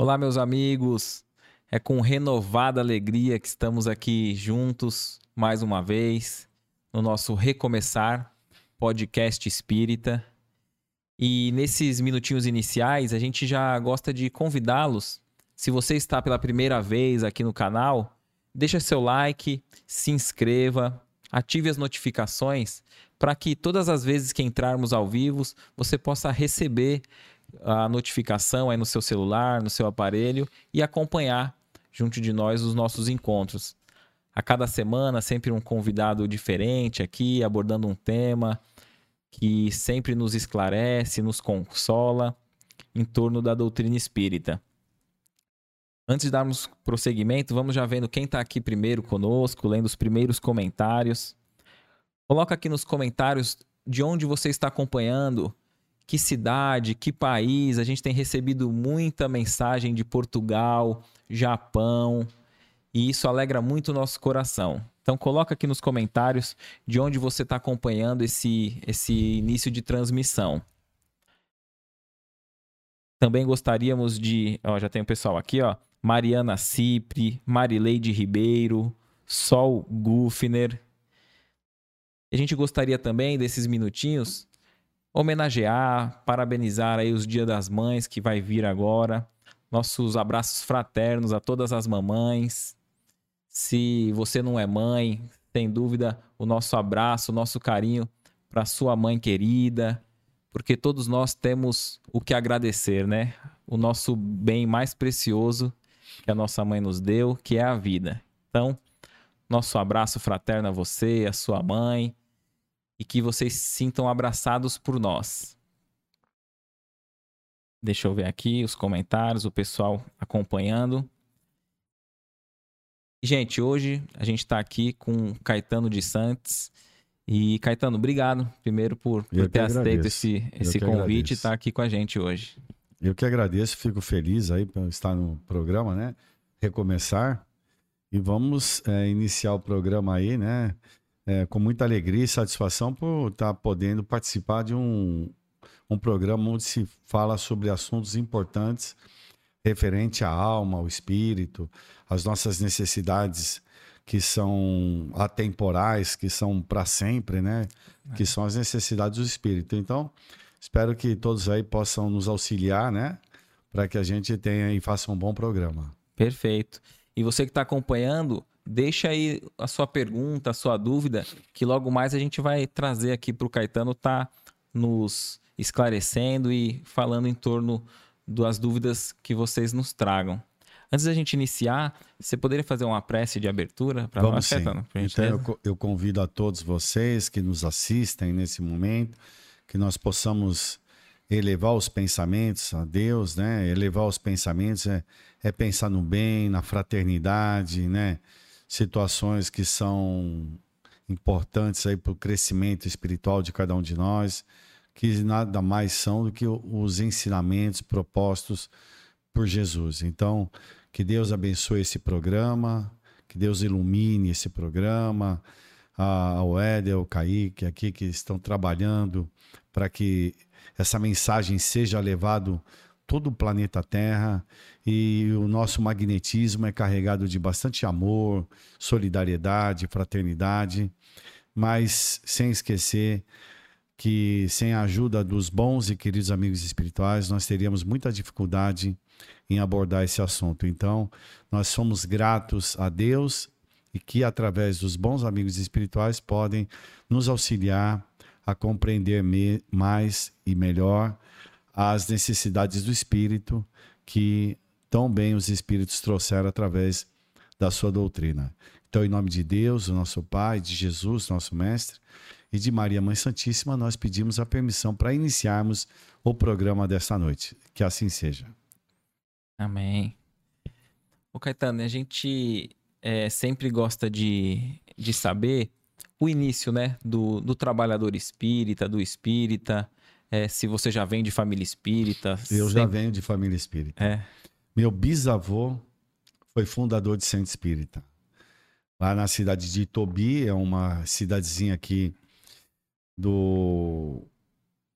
Olá, meus amigos. É com renovada alegria que estamos aqui juntos mais uma vez no nosso Recomeçar podcast espírita. E nesses minutinhos iniciais, a gente já gosta de convidá-los. Se você está pela primeira vez aqui no canal, deixa seu like, se inscreva, ative as notificações para que todas as vezes que entrarmos ao vivo, você possa receber a notificação aí no seu celular, no seu aparelho e acompanhar junto de nós os nossos encontros. A cada semana, sempre um convidado diferente aqui, abordando um tema que sempre nos esclarece, nos consola em torno da doutrina espírita. Antes de darmos prosseguimento, vamos já vendo quem está aqui primeiro conosco, lendo os primeiros comentários. Coloca aqui nos comentários de onde você está acompanhando, que cidade, que país. A gente tem recebido muita mensagem de Portugal, Japão, e isso alegra muito o nosso coração. Então coloca aqui nos comentários de onde você está acompanhando esse, esse início de transmissão. Também gostaríamos de. Ó, já tem o pessoal aqui, ó. Mariana Cipri, Marileide Ribeiro, Sol Gufner. A gente gostaria também desses minutinhos homenagear, parabenizar aí os Dia das Mães que vai vir agora. Nossos abraços fraternos a todas as mamães. Se você não é mãe, sem dúvida, o nosso abraço, o nosso carinho para sua mãe querida, porque todos nós temos o que agradecer, né? O nosso bem mais precioso que a nossa mãe nos deu, que é a vida. Então, nosso abraço fraterno a você, a sua mãe, e que vocês se sintam abraçados por nós. Deixa eu ver aqui os comentários, o pessoal acompanhando. Gente, hoje a gente está aqui com Caetano de Santos. E, Caetano, obrigado primeiro por, por ter aceito esse, esse convite e estar tá aqui com a gente hoje. Eu que agradeço, fico feliz aí por estar no programa, né? Recomeçar. E vamos é, iniciar o programa aí, né? É, com muita alegria e satisfação por estar podendo participar de um, um programa onde se fala sobre assuntos importantes referente à alma, ao espírito, às nossas necessidades que são atemporais, que são para sempre, né? É. Que são as necessidades do espírito. Então, espero que todos aí possam nos auxiliar, né? Para que a gente tenha e faça um bom programa. Perfeito. E você que está acompanhando, deixa aí a sua pergunta, a sua dúvida, que logo mais a gente vai trazer aqui para o Caetano tá nos esclarecendo e falando em torno das dúvidas que vocês nos tragam. Antes da gente iniciar, você poderia fazer uma prece de abertura para nós, sim. Caetano? Então eu, eu convido a todos vocês que nos assistem nesse momento, que nós possamos elevar os pensamentos a Deus, né? Elevar os pensamentos é, é pensar no bem, na fraternidade, né? Situações que são importantes aí para o crescimento espiritual de cada um de nós, que nada mais são do que os ensinamentos propostos por Jesus. Então, que Deus abençoe esse programa, que Deus ilumine esse programa, ao Éder, ao Kaique aqui que estão trabalhando para que essa mensagem seja levada todo o planeta Terra e o nosso magnetismo é carregado de bastante amor, solidariedade, fraternidade, mas sem esquecer que sem a ajuda dos bons e queridos amigos espirituais, nós teríamos muita dificuldade em abordar esse assunto. Então, nós somos gratos a Deus e que através dos bons amigos espirituais podem nos auxiliar a compreender mais e melhor as necessidades do espírito que tão bem os espíritos trouxeram através da sua doutrina. Então, em nome de Deus, o nosso Pai, de Jesus, nosso Mestre, e de Maria Mãe Santíssima, nós pedimos a permissão para iniciarmos o programa desta noite. Que assim seja. Amém. O Caetano, a gente é, sempre gosta de, de saber o início né, do, do trabalhador espírita, do espírita, é, se você já vem de família espírita. Eu sempre... já venho de família espírita. É. Meu bisavô foi fundador de centro espírita. Lá na cidade de Itobi, é uma cidadezinha aqui do,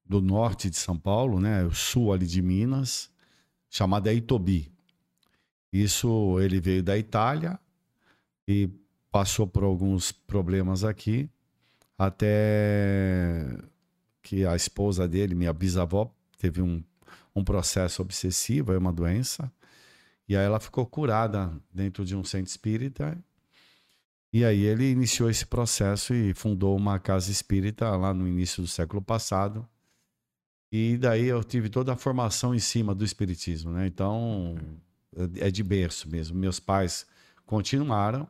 do norte de São Paulo, né? O sul ali de Minas, chamada Itobi. Isso ele veio da Itália e passou por alguns problemas aqui, até que a esposa dele, minha bisavó, teve um, um processo obsessivo, é uma doença, e aí ela ficou curada dentro de um centro espírita. E aí ele iniciou esse processo e fundou uma casa espírita lá no início do século passado. E daí eu tive toda a formação em cima do espiritismo, né? Então, é de berço mesmo. Meus pais continuaram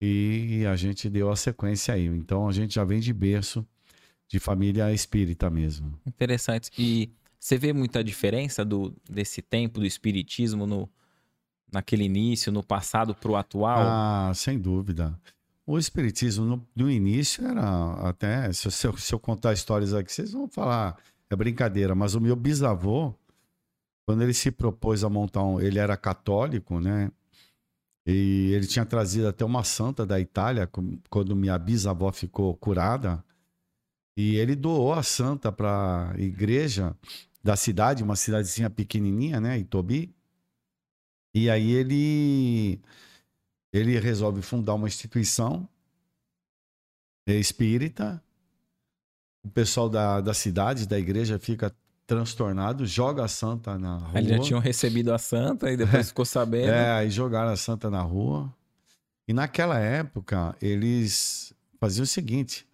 e a gente deu a sequência aí. Então, a gente já vem de berço de família espírita mesmo. Interessante. E você vê muita diferença do, desse tempo do espiritismo no, naquele início, no passado para o atual? Ah, sem dúvida. O espiritismo no, no início era até se eu, se eu, contar histórias aqui, vocês vão falar é brincadeira. Mas o meu bisavô, quando ele se propôs a montar um, ele era católico, né? E ele tinha trazido até uma santa da Itália quando minha bisavó ficou curada. E ele doou a santa para a igreja da cidade, uma cidadezinha pequenininha, né, Itobi. E aí ele ele resolve fundar uma instituição espírita. O pessoal da, da cidade, da igreja, fica transtornado, joga a santa na rua. Eles já tinham recebido a santa e depois ficou sabendo. É, aí jogaram a santa na rua. E naquela época, eles faziam o seguinte: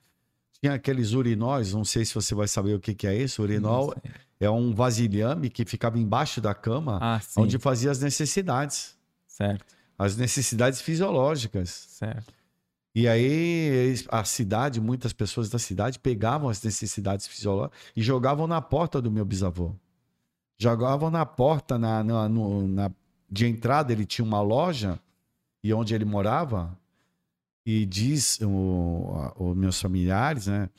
tinha aqueles urinóis, não sei se você vai saber o que, que é isso. Urinol é um vasilhame que ficava embaixo da cama, ah, onde fazia as necessidades. Certo. As necessidades fisiológicas. Certo. E aí a cidade, muitas pessoas da cidade pegavam as necessidades fisiológicas e jogavam na porta do meu bisavô. Jogavam na porta, na, na, no, na de entrada ele tinha uma loja e onde ele morava e diz os meus familiares, né,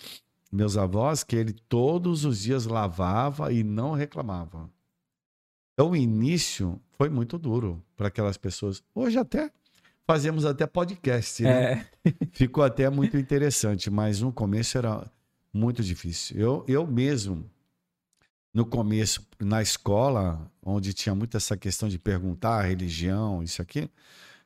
meus avós, que ele todos os dias lavava e não reclamava. Então o início foi muito duro para aquelas pessoas. Hoje até fazemos até podcast, né? É. Ficou até muito interessante, mas no começo era muito difícil. Eu, eu mesmo, no começo, na escola, onde tinha muito essa questão de perguntar religião, isso aqui,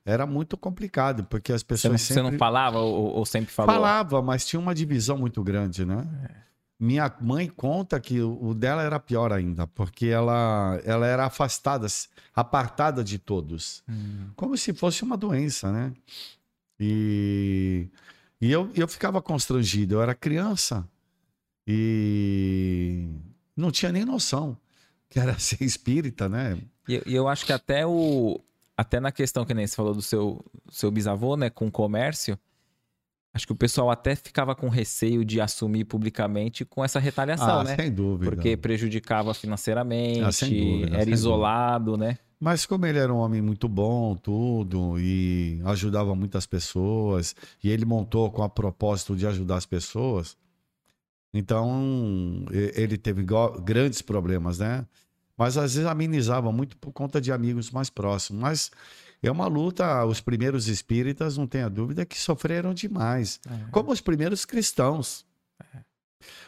era muito complicado, porque as pessoas você não, sempre... Você não falava ou, ou, sempre falou? Falava, mas tinha uma divisão muito grande, né? É. Minha mãe conta que o dela era pior ainda, porque ela, ela era afastada, apartada de todos. Hum. Como se fosse uma doença, né? E, e eu, eu ficava constrangido. Eu era criança e não tinha nem noção que era ser espírita, né? E eu, eu acho que até o, até na questão que nem você falou do seu, seu bisavô, né, com o comércio, acho que o pessoal até ficava com receio de assumir publicamente com essa retaliação, ah, né? Sem dúvida. Porque prejudicava financeiramente, ah, dúvida, era isolado, dúvida. né? Mas como ele era um homem muito bom, tudo, e ajudava muitas pessoas, e ele montou com a propósito de ajudar as pessoas, então ele teve grandes problemas, né? Mas às vezes amenizava muito por conta de amigos mais próximos. Mas é uma luta, os primeiros espíritas, não tenha dúvida, que sofreram demais. É. Como os primeiros cristãos. É.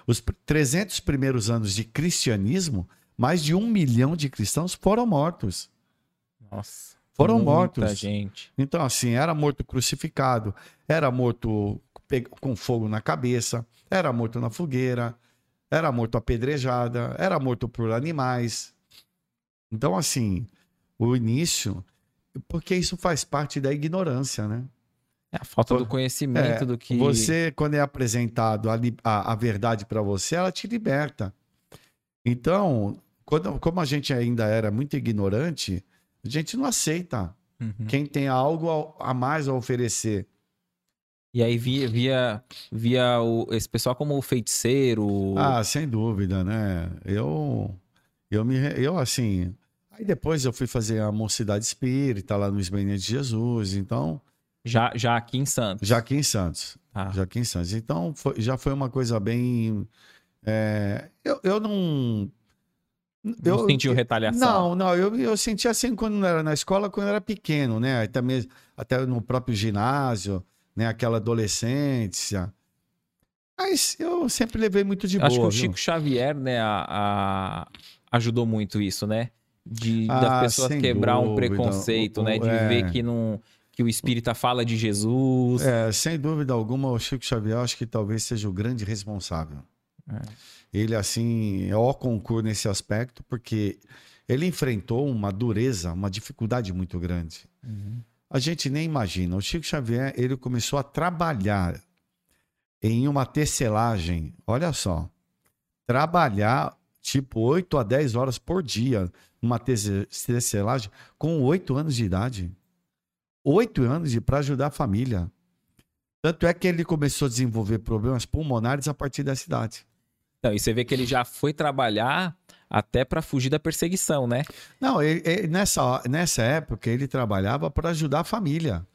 Os 300 primeiros anos de cristianismo, mais de um milhão de cristãos foram mortos. Nossa. Foram mortos. gente. Então, assim, era morto crucificado, era morto com fogo na cabeça, era morto na fogueira, era morto apedrejada, era morto por animais. Então, assim, o início, porque isso faz parte da ignorância, né? É a falta do conhecimento é, do que. Você, quando é apresentado a, a, a verdade para você, ela te liberta. Então, quando, como a gente ainda era muito ignorante, a gente não aceita uhum. quem tem algo a mais a oferecer. E aí via, via, via o, esse pessoal como o feiticeiro. Ah, sem dúvida, né? Eu, eu me, eu assim. Aí depois eu fui fazer a mocidade espírita lá no Esbenia de Jesus, então. Já, já aqui em Santos. Já aqui em Santos. Ah. Já aqui em Santos. Então foi, já foi uma coisa bem. É, eu, eu não. Eu, não sentiu retaliação? Não, não. Eu, eu senti assim quando era na escola, quando eu era pequeno, né? Até, mesmo, até no próprio ginásio né? Aquela adolescência. Mas eu sempre levei muito de boa. Acho que o viu? Chico Xavier, né, a, a, ajudou muito isso, né? De Ah, das pessoas quebrar um dúvida. preconceito, O- o- né? De é. ver que não que o espírita fala de Jesus. É, sem dúvida alguma, o Chico Xavier acho que talvez seja o grande responsável. É. Ele, assim, é o concurso nesse aspecto, porque ele enfrentou uma dureza, uma dificuldade muito grande. Uhum. A gente nem imagina. O Chico Xavier, ele começou a trabalhar em uma tecelagem, olha só, trabalhar tipo 8 a 10 horas por dia tece- tecelagem com 8 anos de idade. 8 anos de para ajudar a família. Tanto é que ele começou a desenvolver problemas pulmonares a partir dessa idade. Então, e você vê que ele já foi trabalhar até para fugir da perseguição, né? Não, ele- ele- nessa, nessa época ele trabalhava para ajudar a família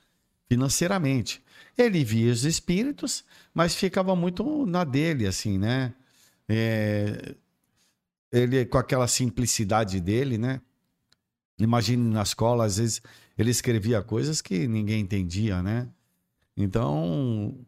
financeiramente. Ele via os espíritos, mas ficava muito na dele, assim, né? É, ele com aquela simplicidade dele, né? Imagine na escola, às vezes ele escrevia coisas que ninguém entendia, né? Então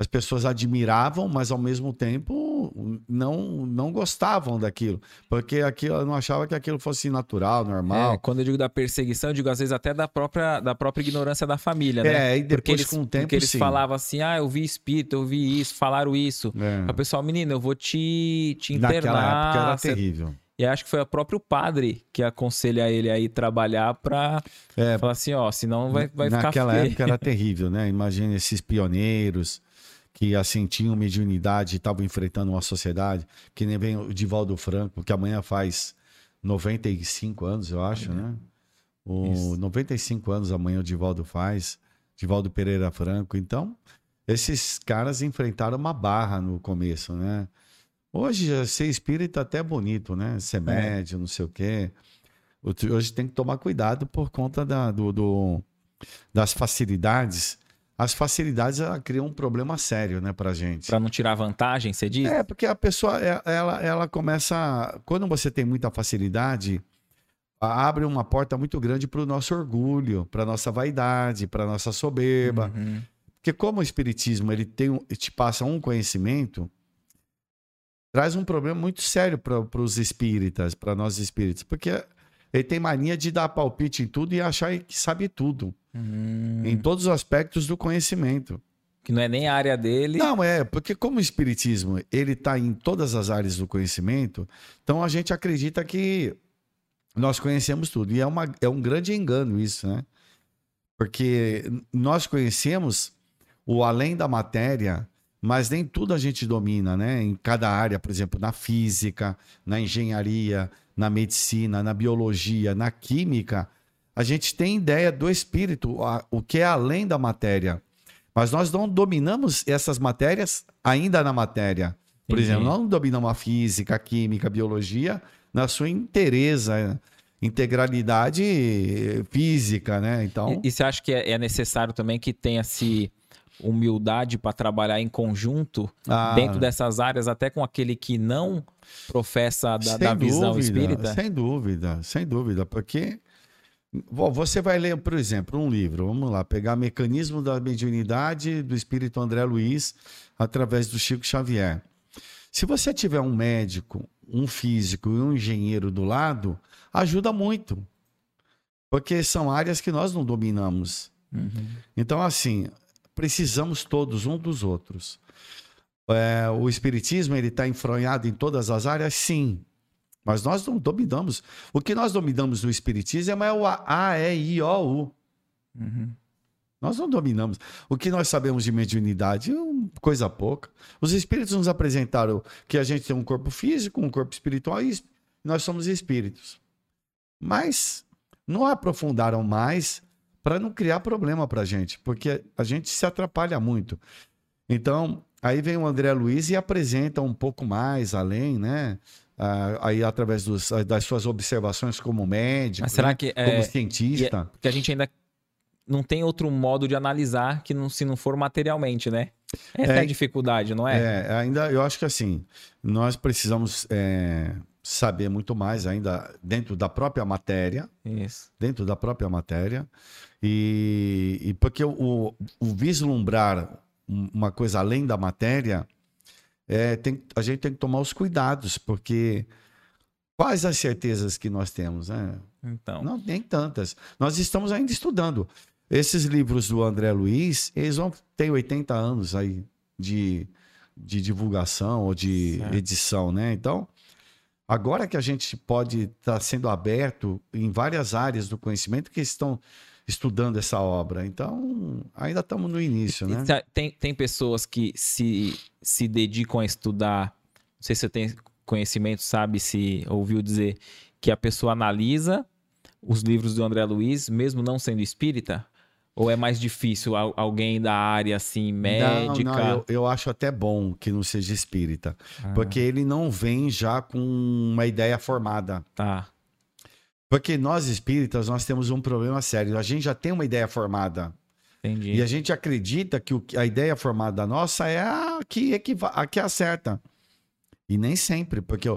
as pessoas admiravam, mas ao mesmo tempo não não gostavam daquilo, porque aquilo não achava que aquilo fosse natural, normal. É, quando eu digo da perseguição, eu digo às vezes até da própria, da própria ignorância da família, né? É, e porque depois eles, com o tempo porque eles sim. falavam assim, ah, eu vi espírito, eu vi isso, falaram isso. É. O pessoal, menino, eu vou te, te internar. Naquela época era Você- terrível. E acho que foi o próprio padre que aconselha ele aí trabalhar pra É, falar assim, ó, senão vai, vai ficar Naquela feio. época era terrível, né? Imagina esses pioneiros que assim tinham mediunidade e estavam enfrentando uma sociedade, que nem vem o Divaldo Franco, que amanhã faz 95 anos, eu acho, né? O Isso. 95 anos amanhã o Divaldo faz, Divaldo Pereira Franco. Então, esses caras enfrentaram uma barra no começo, né? Hoje, ser espírita até é bonito, né? Ser médio, não sei o quê. Hoje tem que tomar cuidado por conta da- do, do- das facilidades. As facilidades ela criam um problema sério, né, pra gente. Pra não tirar vantagem, você diz? É, porque a pessoa, é- ela, ela começa. Quando você tem muita facilidade, abre uma porta muito grande para o nosso orgulho, para nossa vaidade, para nossa soberba. Uhum. Porque como o espiritismo ele tem, te passa um conhecimento, traz um problema muito sério para os espíritas, para nós espíritas, porque ele tem mania de dar palpite em tudo e achar que sabe tudo, Hum, em todos os aspectos do conhecimento. Que não é nem a área dele. Não, é, porque como o espiritismo, ele está em todas as áreas do conhecimento, então a gente acredita que nós conhecemos tudo. E é, uma, é um grande engano isso, né? Porque nós conhecemos o além da matéria, mas nem tudo a gente domina, né? Em cada área, por exemplo, na física, na engenharia, na medicina, na biologia, na química, a gente tem ideia do espírito, a- o que é além da matéria. Mas nós não dominamos essas matérias ainda na matéria. Por Entendi. exemplo, nós não dominamos a física, a química, a biologia na sua inteireza, integralidade física, né? Então, E, e você acha que é, é necessário também que tenha-se humildade para trabalhar em conjunto ah, dentro dessas áreas, até com aquele que não professa da, da visão dúvida, espírita? Sem dúvida, sem dúvida, porque Bom, você vai ler, por exemplo, um livro, vamos lá, pegar Mecanismo da Mediunidade do Espírito André Luiz, através do Chico Xavier. Se você tiver um médico, um físico e um engenheiro do lado, ajuda muito. Porque são áreas que nós não dominamos. Uhum. Então, assim, precisamos todos um dos outros. É, o Espiritismo ele está enfronhado em todas as áreas? Sim. Mas nós não dominamos. O que nós dominamos no Espiritismo é o A, E, I, O, U. Uhum. Nós não dominamos. O que nós sabemos de mediunidade? Hum, Coisa pouca. Os espíritos nos apresentaram que a gente tem um corpo físico, um corpo espiritual e nós somos espíritos. Mas não aprofundaram mais para não criar problema para a gente, porque a gente se atrapalha muito. Então, aí vem o André Luiz e apresenta um pouco mais além, né? Ah, aí através dos- das suas observações como médico, Mas será né? que como é, cientista. porque a gente ainda não tem outro modo de analisar que não, se não for materialmente, né? Essa é, É, a dificuldade, não é? É, ainda eu acho que assim, nós precisamos é, saber muito mais ainda dentro da própria matéria, Isso. dentro da própria matéria, e, e porque o, o vislumbrar um- uma coisa além da matéria, é, tem, a gente tem que tomar os cuidados, porque Quais as certezas que nós temos? Né? Então. Não, nem tantas. Nós estamos ainda estudando. Esses livros do André Luiz, eles vão ter 80 anos aí de, de divulgação ou de Certo. edição, né? Então, agora que a gente pode estar sendo aberto em várias áreas do conhecimento que estão estudando essa obra. Então, ainda estamos no início, né? Tem, tem pessoas que se, se dedicam a estudar. Não sei se você tem conhecimento, sabe se ouviu dizer que a pessoa analisa os livros do André Luiz, mesmo não sendo espírita? Ou é mais difícil al- alguém da área assim, médica? Não, não, eu, eu acho até bom que não seja espírita, Ah, porque ele não vem já com uma ideia formada. Tá. Porque nós espíritas, nós temos um problema sério. A gente já tem uma ideia formada. Entendi. E a gente acredita que a ideia formada nossa é a que, equiva- a que acerta. E nem sempre, porque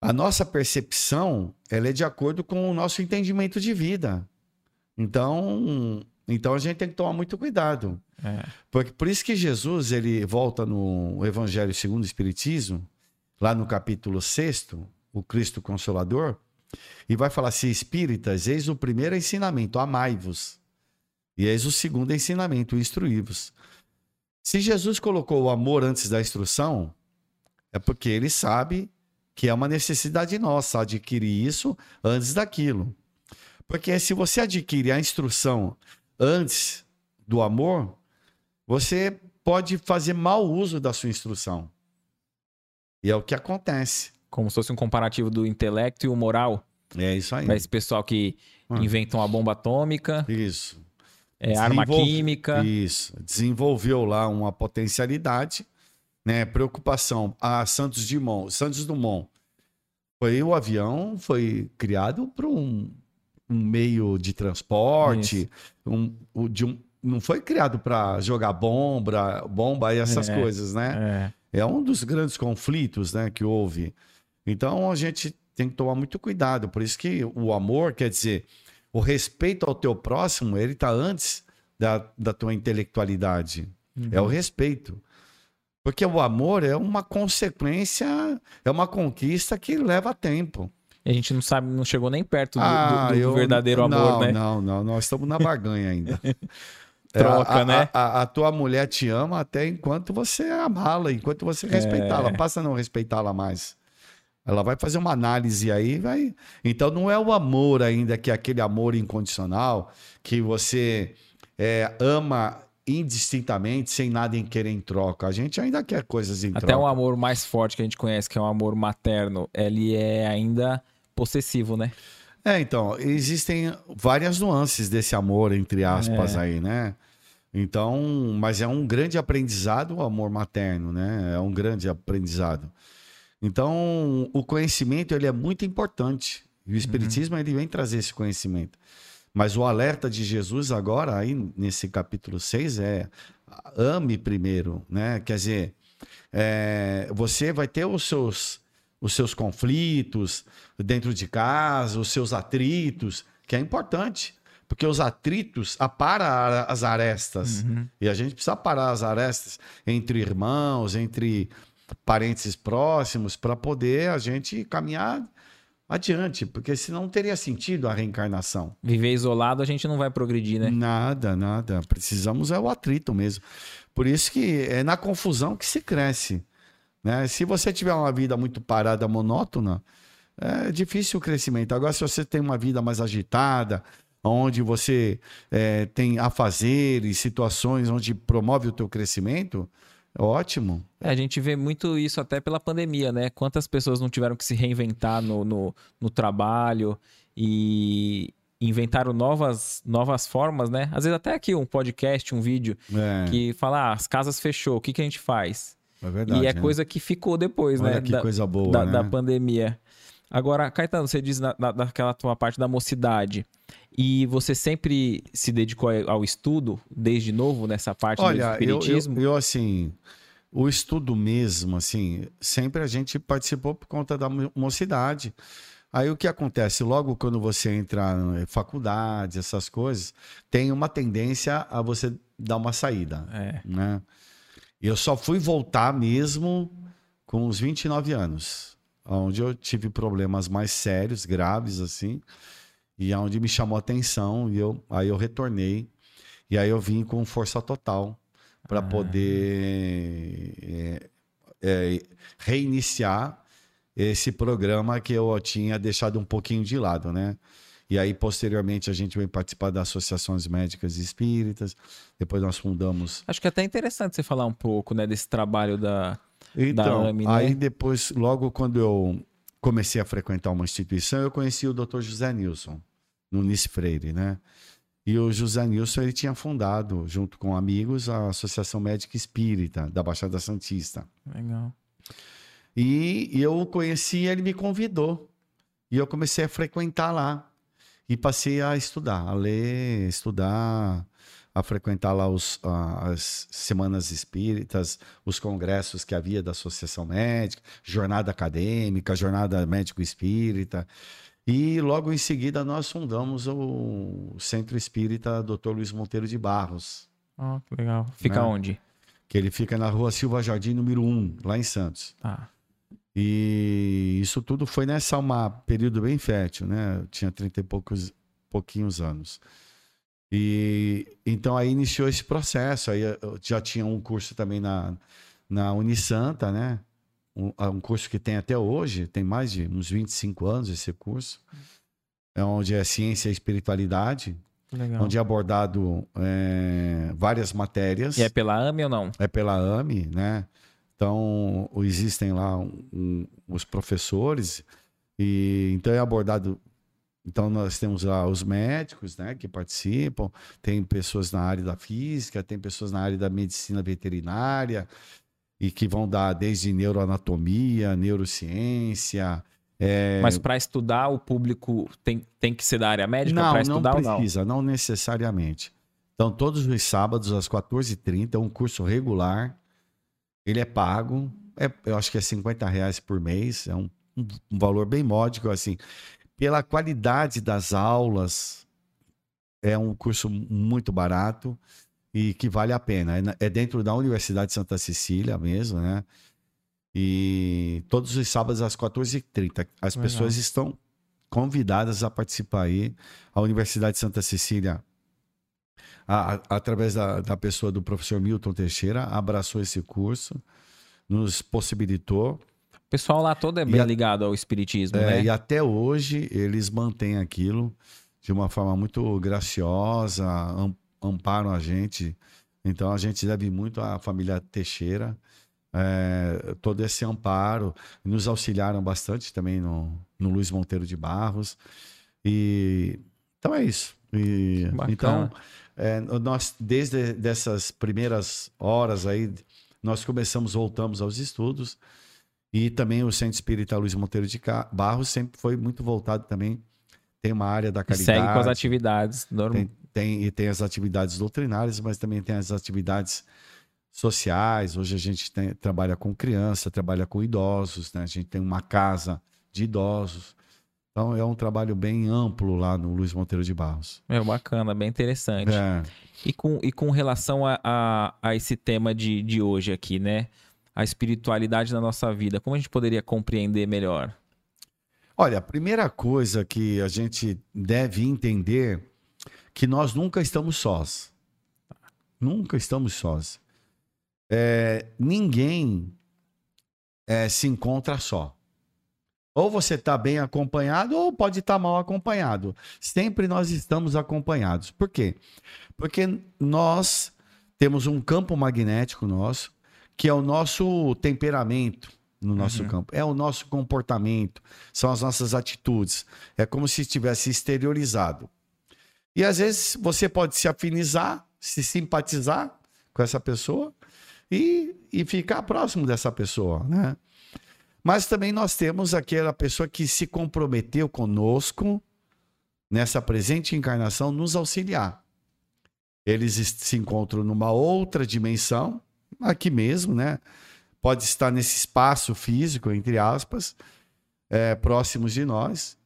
a nossa percepção ela é de acordo com o nosso entendimento de vida. Então, então a gente tem que tomar muito cuidado. É. Porque, por isso que Jesus ele volta no Evangelho segundo o Espiritismo, lá no capítulo 6, o Cristo Consolador, e vai falar assim: Espíritas, eis o primeiro ensinamento, amai-vos. E eis o segundo ensinamento, instruí-vos. Se Jesus colocou o amor antes da instrução, é porque ele sabe que é uma necessidade nossa adquirir isso antes daquilo. Porque se você adquire a instrução antes do amor, você pode fazer mau uso da sua instrução. E é o que acontece. Como se fosse um comparativo do intelecto e o moral. É isso aí. Para esse pessoal que Ah. inventam a bomba atômica, Isso. é, arma química. Isso. Desenvolveu lá uma potencialidade, né? Preocupação. A Santos Dumont, Santos Dumont. Foi o avião foi criado para um, um meio de transporte, um, o- de um, não foi criado para jogar bomba, bomba e essas É. coisas, né? É. É um dos grandes conflitos né, que houve. Então a gente tem que tomar muito cuidado. Por isso que o amor, quer dizer, o respeito ao teu próximo, ele está antes da, da tua intelectualidade. É Uhum. o respeito. Porque o amor é uma consequência, é uma conquista que leva tempo. E a gente não sabe, não chegou nem perto do, Ah, do- do eu- verdadeiro amor, não, né? Não, não, nós estamos na barganha ainda. É, Troca, a, né? A, a- a tua mulher te ama até enquanto você amá-la, enquanto você É. respeitá-la. Passa a não respeitá-la mais. Ela vai fazer uma análise aí, vai. Então não é o amor ainda que é aquele amor incondicional que você é, ama indistintamente, sem nada em querer em troca. A gente ainda quer coisas em Até troca. o amor mais forte que a gente conhece, que é o amor materno, ele é ainda possessivo, né? É, então, existem várias nuances desse amor, entre aspas, aí, né? Então, mas é um grande aprendizado o amor materno, né? É um grande aprendizado. Então, o conhecimento, ele é muito importante. E o Espiritismo, ele vem trazer esse conhecimento. Mas o alerta de Jesus agora, aí nesse capítulo 6, é ame primeiro, né? Quer dizer, é, você vai ter os seus, os seus conflitos dentro de casa, os seus atritos, que é importante. Porque os atritos aparam as arestas. Uhum. E a gente precisa parar as arestas entre irmãos, entre parentes próximos, para poder a gente caminhar adiante. Porque senão não teria sentido a reencarnação. Viver isolado, a gente não vai progredir, né? Nada, nada. Precisamos é o atrito mesmo. Por isso que é na confusão que se cresce. Né? Se você tiver uma vida muito parada, monótona, é difícil o crescimento. Agora, se você tem uma vida mais agitada, onde você é, tem afazeres, situações onde promove o teu crescimento, ótimo. É, a gente vê muito isso até pela pandemia, né? Quantas pessoas não tiveram que se reinventar no, no, no trabalho e inventaram novas, novas formas, né? Às vezes até aqui um podcast, um vídeo É, que fala, ah, as casas fechou, o que, que a gente faz? é verdade. e é né? coisa que ficou depois, Olha né? que da, coisa boa, da, né? da pandemia. Agora, Caetano, você diz na, na, naquela tua parte da mocidade. E você sempre se dedicou ao estudo, desde novo, nessa parte Olha, do eu, espiritismo? eu, eu, assim, o estudo mesmo, assim, sempre a gente participou por conta da mo- mocidade. Aí o que acontece? Logo quando você entra em faculdade, essas coisas, tem uma tendência a você dar uma saída, É. né? Eu só fui voltar mesmo com uns 29 anos. Onde eu tive problemas mais sérios, graves, assim, e onde me chamou a atenção, e eu, aí eu retornei, e aí eu vim com força total para ah. poder é, é, reiniciar esse programa que eu tinha deixado um pouquinho de lado, né? E aí, posteriormente, a gente veio participar das associações médicas e espíritas. Depois nós fundamos. Acho que é até interessante você falar um pouco, né, desse trabalho da, então, da AMI, né? Aí depois, logo quando eu comecei a frequentar uma instituição, eu conheci o Dr. José Nilson, no Nice Freire, né? E o José Nilson ele tinha fundado, junto com amigos, a Associação Médica Espírita da Baixada Santista. Legal. E eu o conheci, ele me convidou. E eu comecei a frequentar lá. E passei a estudar, a ler, estudar, a frequentar lá os, as semanas espíritas, os congressos que havia da Associação Médica, jornada acadêmica, jornada médico espírita. E logo em seguida nós fundamos o Centro Espírita Dr. Luiz Monteiro de Barros. Oh, que legal. Fica né? onde? Que ele fica na rua Silva Jardim, número 1, lá em Santos. Ah. E isso tudo foi nessa uma período bem fértil, né? Eu tinha 30 e poucos pouquinhos anos. E então aí iniciou esse processo. Aí eu já tinha um curso também na, na Unisanta, né? Um, um curso que tem até hoje, tem mais de uns 25 anos esse curso. É onde é ciência e espiritualidade. Legal. Onde é abordado é, várias matérias. E é pela AME ou não? É pela AME, né? Então, existem lá um, os professores, e então é abordado. Então, nós temos lá os médicos né, que participam, tem pessoas na área da física, tem pessoas na área da medicina veterinária, e que vão dar desde neuroanatomia, neurociência. É... Mas para estudar, o público tem, tem que ser da área médica para estudar não precisa, não? não necessariamente. Então, todos os sábados, às 14h30, é um curso regular ele é pago, é, eu acho que é 50 reais por mês, é um, um valor bem módico, assim. Pela qualidade das aulas, é um curso muito barato e que vale a pena. É, é dentro da Universidade de Santa Cecília mesmo, né? E todos os sábados às 14h30. As Legal. pessoas estão convidadas a participar aí. A Universidade de Santa Cecília a, a, através da, da pessoa do professor Milton Teixeira, abraçou esse curso, nos possibilitou. O pessoal lá todo é bem a, ligado ao espiritismo, é, né? E até hoje eles mantêm aquilo de uma forma muito graciosa, amparam a gente. Então a gente deve muito à família Teixeira, é, todo esse amparo. Nos auxiliaram bastante também no, no Luiz Monteiro de Barros. E então é isso. E, então é, nós, desde dessas primeiras horas aí, nós começamos, voltamos aos estudos. E também o Centro Espírita Luiz Monteiro de Barros sempre foi muito voltado também. Tem uma área da caridade. segue com as atividades. Tem, tem, e tem as atividades doutrinárias, mas também tem as atividades sociais. Hoje a gente tem, trabalha com criança, trabalha com idosos, né? A gente tem uma casa de idosos. Então é um trabalho bem amplo lá no Luiz Monteiro de Barros. É bacana, bem interessante. É. E, com, e com relação a, a, a, esse tema de, de hoje aqui, né? A espiritualidade na nossa vida, como a gente poderia compreender melhor? Olha, a primeira coisa que a gente deve entender que nós nunca estamos sós. Nunca estamos sós. É, ninguém é, se encontra só. Ou você está bem acompanhado, ou pode estar tá mal acompanhado. Sempre nós estamos acompanhados. Por quê? Porque nós temos um campo magnético nosso, que é o nosso temperamento no nosso uhum. campo, é o nosso comportamento, são as nossas atitudes. É como se estivesse exteriorizado. E às vezes você pode se afinizar, se simpatizar com essa pessoa e, e ficar próximo dessa pessoa, né? Mas também nós temos aquela pessoa que se comprometeu conosco nessa presente encarnação nos auxiliar. Eles se encontram numa outra dimensão, aqui mesmo, né? Pode estar nesse espaço físico, entre aspas, é, próximos de nós,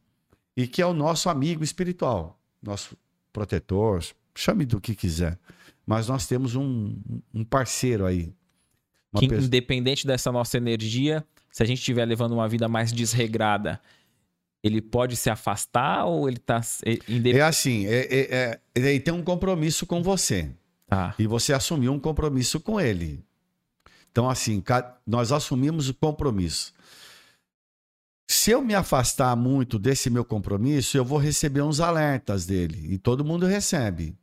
e que é o nosso amigo espiritual, nosso protetor, chame do que quiser. Mas nós temos um, um parceiro aí. Que, pessoa... independente dessa nossa energia, se a gente estiver levando uma vida mais desregrada, ele pode se afastar ou ele está É assim, é, é, é, ele tem um compromisso com você. Tá. E você assumiu um compromisso com ele. Então, assim, nós assumimos o compromisso. Se eu me afastar muito desse meu compromisso, eu vou receber uns alertas dele. E todo mundo recebe.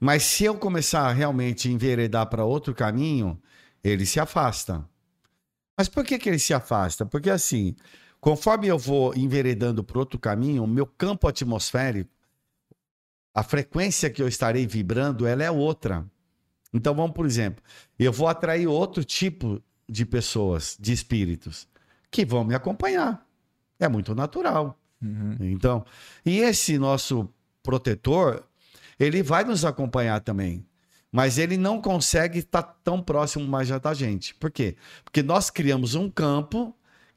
Mas se eu começar a realmente enveredar para outro caminho, ele se afasta. Mas por que, que ele se afasta? Porque assim, conforme eu vou enveredando para outro caminho, o meu campo atmosférico, a frequência que eu estarei vibrando, ela é outra. Então vamos, por exemplo, eu vou atrair outro tipo de pessoas, de espíritos, que vão me acompanhar. É muito natural. Uhum. Então, e esse nosso protetor, ele vai nos acompanhar também. Mas ele não consegue estar tão próximo mais da gente. Por quê? Porque nós criamos um campo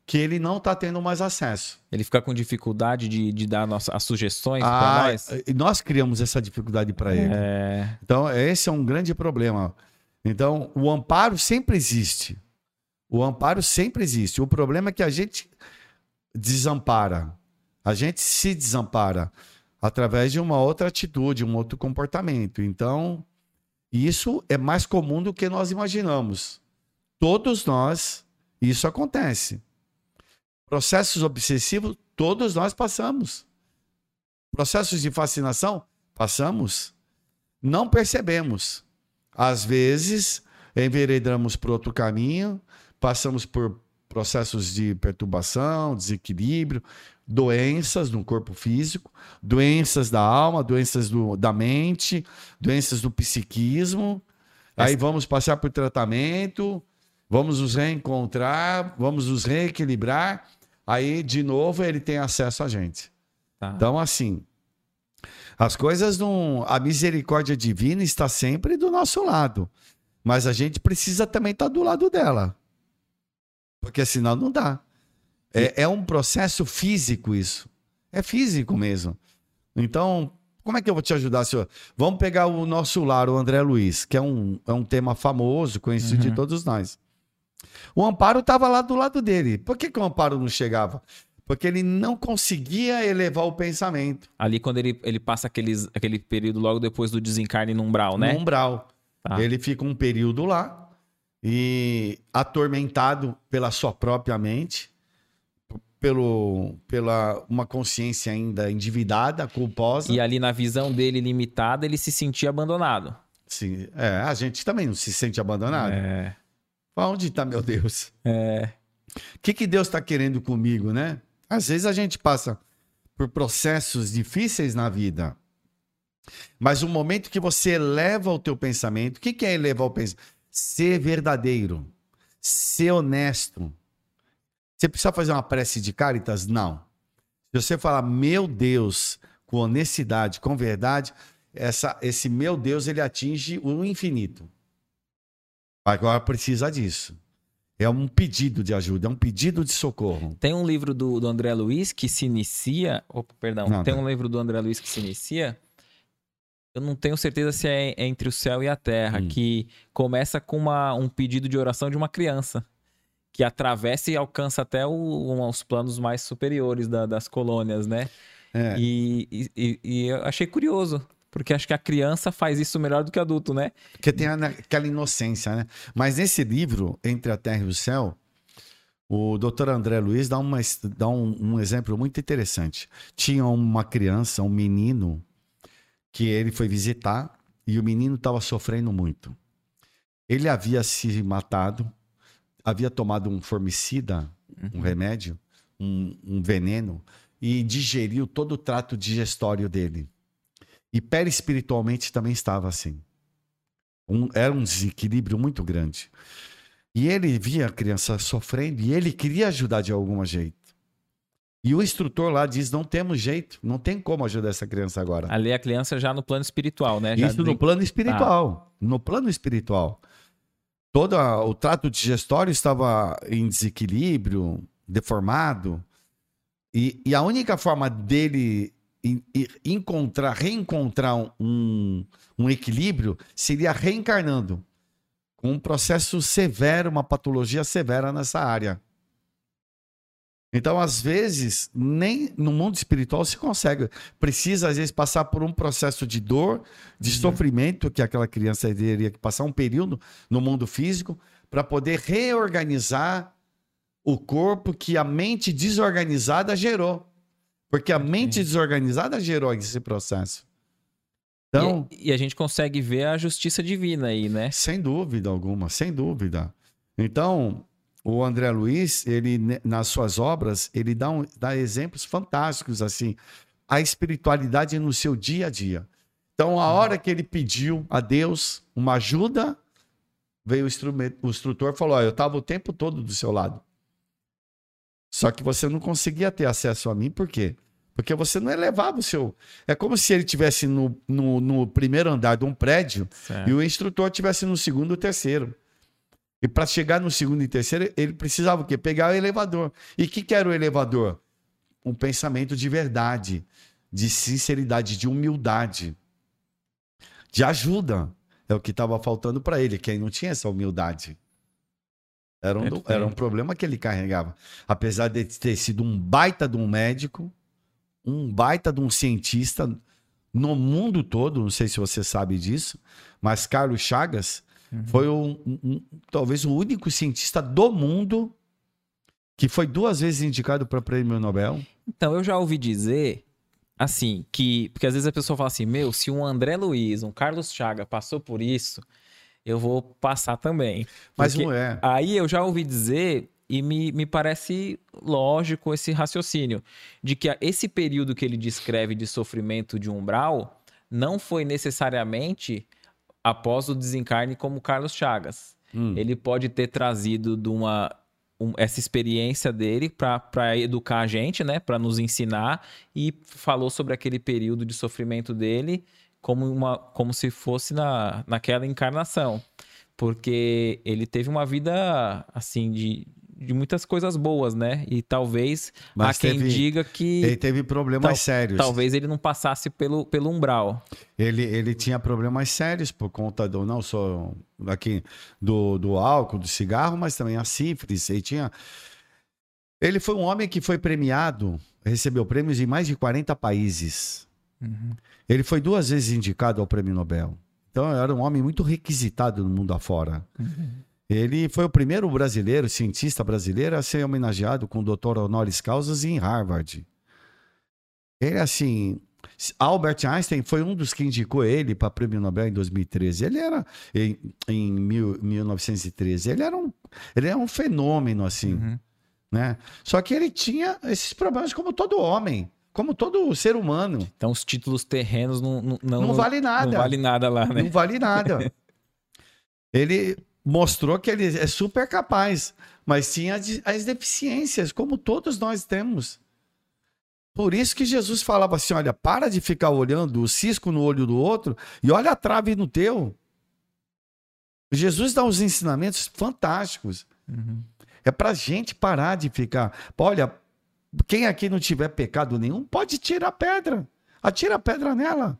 que ele não está tendo mais acesso. Ele fica com dificuldade de, de dar nossa, as sugestões ah, para nós? E nós criamos essa dificuldade para ele. É... Então, esse é um grande problema. Então, o amparo sempre existe. O amparo sempre existe. O problema é que a gente desampara. A gente se desampara através de uma outra atitude, um outro comportamento. Então, isso é mais comum do que nós imaginamos. Todos nós, isso acontece. Processos obsessivos, todos nós passamos. Processos de fascinação, passamos. Não percebemos. Às vezes, enveredamos por outro caminho, passamos por processos de perturbação, desequilíbrio, doenças no corpo físico, doenças da alma, doenças do, da mente, doenças do psiquismo. Aí vamos passar por tratamento, vamos nos reencontrar, vamos nos reequilibrar. Aí, de novo, ele tem acesso a gente. Tá. Então, assim, as coisas não. A misericórdia divina está sempre do nosso lado. Mas a gente precisa também estar do lado dela. Porque senão não dá. É, é um processo físico isso. É físico mesmo. Então, como é que eu vou te ajudar, senhor? Vamos pegar o nosso lar, o André Luiz, que é um, é um tema famoso, conhecido uhum. de todos nós. O Amparo estava lá do lado dele. Por que, que o Amparo não chegava? Porque ele não conseguia elevar o pensamento. Ali, quando ele, ele passa aqueles, aquele período logo depois do desencarne no umbral, né? No umbral. Tá. Ele fica um período lá e atormentado pela sua própria mente pelo, pela uma consciência ainda endividada, culposa. E ali na visão dele limitada, ele se sentia abandonado. Sim, é, a gente também não se sente abandonado. É. Onde está meu Deus? É. O que, que Deus está querendo comigo, né? Às vezes a gente passa por processos difíceis na vida. Mas o momento que você eleva o teu pensamento, o que, que é elevar o pensamento? Ser verdadeiro, ser honesto, você precisa fazer uma prece de caritas? Não. Se você falar, meu Deus, com honestidade, com verdade, essa, esse meu Deus, ele atinge o infinito. Agora precisa disso. É um pedido de ajuda, é um pedido de socorro. Tem um livro do, do André Luiz que se inicia. Opa, perdão. Não, tem um livro do André Luiz que se inicia. Eu não tenho certeza se é entre o céu e a terra, hum. que começa com uma, um pedido de oração de uma criança que atravessa e alcança até o, os planos mais superiores da, das colônias, né? É. E, e, e, eu achei curioso, porque acho que a criança faz isso melhor do que adulto, né? Porque tem aquela inocência, né? Mas nesse livro, Entre a Terra e o Céu, o doutor André Luiz dá, uma, dá um, um exemplo muito interessante. Tinha uma criança, um menino, que ele foi visitar e o menino estava sofrendo muito. Ele havia se matado havia tomado um formicida, uhum. um remédio, um, um, veneno, e digeriu todo o trato digestório dele. E perispiritualmente também estava assim. Um, era um desequilíbrio muito grande. E ele via a criança sofrendo e ele queria ajudar de algum jeito. E o instrutor lá diz: não temos jeito, não tem como ajudar essa criança agora. Ali a criança já no plano espiritual, né? Já Isso no plano espiritual. Ah. No plano espiritual todo o trato digestório estava em desequilíbrio, deformado. E, e a única forma dele encontrar, reencontrar um, um equilíbrio seria reencarnando. Um processo severo, uma patologia severa nessa área. Então, às vezes, nem no mundo espiritual se consegue. Precisa, às vezes, passar por um processo de dor, de uhum. sofrimento, que aquela criança teria que passar um período no mundo físico, para poder reorganizar o corpo que a mente desorganizada gerou. Porque a mente desorganizada gerou esse processo. Então, e, e, a gente consegue ver a justiça divina aí, né? Sem dúvida alguma, sem dúvida. Então, o André Luiz, ele nas suas obras, ele dá, um, dá exemplos fantásticos assim, a espiritualidade no seu dia a dia. Então, a hora que ele pediu a Deus uma ajuda, veio o, o instrutor e falou: oh, Eu estava o tempo todo do seu lado. Só que você não conseguia ter acesso a mim, por quê? Porque você não elevava o seu. É como se ele tivesse no, no, no primeiro andar de um prédio certo. e o instrutor tivesse no segundo ou terceiro. E para chegar no segundo e terceiro, ele precisava o quê? Pegar o elevador. E o que, que era o elevador? Um pensamento de verdade, de sinceridade, de humildade, de ajuda. É o que estava faltando para ele, que aí não tinha essa humildade. Era um, era um problema que ele carregava. Apesar de ter sido um baita de um médico, um baita de um cientista no mundo todo, não sei se você sabe disso, mas Carlos Chagas Uhum. Foi um, um, talvez o único cientista do mundo que foi duas vezes indicado para prêmio Nobel. Então, eu já ouvi dizer, assim, que. Porque às vezes a pessoa fala assim: meu, se um André Luiz, um Carlos Chaga passou por isso, eu vou passar também. Mas não é. Aí eu já ouvi dizer. E me, me parece lógico esse raciocínio de que esse período que ele descreve de sofrimento de umbral não foi necessariamente após o desencarne como Carlos Chagas. Hum. Ele pode ter trazido de uma, um, essa experiência dele para educar a gente, né? Para nos ensinar e falou sobre aquele período de sofrimento dele como, uma, como se fosse na, naquela encarnação. Porque ele teve uma vida, assim, de, de muitas coisas boas, né? E talvez Mas há quem teve, diga que. Ele teve problemas tal, sérios. Talvez ele não passasse pelo, pelo umbral. Ele, ele tinha problemas sérios por conta do. Não só aqui do, do álcool, do cigarro, mas também a sífilis. Ele tinha. Ele foi um homem que foi premiado, recebeu prêmios em mais de 40 países. Uhum. Ele foi duas vezes indicado ao prêmio Nobel. Então, era um homem muito requisitado no mundo afora. Uhum. Ele foi o primeiro brasileiro, cientista brasileiro, a ser homenageado com o doutor honoris causa em Harvard. Ele, assim, Albert Einstein foi um dos que indicou ele para o Prêmio Nobel em 2013. Ele era, em, em mil, 1913, ele era um, ele era um fenômeno, assim, uhum. né? Só que ele tinha esses problemas como todo homem. Como todo ser humano. Então, os títulos terrenos não, não, não, não vale nada. Não vale nada lá, né? Não vale nada. ele mostrou que ele é super capaz, mas tinha as deficiências, como todos nós temos. Por isso que Jesus falava assim: olha, para de ficar olhando o cisco no olho do outro e olha a trave no teu. Jesus dá uns ensinamentos fantásticos. Uhum. É para gente parar de ficar. Olha, quem aqui não tiver pecado nenhum, pode tirar a pedra. Atira a pedra nela.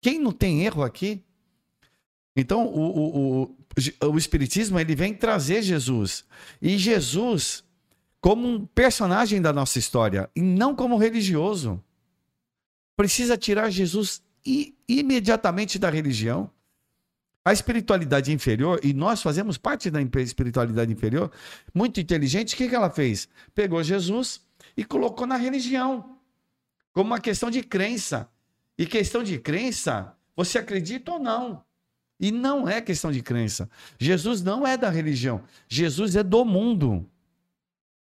Quem não tem erro aqui? Então, o, o, o, o Espiritismo ele vem trazer Jesus. E Jesus como um personagem da nossa história e não como religioso. Precisa tirar Jesus imediatamente da religião. A espiritualidade inferior, e nós fazemos parte da espiritualidade inferior, muito inteligente, o que, que ela fez? Pegou Jesus e colocou na religião, como uma questão de crença. E questão de crença, você acredita ou não? E não é questão de crença. Jesus não é da religião. Jesus é do mundo.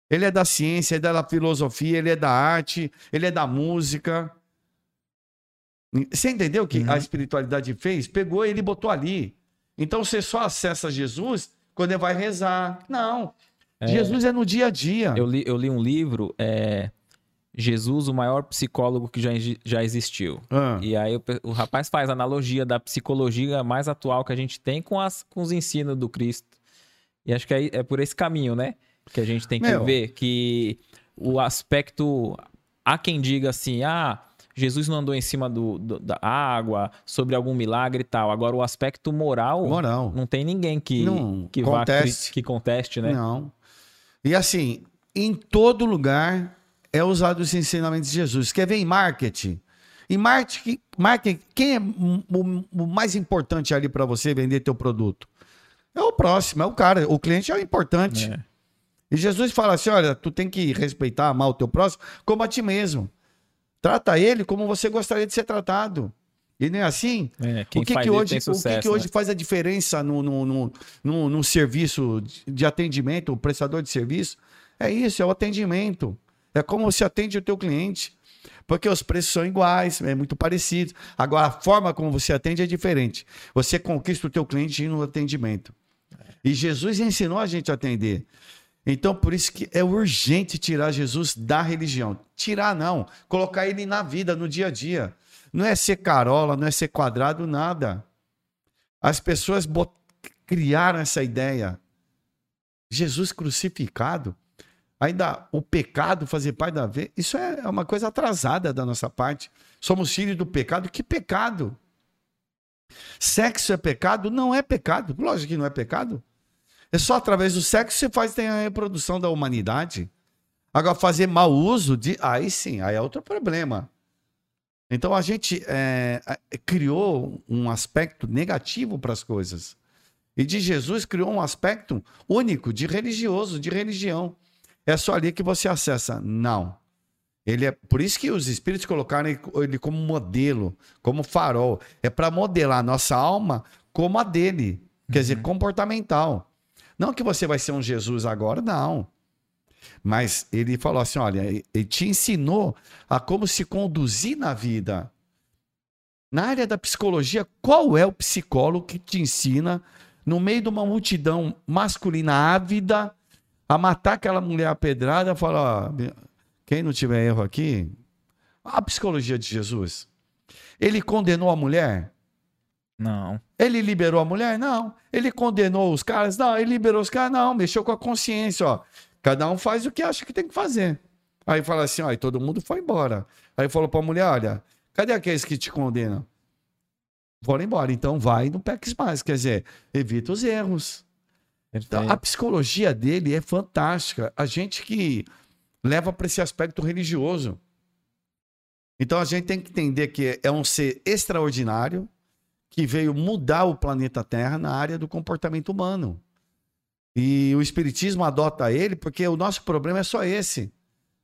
Ele é da ciência, ele é da filosofia, ele é da arte, ele é da música. Você entendeu o que uhum. a espiritualidade fez? Pegou ele e botou ali. Então você só acessa Jesus quando ele vai rezar. Não. É, Jesus é no dia a dia. Eu li, eu li um livro, é, Jesus, o maior psicólogo que já, já existiu. Ah. E aí o, o, rapaz faz analogia da psicologia mais atual que a gente tem com, as, com os ensinos do Cristo. E acho que é, é por esse caminho, né? Que a gente tem que Meu. ver que o aspecto. Há quem diga assim, ah, Jesus não andou em cima do, do, da água, sobre algum milagre e tal. Agora, o aspecto moral, moral. não tem ninguém que, não, que conteste. vá que conteste, né? Não. E assim, em todo lugar é usado os ensinamentos de Jesus. Quer ver em marketing? Em marketing, marketing quem é o, mais importante ali para você vender teu produto? É o próximo, é o cara. O cliente é o importante. É. E Jesus fala assim: olha, tu tem que respeitar, amar o teu próximo como a ti mesmo. Trata ele como você gostaria de ser tratado. E não é assim? É, o que, que hoje, tem o que, sucesso, que hoje né? faz a diferença no, no, no, no, no serviço de atendimento, o prestador de serviço? É isso, é o atendimento. É como você atende o teu cliente. Porque os preços são iguais, é muito parecido. Agora, a forma como você atende é diferente. Você conquista o teu cliente no atendimento. E Jesus ensinou a gente a atender. Então, por isso que é urgente tirar Jesus da religião. Tirar não, colocar ele na vida, no dia a dia. Não é ser carola, não é ser quadrado, nada. As pessoas criaram essa ideia. Jesus crucificado, ainda o pecado fazer parte da vida, isso é uma coisa atrasada da nossa parte. Somos filhos do pecado. Que pecado? Sexo é pecado? Não é pecado. Lógico que não é pecado. É só através do sexo que você faz tem a reprodução da humanidade. Agora, fazer mau uso de. Aí sim, aí é outro problema. Então a gente é, criou um aspecto negativo para as coisas. E de Jesus criou um aspecto único, de religioso, de religião. É só ali que você acessa. Não. Ele é por isso que os espíritos colocaram ele como modelo, como farol. É para modelar a nossa alma como a dele. Quer dizer, comportamental. Não que você vai ser um Jesus agora, não. Mas ele falou assim: olha, ele te ensinou a como se conduzir na vida. Na área da psicologia, qual é o psicólogo que te ensina, no meio de uma multidão masculina ávida, a matar aquela mulher apedrada? Fala, ó, quem não tiver erro aqui, a psicologia de Jesus. Ele condenou a mulher? Não. Ele liberou a mulher? Não. Ele condenou os caras? Não. Ele liberou os caras? Não. Mexeu com a consciência, ó. Cada um faz o que acha que tem que fazer. Aí fala assim, ó, e todo mundo foi embora. Aí falou pra mulher, olha, cadê aqueles que te condenam? Foram embora. Então vai e não peques mais. Quer dizer, evita os erros. Então, a psicologia dele é fantástica. A gente que leva para esse aspecto religioso. Então a gente tem que entender que é um ser extraordinário que veio mudar o planeta Terra na área do comportamento humano. E o Espiritismo adota ele porque o nosso problema é só esse.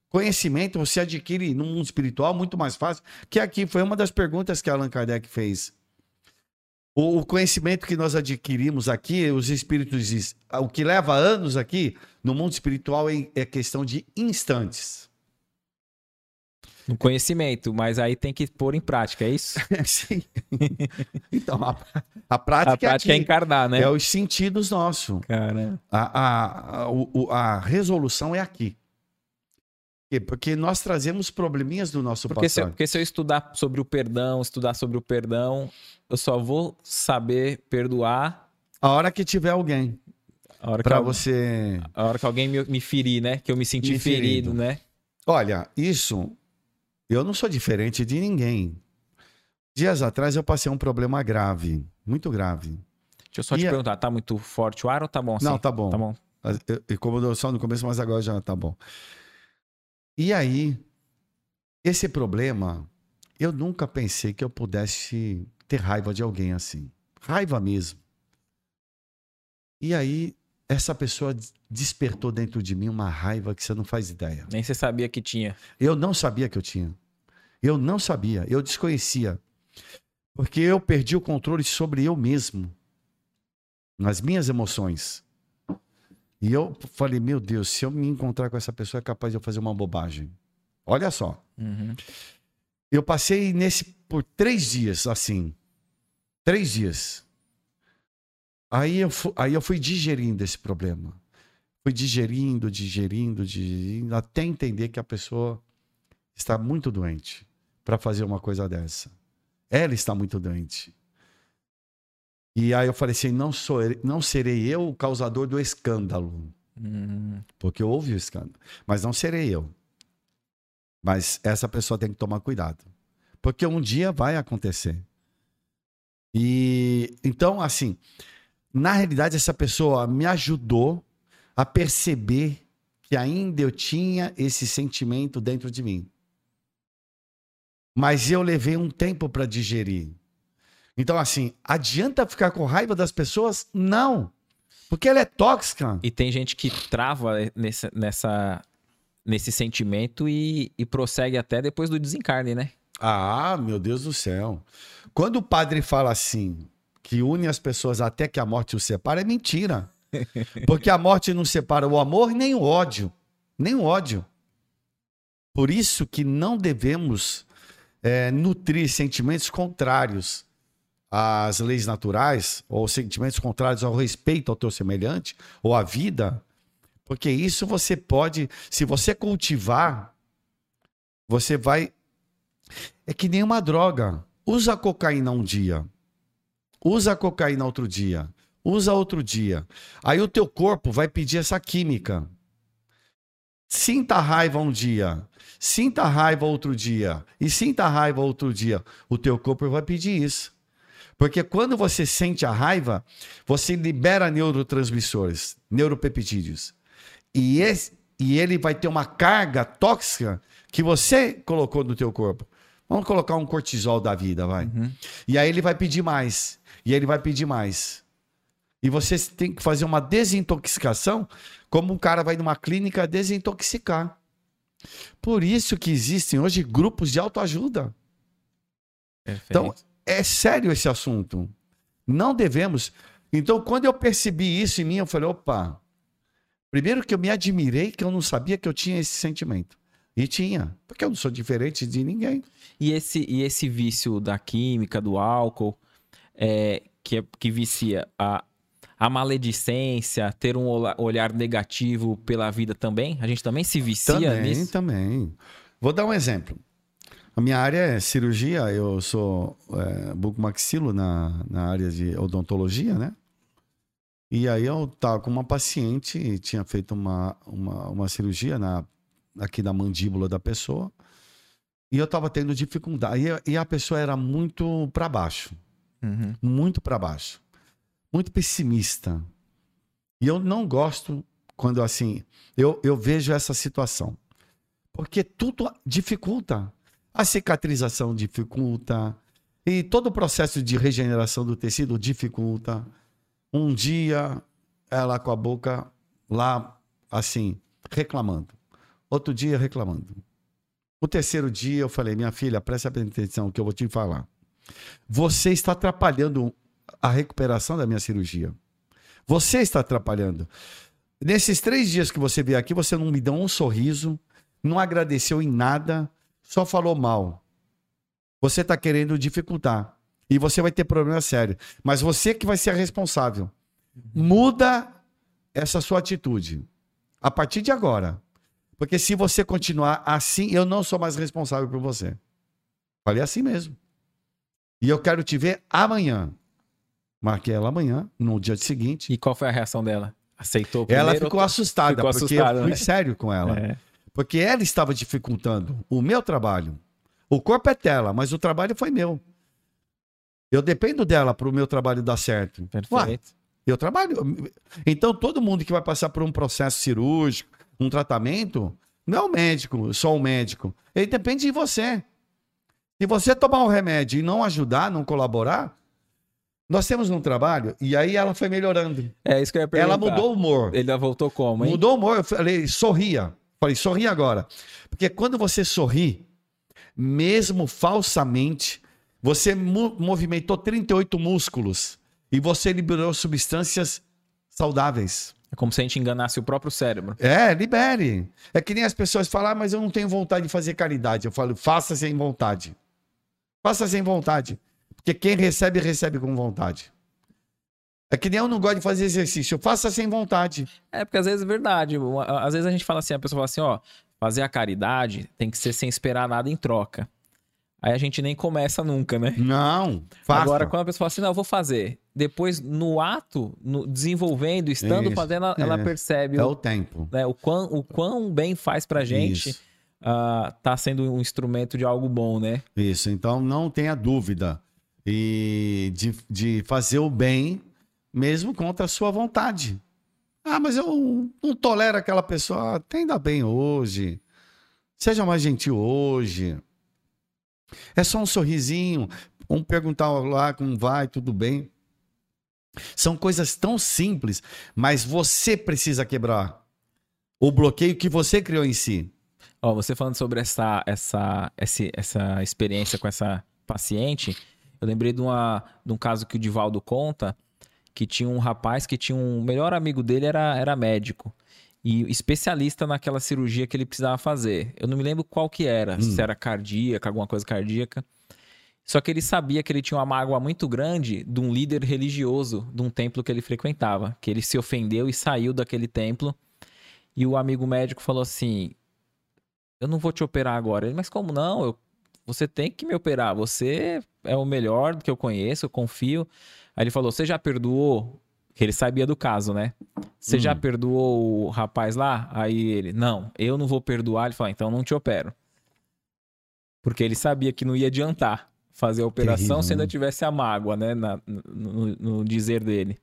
Conhecimento você adquire no mundo espiritual muito mais fácil que aqui. Foi uma das perguntas que Allan Kardec fez. O conhecimento que nós adquirimos aqui, os espíritos dizem, o que leva anos aqui, no mundo espiritual é, é questão de instantes. No conhecimento, mas aí tem que pôr em prática, é isso? Sim. então, a, a prática, A prática é, é encarnar, né? é os sentidos nossos. Cara, A, a, a, o- a resolução é aqui. Porque nós trazemos probleminhas do nosso porque se, passado. porque se eu estudar sobre o perdão, estudar sobre o perdão, eu só vou saber perdoar A hora que tiver alguém a hora, que, para você. a hora que alguém me, me ferir, né? Que eu me senti Me ferido, ferido. né? Olha, isso. Eu não sou diferente de ninguém. Dias atrás eu passei um problema grave, muito grave. Deixa eu só E te a- perguntar, tá muito forte o ar ou tá bom assim? Não, tá bom. Tá bom. Incomodou só no começo, mas agora já tá bom. E aí, esse problema, eu nunca pensei que eu pudesse ter raiva de alguém assim. Raiva mesmo. E aí, essa pessoa des- despertou dentro de mim uma raiva que você não faz ideia. Nem você sabia que tinha. Eu não sabia que eu tinha. Eu não sabia, eu desconhecia. Porque eu perdi o controle sobre eu mesmo, nas minhas emoções. E eu falei, meu Deus, se eu me encontrar com essa pessoa, é capaz de eu fazer uma bobagem. Olha só. Uhum. Eu passei nesse por três dias assim. Três dias. Aí eu, aí eu fui digerindo esse problema. Fui digerindo, digerindo, digerindo, até entender que a pessoa está muito doente para fazer uma coisa dessa. Ela está muito doente. E aí eu falei assim: não, sou, não serei eu o causador do escândalo. Uhum. Porque houve o escândalo. Mas não serei eu. Mas essa pessoa tem que tomar cuidado. Porque um dia vai acontecer. E então, assim, na realidade, essa pessoa me ajudou a perceber que ainda eu tinha esse sentimento dentro de mim. Mas eu levei um tempo para digerir. Então, assim, adianta ficar com raiva das pessoas? Não. Porque ela é tóxica. E tem gente que trava nessa, nessa nesse sentimento e, e prossegue até depois do desencarne, né? Ah, meu Deus do céu. Quando o padre fala assim, que une as pessoas até que a morte os separa, é mentira. Porque a morte não separa o amor nem o ódio. Nem o ódio. Por isso que não devemos é, nutrir sentimentos contrários às leis naturais, ou sentimentos contrários ao respeito ao teu semelhante, ou à vida, porque isso você pode, se você cultivar, você vai. É que nem uma droga. Usa cocaína um dia, usa cocaína outro dia, usa outro dia. Aí o teu corpo vai pedir essa química. Sinta raiva um dia, sinta raiva outro dia e sinta raiva outro dia. O teu corpo vai pedir isso. Porque quando você sente a raiva, você libera neurotransmissores, neuropeptídeos. E, esse, e ele vai ter uma carga tóxica que você colocou no teu corpo. Vamos colocar um cortisol da vida, vai. Uhum. E aí ele vai pedir mais. E ele vai pedir mais. E você tem que fazer uma desintoxicação, como um cara vai numa clínica desintoxicar. Por isso que existem hoje grupos de autoajuda. Perfeito. Então, é sério esse assunto. Não devemos. Então, quando eu percebi isso em mim, eu falei: opa, Primeiro que eu me admirei que eu não sabia que eu tinha esse sentimento. E tinha, porque eu não sou diferente de ninguém. E esse, e esse vício da química, do álcool, é, que, é, que vicia a, a maledicência, ter um olhar negativo pela vida também? A gente também se vicia também, nisso? Também, Vou dar um exemplo. A minha área é cirurgia, eu sou é, bucomaxilo na, na área de odontologia, né? E aí eu tava com uma paciente, tinha feito uma, uma, uma cirurgia na, aqui na mandíbula da pessoa, e eu tava tendo dificuldade. E, e a pessoa era muito para baixo, uhum. muito para baixo, muito pessimista. E eu não gosto quando assim, eu, eu vejo essa situação. Porque tudo dificulta. A cicatrização dificulta, e todo o processo de regeneração do tecido dificulta. Um dia, ela com a boca lá, assim, reclamando. Outro dia, reclamando. O terceiro dia, eu falei: minha filha, preste atenção que eu vou te falar. Você está atrapalhando a recuperação da minha cirurgia. Você está atrapalhando. Nesses três dias que você veio aqui, você não me deu um sorriso, não agradeceu em nada, só falou mal. Você está querendo dificultar. E você vai ter problema sério. Mas você que vai ser responsável. Muda essa sua atitude. A partir de agora. Porque se você continuar assim, eu não sou mais responsável por você. Falei assim mesmo. E eu quero te ver amanhã. Marquei ela amanhã, no dia seguinte. E qual foi a reação dela? Aceitou primeiro? Ela ficou assustada, ficou porque assustada, eu fui né? sério com ela. É. Porque ela estava dificultando o meu trabalho. O corpo é tela, mas o trabalho foi meu. Eu dependo dela para o meu trabalho dar certo. Perfeito. Ué, eu trabalho. Então, todo mundo que vai passar por um processo cirúrgico, um tratamento, não é o médico, só o médico. Ele depende de você. Se você tomar o um remédio e não ajudar, não colaborar, nós temos um trabalho e aí ela foi melhorando. É isso que eu ia perguntar. Ela mudou o humor. Ele voltou como, hein? Mudou o humor. Eu falei, sorria. Falei, sorri agora. Porque quando você sorri, mesmo falsamente, você movimentou 38 músculos e você liberou substâncias saudáveis. É como se a gente enganasse o próprio cérebro. É, libere. É que nem as pessoas falam, ah, mas eu não tenho vontade de fazer caridade. Eu falo, faça sem vontade. Faça sem vontade. Porque quem recebe, recebe com vontade. É que nem eu não gosto de fazer exercício. Faça sem vontade. É, porque às vezes é verdade. Às vezes a gente fala assim, a pessoa fala assim, ó, fazer a caridade tem que ser sem esperar nada em troca. Aí a gente nem começa nunca, né? Não, faça. Agora, quando a pessoa fala assim, não, eu vou fazer. Depois, no ato, no, desenvolvendo, estando Isso, fazendo, ela, é. ela percebe. É o, o tempo. Né, o, quão, o quão bem faz pra gente uh, tá sendo um instrumento de algo bom, né? Isso, então não tenha dúvida e de, de fazer o bem, mesmo contra a sua vontade. Ah, mas eu não tolero aquela pessoa. Atenda bem hoje. Seja mais gentil hoje. É só um sorrisinho. Vamos perguntar lá como vai, tudo bem. São coisas tão simples, mas você precisa quebrar o bloqueio que você criou em si. Ó, você falando sobre essa, essa, essa, essa experiência com essa paciente, eu lembrei de, uma, de um caso que o Divaldo conta, que tinha um rapaz que tinha um melhor amigo dele era, era médico e especialista naquela cirurgia que ele precisava fazer. Eu não me lembro qual que era, hum. se era cardíaca, alguma coisa cardíaca. Só que ele sabia que ele tinha uma mágoa muito grande de um líder religioso de um templo que ele frequentava, que ele se ofendeu e saiu daquele templo. E o amigo médico falou assim: "Eu não vou te operar agora". Ele, mas como não? Eu, você tem que me operar. Você é o melhor que eu conheço, eu confio. Aí ele falou: "Você já perdoou que ele sabia do caso, né? Você hum. já perdoou o rapaz lá? Aí ele, não, eu não vou perdoar. Ele falou, então não te opero. Porque ele sabia que não ia adiantar fazer a operação Terrível, se ainda né? tivesse a mágoa, né? Na, no, no, dizer dele.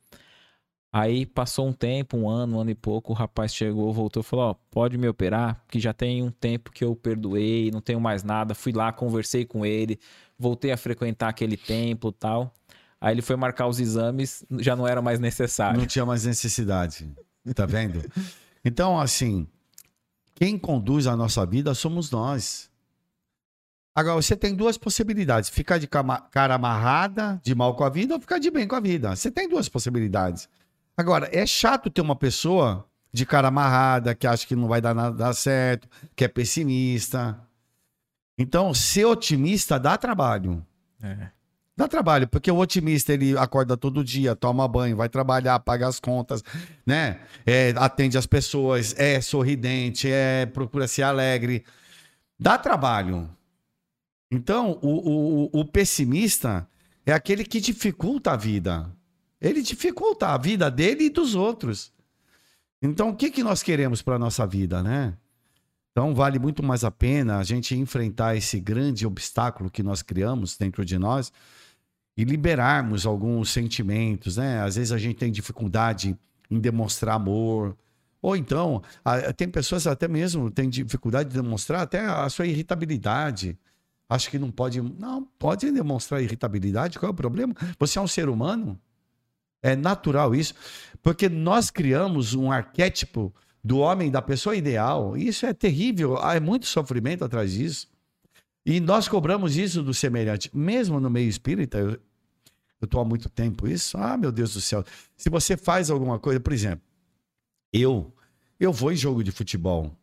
Aí passou um tempo, um ano, um ano e pouco, o rapaz chegou, voltou e falou: Ó, pode me operar, que já tem um tempo que eu perdoei, não tenho mais nada. Fui lá, conversei com ele, voltei a frequentar aquele templo tal. Aí ele foi marcar os exames, já não era mais necessário. Não tinha mais necessidade. Tá vendo? Então, assim, quem conduz a nossa vida somos nós. Agora, você tem duas possibilidades: ficar de cara amarrada, de mal com a vida, ou ficar de bem com a vida. Você tem duas possibilidades. Agora, é chato ter uma pessoa de cara amarrada, que acha que não vai dar nada dar certo, que é pessimista. Então, ser otimista dá trabalho. É. Dá trabalho, porque o otimista ele acorda todo dia, toma banho, vai trabalhar, paga as contas, né? É, atende as pessoas, é sorridente, é procura ser alegre. Dá trabalho. Então, o, o, o pessimista é aquele que dificulta a vida. Ele dificulta a vida dele e dos outros. Então, o que, que nós queremos para a nossa vida, né? Então, vale muito mais a pena a gente enfrentar esse grande obstáculo que nós criamos dentro de nós e liberarmos alguns sentimentos, né? Às vezes a gente tem dificuldade em demonstrar amor, ou então tem pessoas até mesmo têm dificuldade de demonstrar até a sua irritabilidade. Acho que não pode, não pode demonstrar irritabilidade. Qual é o problema? Você é um ser humano. É natural isso, porque nós criamos um arquétipo do homem, da pessoa ideal. Isso é terrível. Há muito sofrimento atrás disso. E nós cobramos isso do semelhante. Mesmo no meio espírita, eu, eu estou há muito tempo isso. Ah, meu Deus do céu. Se você faz alguma coisa, por exemplo, eu eu vou em jogo de futebol.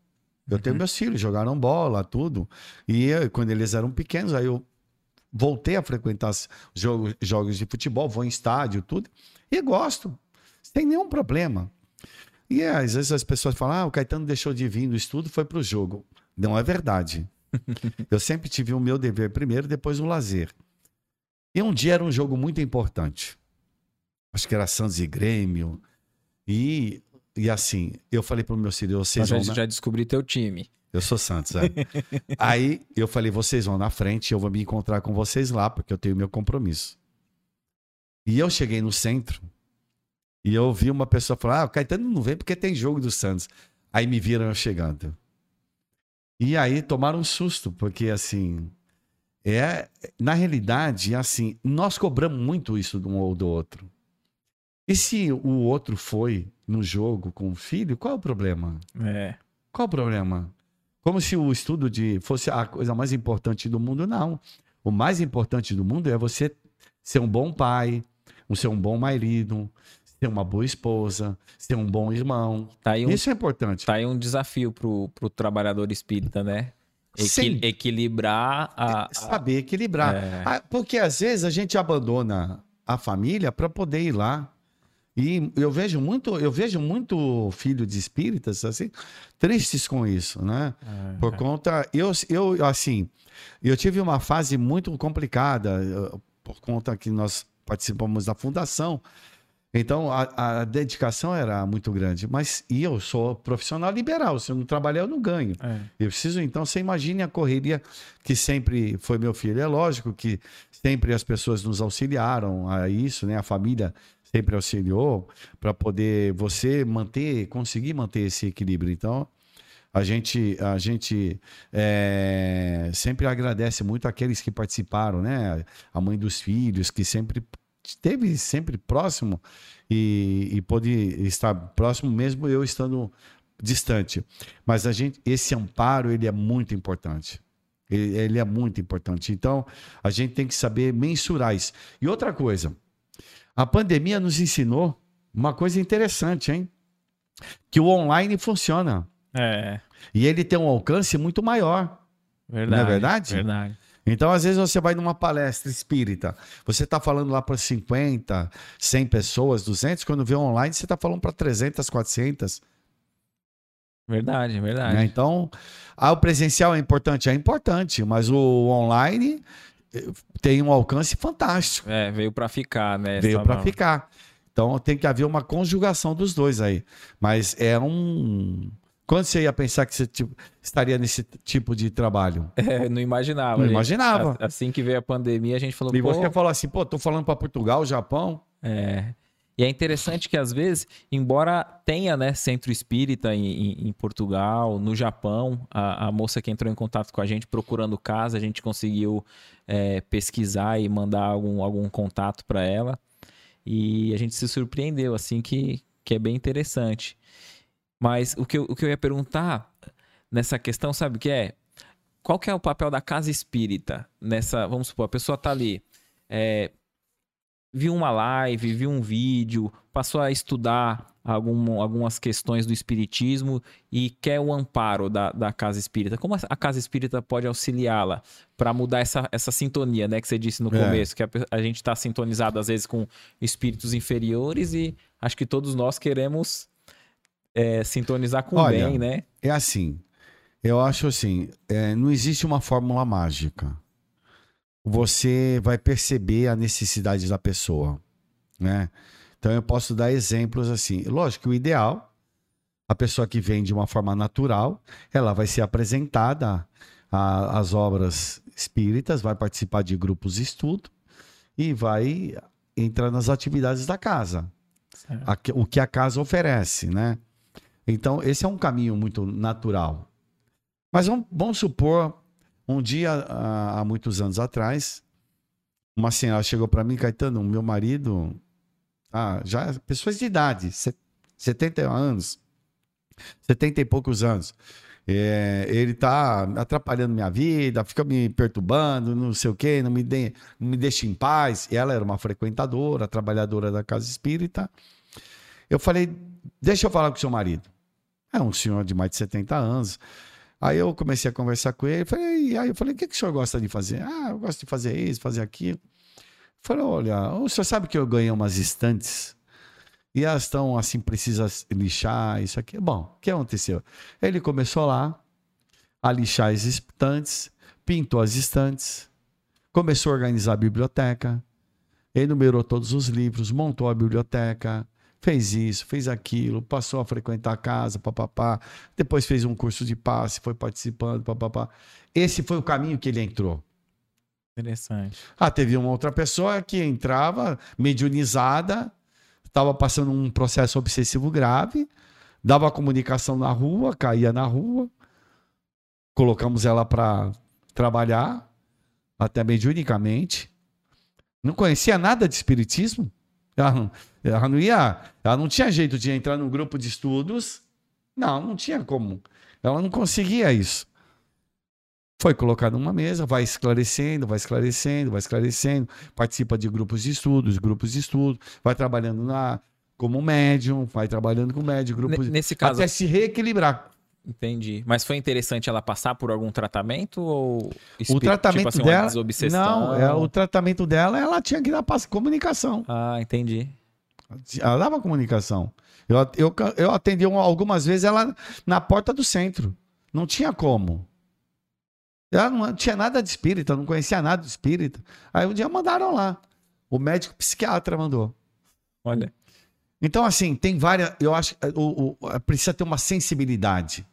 Eu tenho uhum. meus filhos, jogaram bola, tudo. E eu, quando eles eram pequenos, aí eu voltei a frequentar jogos, jogos de futebol, vou em estádio, tudo. E gosto, sem nenhum problema. E é, às vezes as pessoas falam: ah, o Caetano deixou de vir do estudo, foi para o jogo. Não é verdade. eu sempre tive o meu dever primeiro, depois o lazer. E um dia era um jogo muito importante. Acho que era Santos e Grêmio. E, e assim, eu falei para o meu filho, vocês Mas vão... já descobri teu time. Eu sou Santos, é. Aí eu falei, vocês vão na frente, eu vou me encontrar com vocês lá, porque eu tenho meu compromisso. E eu cheguei no centro e eu vi uma pessoa falar, ah, o Caetano não vem porque tem jogo do Santos. Aí me viram eu chegando. E aí tomaram um susto, porque assim, é, na realidade, assim, nós cobramos muito isso de um ou do outro. E se o outro foi no jogo com o filho, qual é o problema? É. Qual é o problema? Como se o estudo de fosse a coisa mais importante do mundo, não. O mais importante do mundo é você ser um bom pai, ser um bom marido, ser uma boa esposa, ser um bom irmão. Tá um, Isso é importante. Tá aí um desafio pro, pro trabalhador espírita, né? Equi equilibrar a. Saber equilibrar. É... Ah, porque às vezes a gente abandona a família para poder ir lá. E eu vejo muito, eu vejo muito filho de espíritas assim, tristes com isso, né? É, Por conta eu eu assim, eu tive uma fase muito complicada por conta que nós participamos da fundação então a, a, dedicação era muito grande. Mas e eu sou profissional liberal. Se eu não trabalhar, eu não ganho. É. Eu preciso, então, você imagine a correria que sempre foi meu filho. É lógico que sempre as pessoas nos auxiliaram a isso, né? A família sempre auxiliou para poder você manter, conseguir manter esse equilíbrio. Então, a gente, a gente é, sempre agradece muito aqueles que participaram, né? A mãe dos filhos, que sempre esteve sempre próximo e, e pôde estar próximo, mesmo eu estando distante. Mas a gente, esse amparo ele é muito importante. Ele, ele é muito importante. Então, a gente tem que saber mensurar isso. E outra coisa, a pandemia nos ensinou uma coisa interessante, hein? Que o online funciona. É. E ele tem um alcance muito maior. Verdade. Não é verdade? Verdade. Então, às vezes, você vai numa palestra espírita, você está falando lá para 50, 100 pessoas, 200, quando vê online, você está falando para 300, 400. Verdade, verdade. Né? Então, ah, o presencial é importante? É importante, mas o online eh, tem um alcance fantástico. É, veio para ficar, né? Veio para ficar. Então, tem que haver uma conjugação dos dois aí. Mas é um. Quando você ia pensar que você tipo, estaria nesse tipo de trabalho? É, não imaginava. Não gente. imaginava. A- Assim que veio a pandemia, a gente falou, E você falou assim, pô, tô falando para Portugal, Japão. É. E é interessante que, às vezes, embora tenha né, centro espírita em, em- em Portugal, no Japão, a, a moça que entrou em contato com a gente procurando casa, a gente conseguiu é, pesquisar e mandar algum, algum contato para ela. E a gente se surpreendeu, assim, que, que é bem interessante. Mas o que, eu, o que eu ia perguntar nessa questão, sabe o que é? Qual que é o papel da casa espírita nessa. Vamos supor, a pessoa tá ali. é, viu uma live, viu um vídeo, passou a estudar algum, algumas questões do espiritismo e quer o amparo da, da casa espírita. Como a casa espírita pode auxiliá-la para mudar essa, essa sintonia, né? Que você disse no É. começo, que a, a gente está sintonizado às vezes com espíritos inferiores e acho que todos nós queremos é, sintonizar com o Olha, bem, né? É assim. Eu acho assim, é, não existe uma fórmula mágica. Você vai perceber a necessidade da pessoa, né? Então eu posso dar exemplos assim. Lógico que o ideal, a pessoa que vem de uma forma natural, ela vai ser apresentada às obras espíritas, vai participar de grupos de estudo e vai entrar nas atividades da casa a o que a casa oferece, né? Então, esse é um caminho muito natural. Mas vamos, vamos supor, um dia, há, muitos anos atrás, uma senhora chegou para mim, Caetano, meu marido, ah, já pessoas de idade, se- 70 anos, 70 e poucos anos. É, ele tá atrapalhando minha vida, fica me perturbando, não sei o quê, não me, de, não me deixa em paz. E ela era uma frequentadora, trabalhadora da casa espírita. Eu falei, deixa eu falar com seu marido. É um senhor de mais de 70 anos. Aí eu comecei a conversar com ele. Falei, aí eu falei, o que, que o senhor gosta de fazer? Ah, eu gosto de fazer isso, fazer aquilo. Falei, olha, o senhor sabe que eu ganhei umas estantes e elas estão assim, precisa lixar, isso aqui. Bom, o que aconteceu? Ele começou lá a lixar as estantes, pintou as estantes, começou a organizar a biblioteca, enumerou todos os livros, montou a biblioteca, fez isso, fez aquilo, passou a frequentar a casa, papapá, depois fez um curso de passe, foi participando, papapá. Esse foi o caminho que ele entrou. Interessante. Ah, teve uma outra pessoa que entrava mediunizada, estava passando um processo obsessivo grave, dava comunicação na rua, caía na rua, colocamos ela para trabalhar, até mediunicamente. Não conhecia nada de espiritismo. Ela não, ela não ia, ela não tinha jeito de entrar num grupo de estudos. Não, não tinha como. Ela não conseguia isso. Foi colocado numa mesa, vai esclarecendo, vai esclarecendo, vai esclarecendo, participa de grupos de estudos, grupos de estudo, vai trabalhando na, como médium, vai trabalhando com médium, grupos Ne- Nesse caso, até se reequilibrar. Entendi. Mas foi interessante ela passar por algum tratamento ou O tratamento tipo assim, dela, não, é, o tratamento dela, ela tinha que dar comunicação. Ah, entendi. Ela dava comunicação. Eu, eu, eu atendi um- algumas vezes ela na porta do centro. Não tinha como. Ela não tinha nada de espírita, não conhecia nada de espírita. Aí um dia mandaram lá. O médico psiquiatra mandou. Olha. Então, assim, tem várias. Eu acho que precisa ter uma sensibilidade.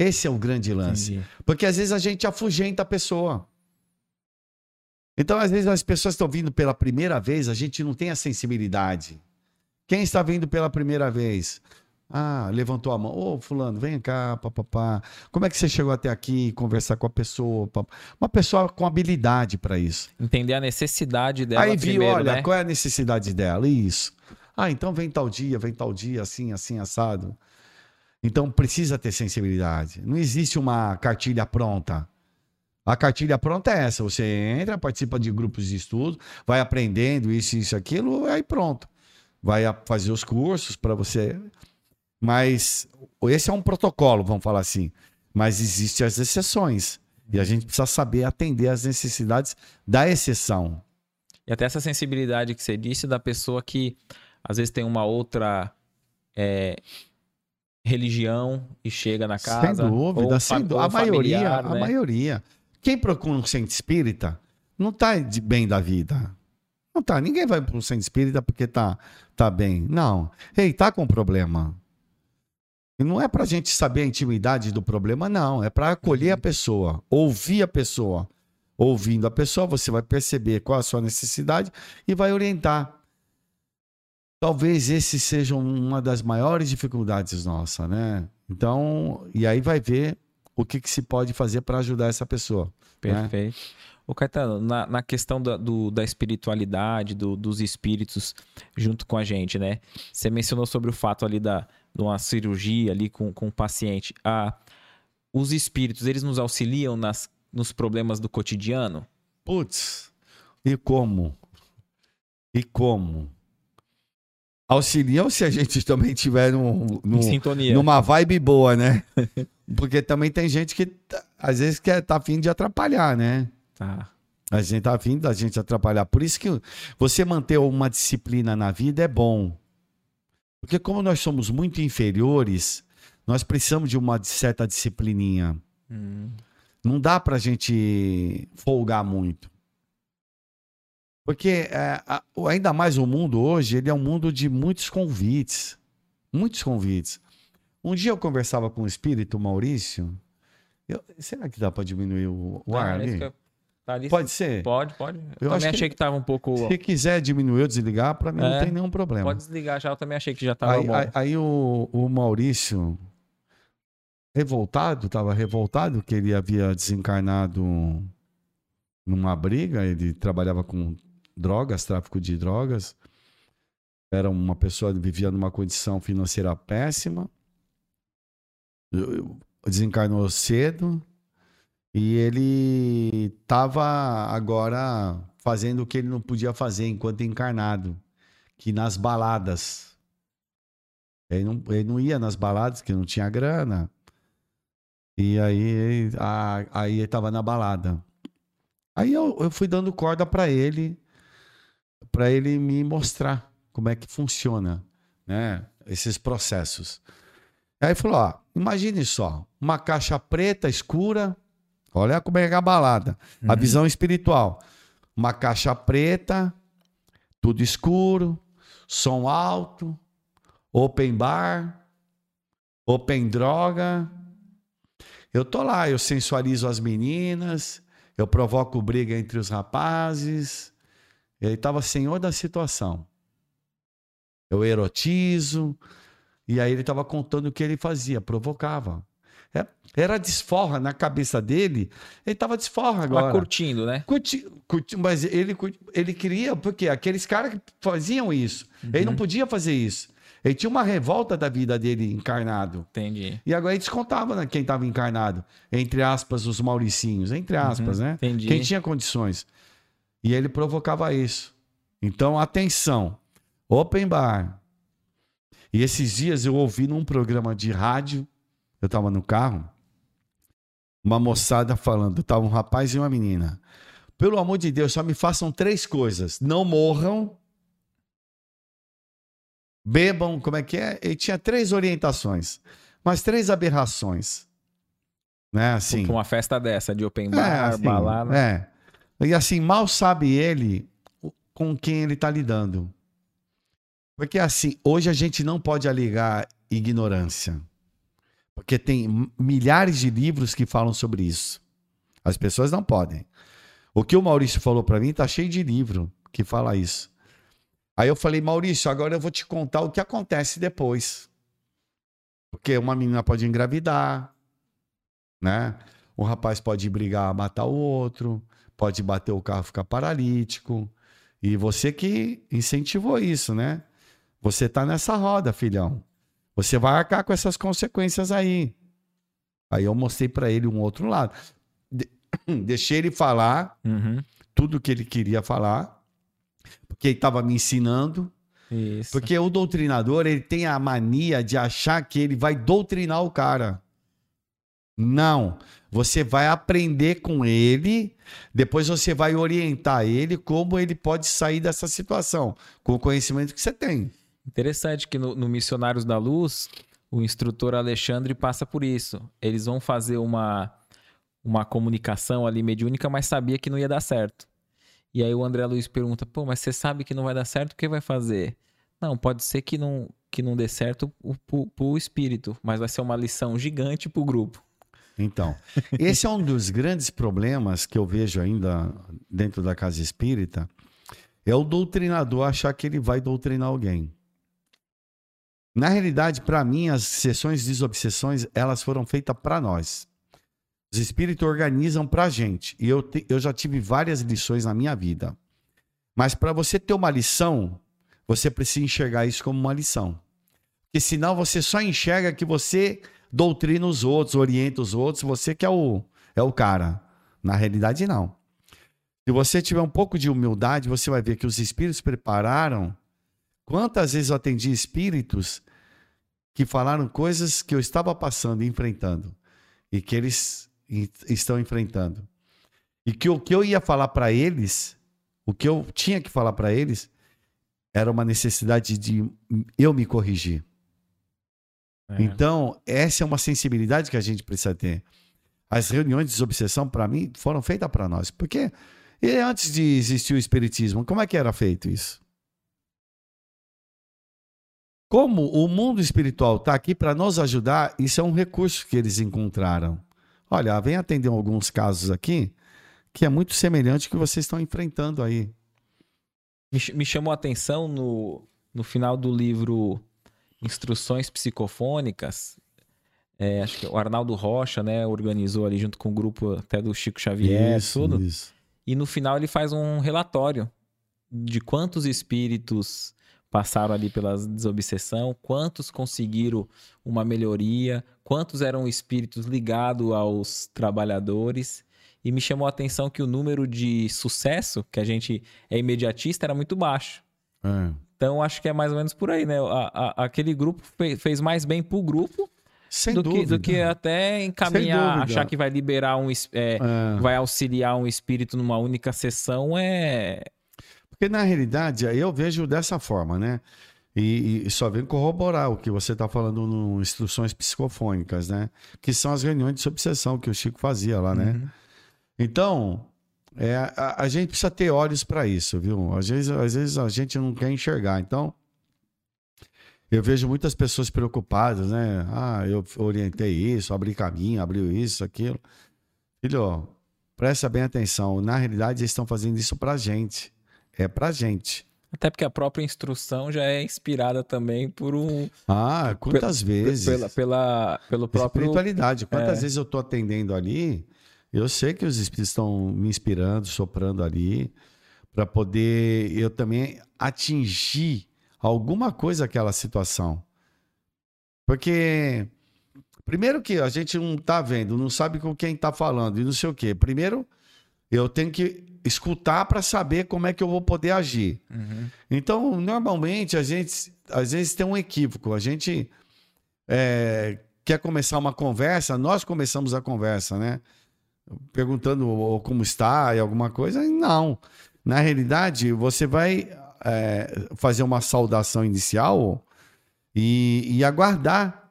Esse é o grande lance. Entendi. Porque às vezes a gente afugenta a pessoa. Então, às vezes, as pessoas estão vindo pela primeira vez, a gente não tem a sensibilidade. Quem está vindo pela primeira vez? Ah, levantou a mão. Ô, fulano, vem cá, papapá. Como é que você chegou até aqui, conversar com a pessoa? Papá. Uma pessoa com habilidade para isso. Entender a necessidade dela Aí viu, primeiro, olha, né? qual é a necessidade dela? Isso. Ah, então vem tal dia, vem tal dia, assim, assim, assado. Então precisa ter sensibilidade. Não existe uma cartilha pronta. A cartilha pronta é essa. Você entra, participa de grupos de estudo, vai aprendendo isso, isso, aquilo, aí pronto. Vai fazer os cursos para você. Mas esse é um protocolo, vamos falar assim. Mas existem as exceções. E a gente precisa saber atender às necessidades da exceção. E até essa sensibilidade que você disse da pessoa que às vezes tem uma outra é, religião e chega na casa. sem dúvida, ou sem fa- dú- ou A maioria, familiar, a né? maioria. Quem procura um centro espírita não tá de bem da vida. Não tá. Ninguém vai para um centro espírita porque tá, tá bem. Não. Ei, tá com problema. E não é pra gente saber a intimidade do problema, não. É para acolher a pessoa, ouvir a pessoa. Ouvindo a pessoa, você vai perceber qual a sua necessidade e vai orientar. Talvez esse seja uma das maiores dificuldades nossa, né? Então, e aí vai ver o que, que se pode fazer para ajudar essa pessoa. né? Perfeito. Ô, Caetano, na, na questão da, do- da espiritualidade, do- dos espíritos junto com a gente, né? Você mencionou sobre o fato ali da, de uma cirurgia ali com, com o paciente. Ah, os espíritos, eles nos auxiliam nas, nos problemas do cotidiano? Putz, e como? E como? Auxiliam se a gente também tiver num, num- sintonia. numa vibe boa, né? Porque também tem gente que tá- às vezes quer tá afim de atrapalhar, né? Tá. A gente tá afim da gente atrapalhar. Por isso que você manter uma disciplina na vida é bom. Porque como nós somos muito inferiores, nós precisamos de uma certa disciplininha. Hum, Não dá pra gente folgar muito. Porque é, a- ainda mais o mundo hoje, ele é um mundo de muitos convites. Muitos convites. Um dia eu conversava com o espírito Maurício. eu- será que dá pra diminuir o, o ar Ah, ali? eu- tá ali- Pode ser? Pode, pode. Eu, Eu também achei que tava um pouco. Se quiser diminuir ou desligar, pra mim não É, tem nenhum problema. Pode desligar já, eu também achei que já tava Aí, bom. aí- aí o, o Maurício, revoltado, estava revoltado que ele havia desencarnado numa briga. Ele trabalhava com drogas, tráfico de drogas. Era uma pessoa que vivia numa condição financeira péssima. Desencarnou cedo. E ele estava agora fazendo o que ele não podia fazer enquanto encarnado, que nas baladas. Ele não, ele não ia nas baladas, que não tinha grana. E aí, a- aí ele estava na balada. Aí eu, eu fui dando corda para ele, para ele me mostrar como é que funciona, né? Esses processos. Aí falou: ó, imagine só, uma caixa preta escura. Olha como é que é a balada. A Uhum. visão espiritual. Uma caixa preta, tudo escuro, som alto, open bar, open droga. Eu tô lá, eu sensualizo as meninas, eu provoco briga entre os rapazes. Ele estava senhor da situação. Eu erotizo. E aí ele estava contando o que ele fazia, provocava. É- Era desforra na cabeça dele. Ele estava desforra Tava agora. curtindo, né? Curti, curti- mas ele, ele queria, porque aqueles caras que faziam isso, ele não podia fazer isso. Ele tinha uma revolta da vida dele encarnado. Entendi. E agora ele descontava né, quem estava encarnado. Entre aspas, os mauricinhos. Entre aspas, né? Entendi. Quem tinha condições. E ele provocava isso. Então, atenção. Open bar. E esses dias eu ouvi num programa de rádio, eu estava no carro, uma moçada falando, tava um rapaz e uma menina. Pelo amor de Deus, só me façam três coisas. Não morram. Bebam, como é que é? Ele tinha três orientações, mas três aberrações. Né, assim. Uma festa dessa, de open bar, assim, balada. É. E assim, mal sabe ele com quem ele está lidando. Porque assim, hoje a gente não pode alegar ignorância. Porque tem milhares de livros que falam sobre isso. As pessoas não podem. O que o Maurício falou para mim tá cheio de livro que fala isso. Aí eu falei, Maurício, agora eu vou te contar o que acontece depois. Porque uma menina pode engravidar, né? Um rapaz pode brigar, matar o outro, pode bater o carro, ficar paralítico. E você que incentivou isso, né? Você tá nessa roda, filhão. Você vai arcar com essas consequências aí. Aí eu mostrei para ele um outro lado. De deixei ele falar Uhum. tudo que ele queria falar, porque ele estava me ensinando. Isso. Porque o doutrinador, ele tem a mania de achar que ele vai doutrinar o cara. Não. Você vai aprender com ele, depois você vai orientar ele como ele pode sair dessa situação, com o conhecimento que você tem. Interessante que no, no Missionários da Luz, o instrutor Alexandre passa por isso. Eles vão fazer uma, uma comunicação ali mediúnica, mas sabia que não ia dar certo. E aí o André Luiz pergunta: pô, mas você sabe que não vai dar certo, o que vai fazer? Não, pode ser que não, que não dê certo o- pro, pro espírito, mas vai ser uma lição gigante pro grupo. Então, esse é um dos grandes problemas que eu vejo ainda dentro da casa espírita, é o doutrinador achar que ele vai doutrinar alguém. Na realidade, para mim, as sessões de desobsessões, elas foram feitas para nós. Os espíritos organizam para gente. E eu, te- eu já tive várias lições na minha vida. Mas para você ter uma lição, você precisa enxergar isso como uma lição. Porque senão você só enxerga que você doutrina os outros, orienta os outros, você que é o, é o cara. Na realidade, não. Se você tiver um pouco de humildade, você vai ver que os espíritos prepararam. Quantas vezes eu atendi espíritos que falaram coisas que eu estava passando e enfrentando e que eles estão enfrentando. E que o que eu ia falar para eles, o que eu tinha que falar para eles, era uma necessidade de eu me corrigir. É. Então, essa é uma sensibilidade que a gente precisa ter. As reuniões de desobsessão, para mim, foram feitas para nós. Porque e antes de existir o Espiritismo, como é que era feito isso? Como o mundo espiritual está aqui para nos ajudar, isso é um recurso que eles encontraram. Olha, vem atender alguns casos aqui que é muito semelhante ao que vocês estão enfrentando aí. Me, ch- me chamou a atenção no, no final do livro Instruções Psicofônicas. é, acho que o Arnaldo Rocha, né, organizou ali junto com o grupo até do Chico Xavier, isso, tudo. isso. E no final ele faz um relatório de quantos espíritos passaram ali pela desobsessão, quantos conseguiram uma melhoria, quantos eram espíritos ligados aos trabalhadores. E me chamou a atenção que o número de sucesso, que a gente é imediatista, era muito baixo. É. Então acho que é mais ou menos por aí, né? A- a- aquele grupo fe- fez mais bem pro grupo Sem do que, dúvida. do que até encaminhar, achar que vai liberar um, é, É. vai auxiliar um espírito numa única sessão é Porque na realidade, aí eu vejo dessa forma, né? E, e só vem corroborar o que você está falando no Instruções Psicofônicas, né? Que são as reuniões de obsessão que o Chico fazia lá, né? Uhum. Então, é, a, a gente precisa ter olhos para isso, viu? Às vezes, às vezes a gente não quer enxergar. Então, eu vejo muitas pessoas preocupadas, né? Ah, eu orientei isso, abri caminho, abriu isso, aquilo. Filho, presta bem atenção. Na realidade, eles estão fazendo isso pra gente. É pra gente. Até porque a própria instrução já é inspirada também por um Ah, quantas vezes? pela, pela pelo próprio Espiritualidade. Quantas É. vezes eu estou atendendo ali, eu sei que os espíritos estão me inspirando, soprando ali, para poder eu também atingir alguma coisa aquela situação. Porque, primeiro que a gente não está vendo, não sabe com quem está falando e não sei o quê. Primeiro, eu tenho que escutar para saber como é que eu vou poder agir. Uhum. Então, normalmente, a gente às vezes tem um equívoco. A gente é, quer começar uma conversa, nós começamos a conversa, né? Perguntando como está e alguma coisa. Não. Na realidade, você vai é, fazer uma saudação inicial e, e aguardar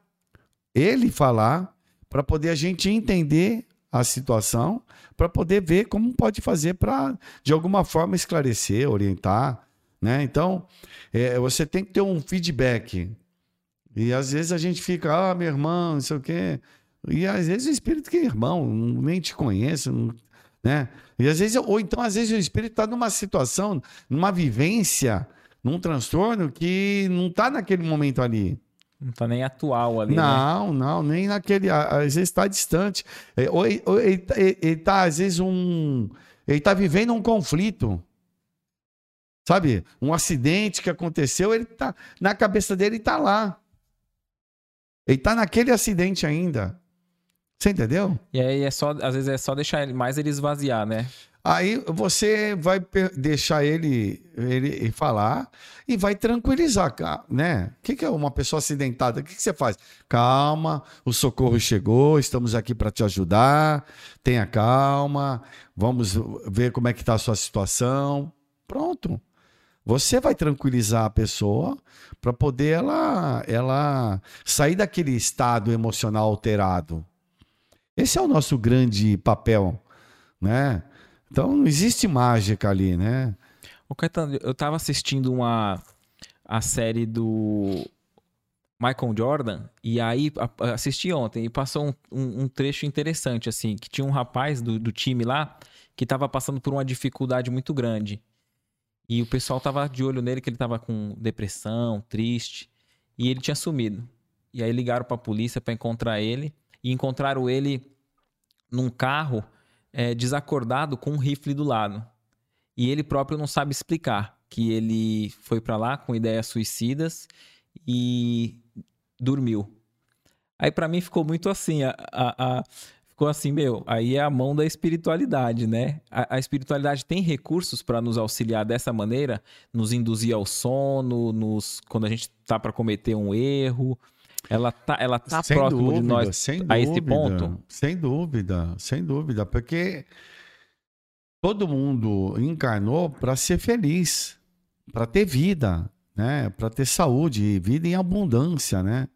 ele falar para poder a gente entender a situação, para poder ver como pode fazer para, de alguma forma, esclarecer, orientar. Né? Então, é, você tem que ter um feedback. E às vezes a gente fica, ah, meu irmão, não sei o quê. E às vezes o espírito que é irmão, nem te conhece, né? E às vezes, ou então às vezes o espírito está numa situação, numa vivência num transtorno que não está naquele momento ali. Não está nem atual ali. Né? Não, né? não, nem naquele. Às vezes está distante. É, ou, ou ele, está, às vezes, um. Ele está vivendo um conflito. Sabe? Um acidente que aconteceu, ele tá. Na cabeça dele está lá. Ele está naquele acidente ainda. Você entendeu? E aí é só, às vezes é só deixar mais ele esvaziar, né? Aí você vai deixar ele, ele falar e vai tranquilizar, né? O que, é uma pessoa acidentada? O que, que você faz? Calma, o socorro chegou, estamos aqui para te ajudar. Tenha calma, vamos ver como é que está a sua situação. Pronto. Você vai tranquilizar a pessoa para poder ela, ela sair daquele estado emocional alterado. Esse é o nosso grande papel, né? Então não existe mágica ali, né? O Caetano, eu tava assistindo uma a série do Michael Jordan e aí assisti ontem e passou um, um, um trecho interessante assim, que tinha um rapaz do, do time lá que estava passando por uma dificuldade muito grande. E o pessoal tava de olho nele que ele tava com depressão, triste, e ele tinha sumido. E aí ligaram para a polícia para encontrar ele e encontraram ele num carro é, desacordado com um rifle do lado. E ele próprio não sabe explicar que ele foi para lá com ideias suicidas e dormiu. Aí para mim ficou muito assim, a, a, a, ficou assim, meu, aí é a mão da espiritualidade, né? A, espiritualidade tem recursos para nos auxiliar dessa maneira, nos induzir ao sono, nos quando a gente tá para cometer um erro, ela tá, ela tá sem próximo dúvida, de nós sem a esse ponto? Sem dúvida, sem dúvida, porque todo mundo encarnou para ser feliz, para ter vida, né? Para ter saúde, vida em abundância, né?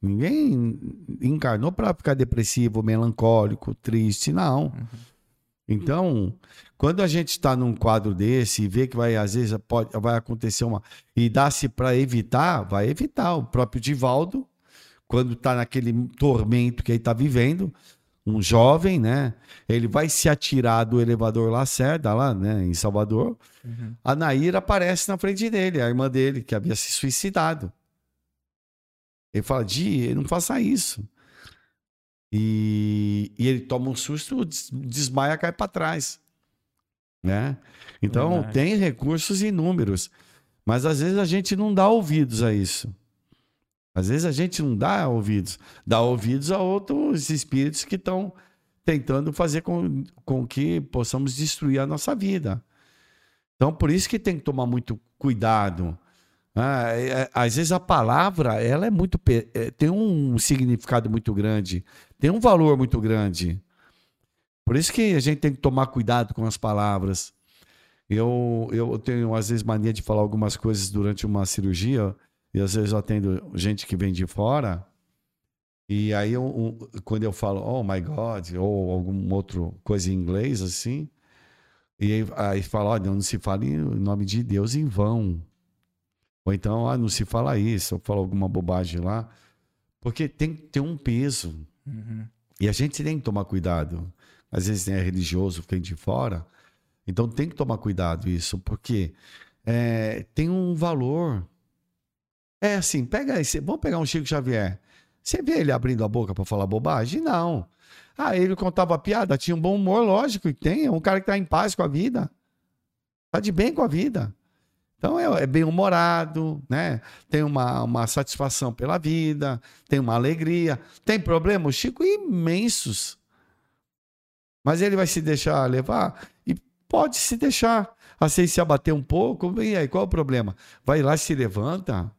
Ninguém encarnou para ficar depressivo, melancólico, triste, não. Uhum. Então, quando a gente está num quadro desse e vê que vai, às vezes, pode, vai acontecer uma. E dá-se para evitar, vai evitar. O próprio Divaldo quando está naquele tormento que ele está vivendo, um jovem, né? Ele vai se atirar do elevador Lacerda, lá, né, em Salvador. Uhum. A Naira aparece na frente dele, a irmã dele, que havia se suicidado. Ele fala: Di, não faça isso. E, e ele toma um susto, desmaia, cai para trás. Né? Então, Verdade. tem recursos inúmeros. Mas às vezes a gente não dá ouvidos a isso. Às vezes a gente não dá ouvidos, dá ouvidos a outros espíritos que estão tentando fazer com, com que possamos destruir a nossa vida. Então, por isso que tem que tomar muito cuidado. Ah, é, é, às vezes a palavra ela é muito é, tem um significado muito grande, tem um valor muito grande. Por isso que a gente tem que tomar cuidado com as palavras. Eu, eu tenho às vezes mania de falar algumas coisas durante uma cirurgia e às vezes eu atendo gente que vem de fora. E aí, eu, quando eu falo, oh my God, ou alguma outra coisa em inglês, assim, e aí, fala, olha, não se fala em nome de Deus em vão. Ou então, ah, não se fala isso, ou fala alguma bobagem lá. Porque tem que ter um peso. Uhum. E a gente tem que tomar cuidado. Às vezes é religioso, vem de fora. Então tem que tomar cuidado isso, porque é, tem um valor. É assim, pega esse. Vamos pegar um Chico Xavier. Você vê ele abrindo a boca para falar bobagem? Não. Ah, ele contava piada, tinha um bom humor, lógico que tem. É um cara que tá em paz com a vida. Tá de bem com a vida. Então é, é bem humorado, né? Tem uma, uma satisfação pela vida, tem uma alegria. Tem problemas, Chico, imensos. Mas ele vai se deixar levar? E pode se deixar. Assim, se abater um pouco, e aí, qual é o problema? Vai lá, se levanta,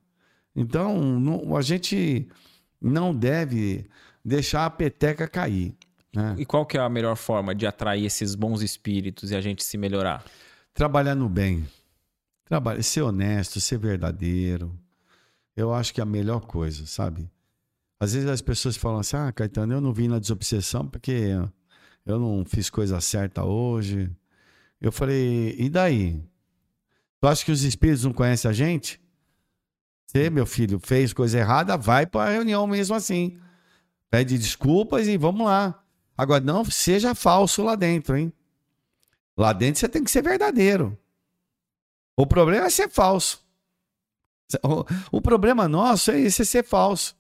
então, não, a gente não deve deixar a peteca cair. Né? E qual que é a melhor forma de atrair esses bons espíritos e a gente se melhorar? Trabalhar no bem. Trabalhar, ser honesto, ser verdadeiro. Eu acho que é a melhor coisa, sabe? Às vezes as pessoas falam assim: ah, Caetano, eu não vim na desobsessão porque eu não fiz coisa certa hoje. Eu falei: e daí? Tu acha que os espíritos não conhecem a gente? Você, meu filho, fez coisa errada, vai para a reunião mesmo assim. Pede desculpas e vamos lá. Agora, não seja falso lá dentro, hein? Lá dentro você tem que ser verdadeiro. O problema é ser falso. O, problema nosso é esse ser falso.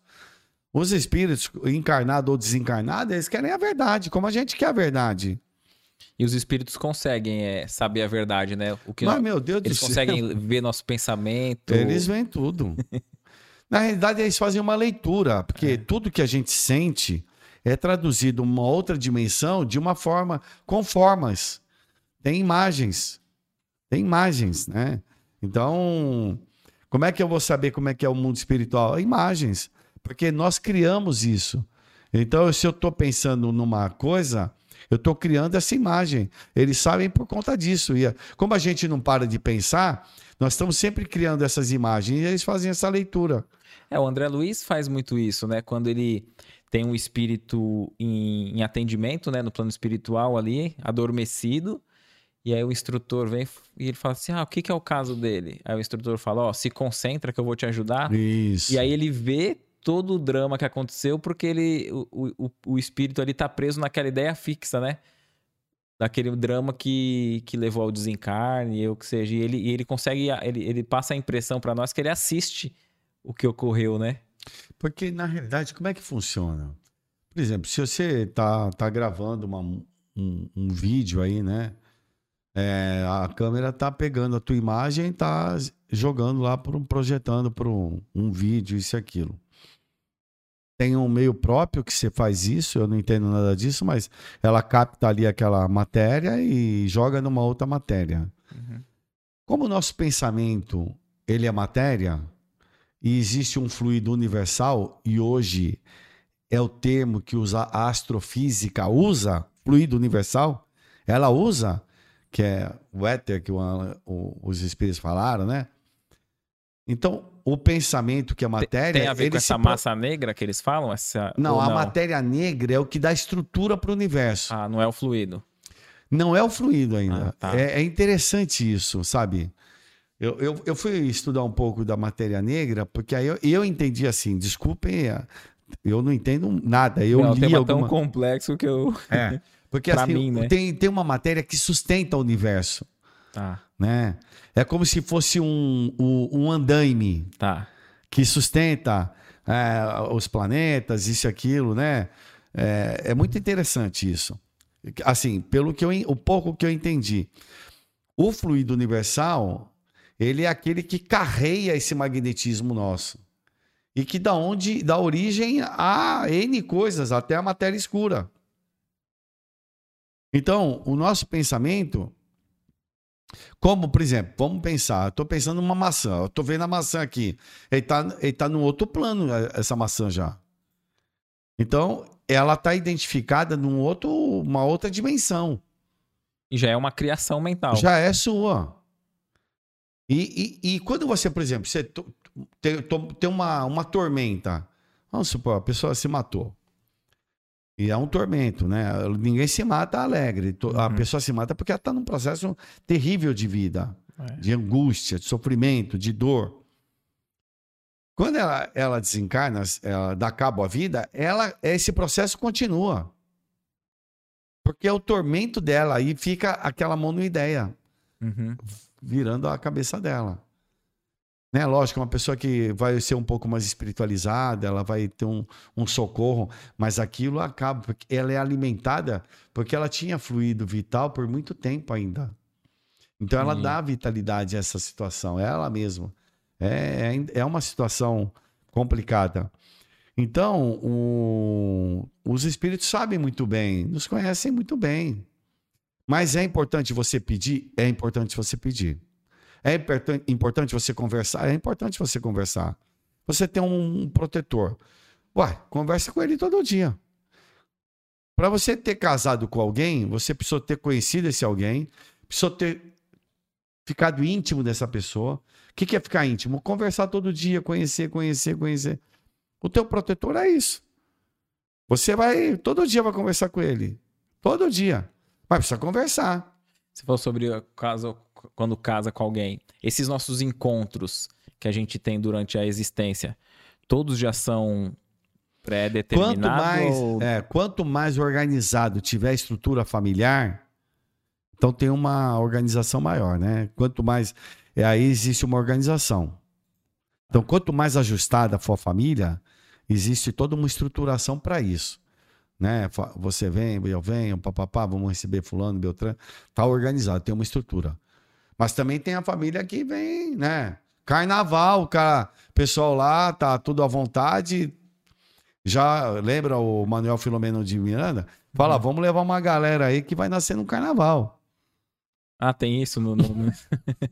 Os espíritos, encarnado ou desencarnado, eles querem a verdade, como a gente quer a verdade. E os espíritos conseguem é, saber a verdade, né? O que Mas, meu Deus eles do céu. conseguem ver nosso pensamento. Eles veem tudo. Na realidade, eles fazem uma leitura, porque É. tudo que a gente sente é traduzido uma outra dimensão de uma forma com formas. Tem imagens. Tem imagens, né? Então, como é que eu vou saber como é que é o mundo espiritual? Imagens. Porque nós criamos isso. Então, se eu estou pensando numa coisa, eu estou criando essa imagem. Eles sabem por conta disso. E como a gente não para de pensar, nós estamos sempre criando essas imagens e eles fazem essa leitura. É, o André Luiz faz muito isso, né? Quando ele tem um espírito em, em atendimento, né? No plano espiritual ali, adormecido. E aí o instrutor vem e ele fala assim: Ah, o que, que é o caso dele? Aí o instrutor fala: Ó, se concentra que eu vou te ajudar. Isso. E aí ele vê todo o drama que aconteceu porque ele, o, o, o espírito ali tá preso naquela ideia fixa, né? Daquele drama que, que levou ao desencarne, ou que seja. E ele, e ele consegue, ele, ele passa a impressão para nós que ele assiste o que ocorreu, né? Porque, na realidade, como é que funciona? Por exemplo, se você tá, tá gravando uma- um, um vídeo aí, né? É, a câmera tá pegando a tua imagem tá jogando lá, por um, projetando para um, um vídeo, isso e aquilo. Tem um meio próprio que você faz isso, eu não entendo nada disso, mas ela capta ali aquela matéria e joga numa outra matéria. Como o nosso pensamento ele é matéria e existe um fluido universal e hoje é o termo que usa a astrofísica usa fluido universal, ela usa que é o éter que o- o- os espíritos falaram, né? Então o pensamento que é matéria Tem a ver com essa pro- massa negra que eles falam? Essa, não, ou a matéria negra é o que dá estrutura para o universo. Ah, não é o fluido. Não é o fluido ainda. Ah, tá. é, é interessante isso, sabe? Eu, eu, eu fui estudar um pouco da matéria negra, porque aí eu, eu entendi assim, desculpem, é, eu não entendo nada. Eu é um li tema alguma... tão complexo que eu. É, porque assim, mim, né? tem, tem uma matéria que sustenta o universo, Tá, né? É como se fosse um, um, um andaime tá. que sustenta é, os planetas, isso e aquilo, né? É, é muito interessante isso. Assim, pelo que eu, o pouco que eu entendi. O fluido universal, ele é aquele que carreia esse magnetismo nosso. E que dá onde dá origem a N coisas, até a matéria escura. Então, o nosso pensamento, como, por exemplo, vamos pensar, eu estou pensando numa maçã, eu estou vendo a maçã aqui. Ele está ele tá num outro plano, eh, essa maçã já. Então, ela está identificada num outro, uma outra dimensão. E já é uma criação mental. Já é sua. E, e, e quando você, por exemplo, você tem, tem uma, uma tormenta, vamos supor, a pessoa se matou. E é um tormento, né? Ninguém se mata alegre. A Uhum. pessoa se mata porque ela está num processo terrível de vida, É. de angústia, de sofrimento, de dor. Quando ela, ela desencarna, ela dá cabo à vida, ela, esse processo continua. Porque é o tormento dela aí fica aquela monoideia Uhum. virando a cabeça dela. Né? Lógico, uma pessoa que vai ser um pouco mais espiritualizada, ela vai ter um, um socorro, mas aquilo acaba, porque ela é alimentada porque ela tinha fluido vital por muito tempo ainda. Então ela Entendi. dá vitalidade a essa situação, ela mesma. É, é, é uma situação complicada. Então, o- os espíritos sabem muito bem, nos conhecem muito bem. Mas é importante você pedir? É importante você pedir. É importan- importante você conversar? É importante você conversar. Você tem um protetor. Ué, conversa com ele todo dia. Para você ter casado com alguém, você precisou ter conhecido esse alguém, precisou ter ficado íntimo dessa pessoa. O que que é ficar íntimo? Conversar todo dia, conhecer, conhecer, conhecer. O teu protetor é isso. Você vai, todo dia vai conversar com ele. Todo dia. Mas precisa conversar. Você falou sobre o caso quando casa com alguém. Esses nossos encontros que a gente tem durante a existência, todos já são Quanto pré-determinados? mais, ou- é, quanto mais organizado tiver a estrutura familiar, então tem uma organização maior, né? Quanto mais. é, aí existe uma organização. Então, quanto mais ajustada for a família, existe toda uma estruturação para isso. Né? Você vem, eu venho, papapá, vamos receber fulano, Beltrano. Tá organizado, tem uma estrutura. Mas também tem a família que vem, né? Carnaval, cara, pessoal lá tá tudo à vontade. Já lembra o Manuel Filomeno de Miranda? Fala, vamos levar uma galera aí que vai nascer no carnaval. Ah, tem isso no. no- no-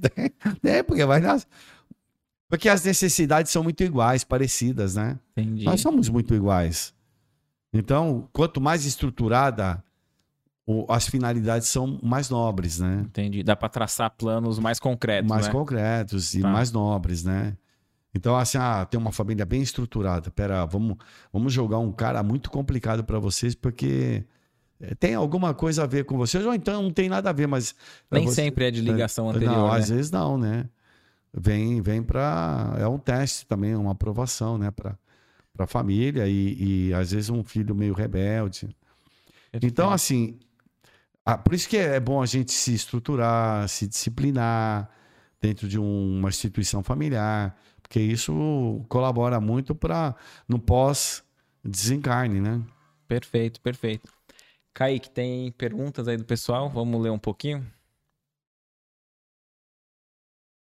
É, porque vai nascer. Porque as necessidades são muito iguais, parecidas, né? Entendi. Nós somos muito iguais. Então, quanto mais estruturada, as finalidades são mais nobres, né? Entendi. Dá pra traçar planos mais concretos, mais né? concretos e Tá. mais nobres, né? Então, assim, ah, tem uma família bem estruturada. Pera, vamos, vamos jogar um cara muito complicado para vocês, porque eh, tem alguma coisa a ver com vocês, ou então não tem nada a ver, mas. Nem você- sempre é de ligação anterior. Não, né? às vezes não, né? Vem, vem para. É um teste também, uma aprovação, né? Para a família e, e às vezes um filho meio rebelde. Então, assim, ah, por isso que é bom a gente se estruturar, se disciplinar dentro de um- uma instituição familiar, porque isso colabora muito para no pós-desencarne, né? Perfeito, perfeito. Kaique, tem perguntas aí do pessoal? Vamos ler um pouquinho?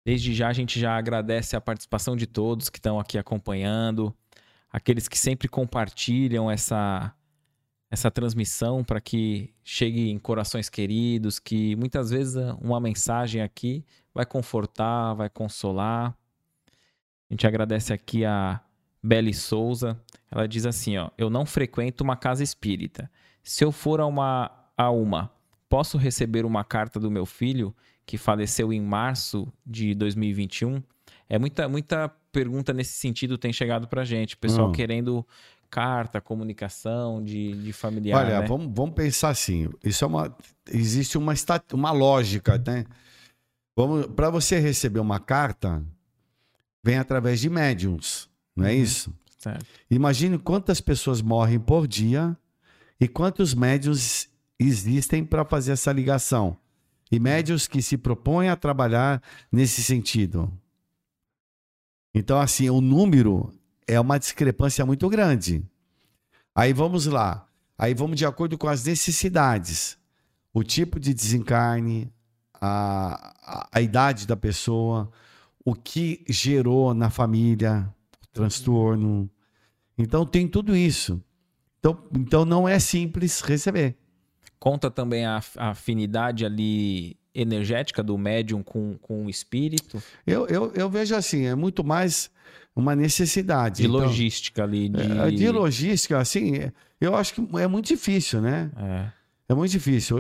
Desde já a gente já agradece a participação de todos que estão aqui acompanhando, aqueles que sempre compartilham essa essa transmissão para que chegue em corações queridos, que muitas vezes uma mensagem aqui vai confortar, vai consolar. A gente agradece aqui a Beli Souza. Ela diz assim, ó: "Eu não frequento uma casa espírita. Se eu for a uma a uma, posso receber uma carta do meu filho que faleceu em março de 2021?" É muita muita pergunta nesse sentido tem chegado pra gente, o pessoal Hum. querendo carta, comunicação de, de familiar, Olha, né? vamos, vamos pensar assim. Isso é uma. Existe uma, uma lógica, né? Para você receber uma carta, vem através de médiums, não é Uhum. isso? Certo. Imagine quantas pessoas morrem por dia e quantos médiums existem para fazer essa ligação. E médiums que se propõem a trabalhar nesse sentido. Então, assim, o número é uma discrepância muito grande. Aí vamos lá. Aí vamos de acordo com as necessidades. O tipo de desencarne, a, a, a idade da pessoa, o que gerou na família, o transtorno. Então tem tudo isso. Então, então não é simples receber. Conta também a, a afinidade ali energética do médium com, com o espírito, Eu, eu, eu vejo assim, é muito mais uma necessidade. de Então, logística ali, de... é, De logística, assim, é- eu acho que é muito difícil, né? É, É muito difícil.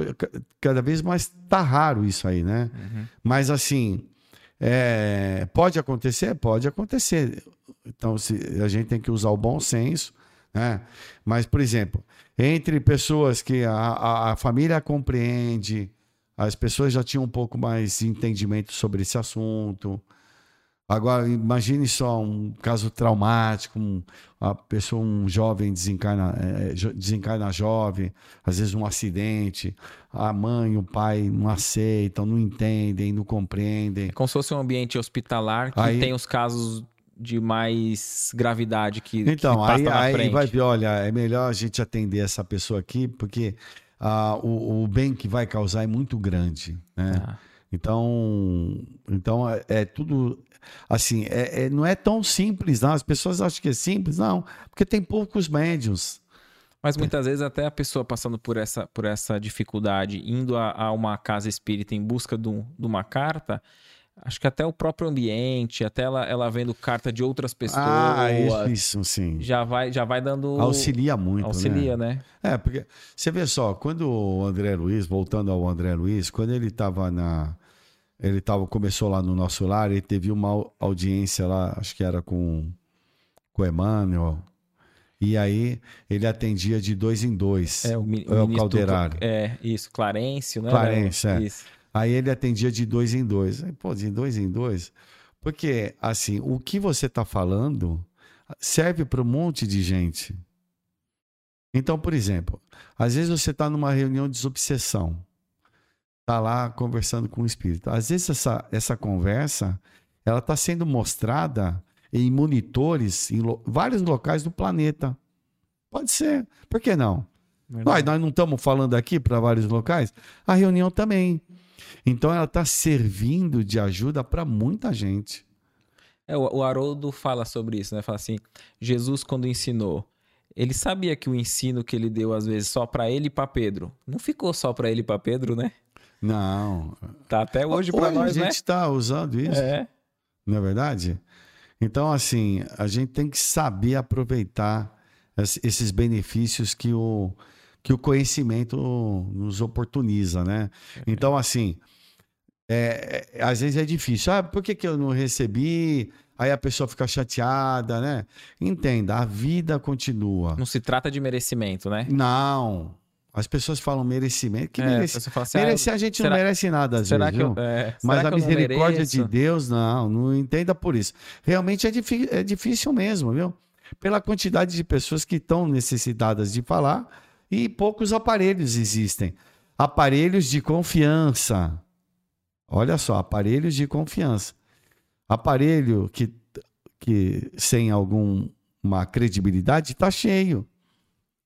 Cada vez mais tá raro isso aí, né? uhum. Mas assim, é, pode acontecer? Pode acontecer. Então, se, a gente tem que usar o bom senso, né? Mas, por exemplo, entre pessoas que a, a, a família compreende, as pessoas já tinham um pouco mais de entendimento sobre esse assunto. Agora, imagine só um caso traumático, um, a pessoa, um jovem desencarna, é, jo- desencarna jovem, às vezes um acidente, a mãe e o pai não aceitam, não entendem, não compreendem. É como se fosse um ambiente hospitalar que Aí- tem os casos de mais gravidade que, Então, que aí, aí vai ver, olha, é melhor a gente atender essa pessoa aqui, porque ah, o, o bem que vai causar é muito grande, né? Ah, Então, então é, é tudo assim, é, é- não é tão simples, não. As pessoas acham que é simples, não, porque tem poucos médios. Mas muitas vezes até a pessoa passando por essa, por essa dificuldade, indo a, a uma casa espírita em busca de, um- de uma carta, acho que até o próprio ambiente, até ela, ela vendo carta de outras pessoas, Ah, isso, sim. já, vai, já vai dando... Auxilia muito, Auxilia, né? né? É, porque você vê só, quando o André Luiz, voltando ao André Luiz, quando ele estava na. Ele tava, começou lá no nosso lar, ele teve uma au- audiência lá, acho que era com, com o Emmanuel. E aí ele atendia de dois em dois. É, o, É o ministro- Calderaro. É, isso, Clarencio, né? Clarencio, é. Isso. Aí ele atendia de dois em dois. Aí, Pô, de dois em dois. Porque, assim, o que você está falando serve para um monte de gente. Então, por exemplo, às vezes você está numa reunião de desobsessão. Está lá conversando com o espírito. Às vezes essa, essa conversa ela está sendo mostrada em monitores em lo- vários locais do planeta. Pode ser. Por que não? Nós, nós não estamos falando aqui para vários locais? A reunião também. Então ela está servindo de ajuda para muita gente. É, o, o Haroldo fala sobre isso, né? Fala assim: Jesus, quando ensinou, ele sabia que o ensino que ele deu, às vezes, só para ele e para Pedro, não ficou só para ele e para Pedro, né? Não. Tá até hoje para nós, a né? gente está usando isso, É. não é verdade? Então, assim, a gente tem que saber aproveitar es- esses benefícios que o, que o conhecimento nos oportuniza, né? Então, assim, é, é, às vezes é difícil. Ah, por que, que eu não recebi? Aí a pessoa fica chateada, né? Entenda, a vida continua. Não se trata de merecimento, né? Não. As pessoas falam merecimento. Que É, merece... fala assim, ah, Merecer a gente será- não merece nada, às será vezes, que eu, é, Mas a misericórdia de? Deus, não, não entenda por isso. Realmente é, é difícil mesmo, viu? Pela quantidade de pessoas que estão necessitadas de falar e poucos aparelhos existem. Aparelhos de confiança. Olha só, aparelhos de confiança. Aparelho que, que sem alguma credibilidade está cheio.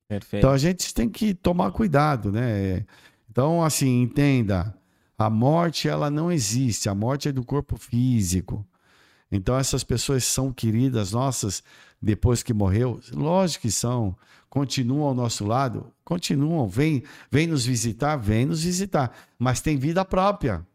Perfeito. Então a gente tem que tomar cuidado, né? Então, assim, entenda, a morte ela não existe, a morte é do corpo físico. Então essas pessoas são queridas nossas depois que morreu, lógico que são, continuam ao nosso lado, continuam, vem, vem nos visitar, vem nos visitar, mas tem vida própria.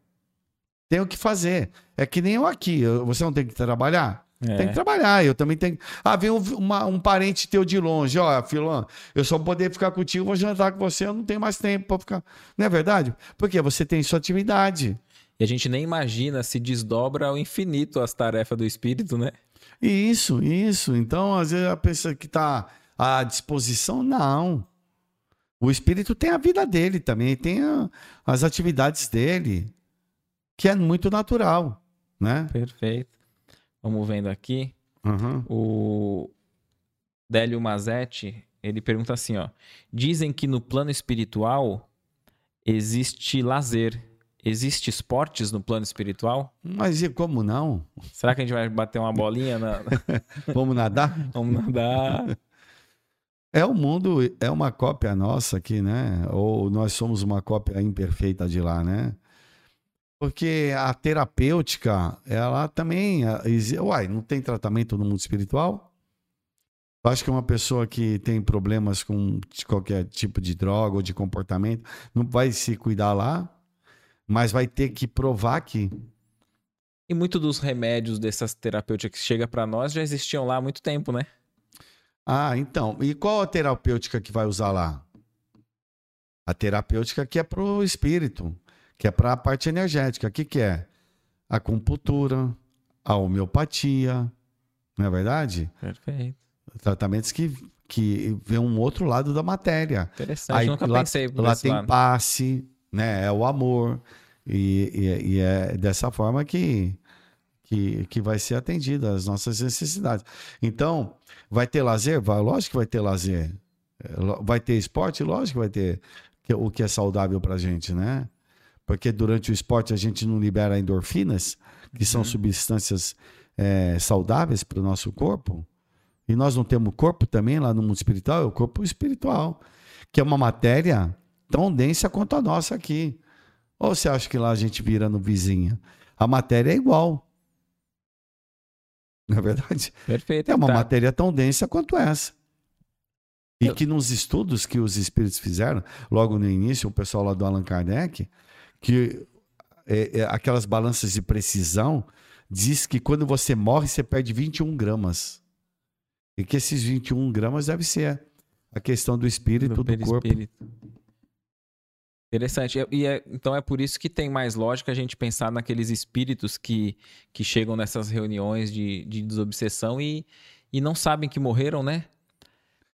Tem o que fazer. É que nem eu aqui, você não tem que trabalhar? É. Tem que trabalhar, eu também tenho. Ah, vem um, uma- um parente teu de longe, ó, Filão, eu só vou poder ficar contigo, vou jantar com você, eu não tenho mais tempo para ficar. Não é verdade? Porque você tem sua atividade. E a gente nem imagina se desdobra ao infinito as tarefas do espírito, né? Isso, isso. Então, às vezes a pessoa que está à disposição, não. O espírito tem a vida dele também, tem a- as atividades dele, que é muito natural, né? Perfeito. Vamos vendo aqui. Uhum. O Délio Mazetti, ele pergunta assim, ó. Dizem que no plano espiritual existe lazer. Existe esportes no plano espiritual? Mas e como não? Será que a gente vai bater uma bolinha? Na... Vamos nadar? Vamos nadar? É o mundo, é uma cópia nossa aqui, né? Ou nós somos uma cópia imperfeita de lá, né? Porque a terapêutica, ela também. Uai, não tem tratamento no mundo espiritual? Acho que uma pessoa que tem problemas com qualquer tipo de droga ou de comportamento não vai se cuidar lá, mas vai ter que provar que. E muito dos remédios dessas terapêuticas que chega pra nós já existiam lá há muito tempo, né? Ah, então. E qual a terapêutica que vai usar lá? A terapêutica que é para o espírito, que é para a parte energética. O que, que é? A acupuntura, a homeopatia, não é verdade? Perfeito. Tratamentos que, que vê um outro lado da matéria. Interessante. Nunca lá, pensei por lá tem lado. passe, né? É o amor. E, e- e é dessa forma que, que, que vai ser atendida as nossas necessidades. Então, vai ter lazer? Vai, lógico que vai ter lazer. É, Vai ter esporte? Lógico que vai ter que- o que é saudável pra gente, né? Porque durante o esporte a gente não libera endorfinas, que são substâncias é, saudáveis para o nosso corpo. E nós não temos corpo também lá no mundo espiritual, é o corpo espiritual, que é uma matéria tão densa quanto a nossa aqui. Ou você acha que lá a gente vira no vizinho? A matéria é igual. Não é verdade? Perfeito. É uma Tá. matéria tão densa quanto essa. E Eu- que nos estudos que os espíritos fizeram, logo no início, o pessoal lá do Allan Kardec, que é, é, aquelas balanças de precisão, diz que quando você morre, você perde 21 gramas. E que esses 21 gramas deve ser a questão do espírito, do, corpo. perispírito. Interessante. E é- então é por isso que tem mais lógica a gente pensar naqueles espíritos que, que chegam nessas reuniões de, de desobsessão e, e não sabem que morreram, né?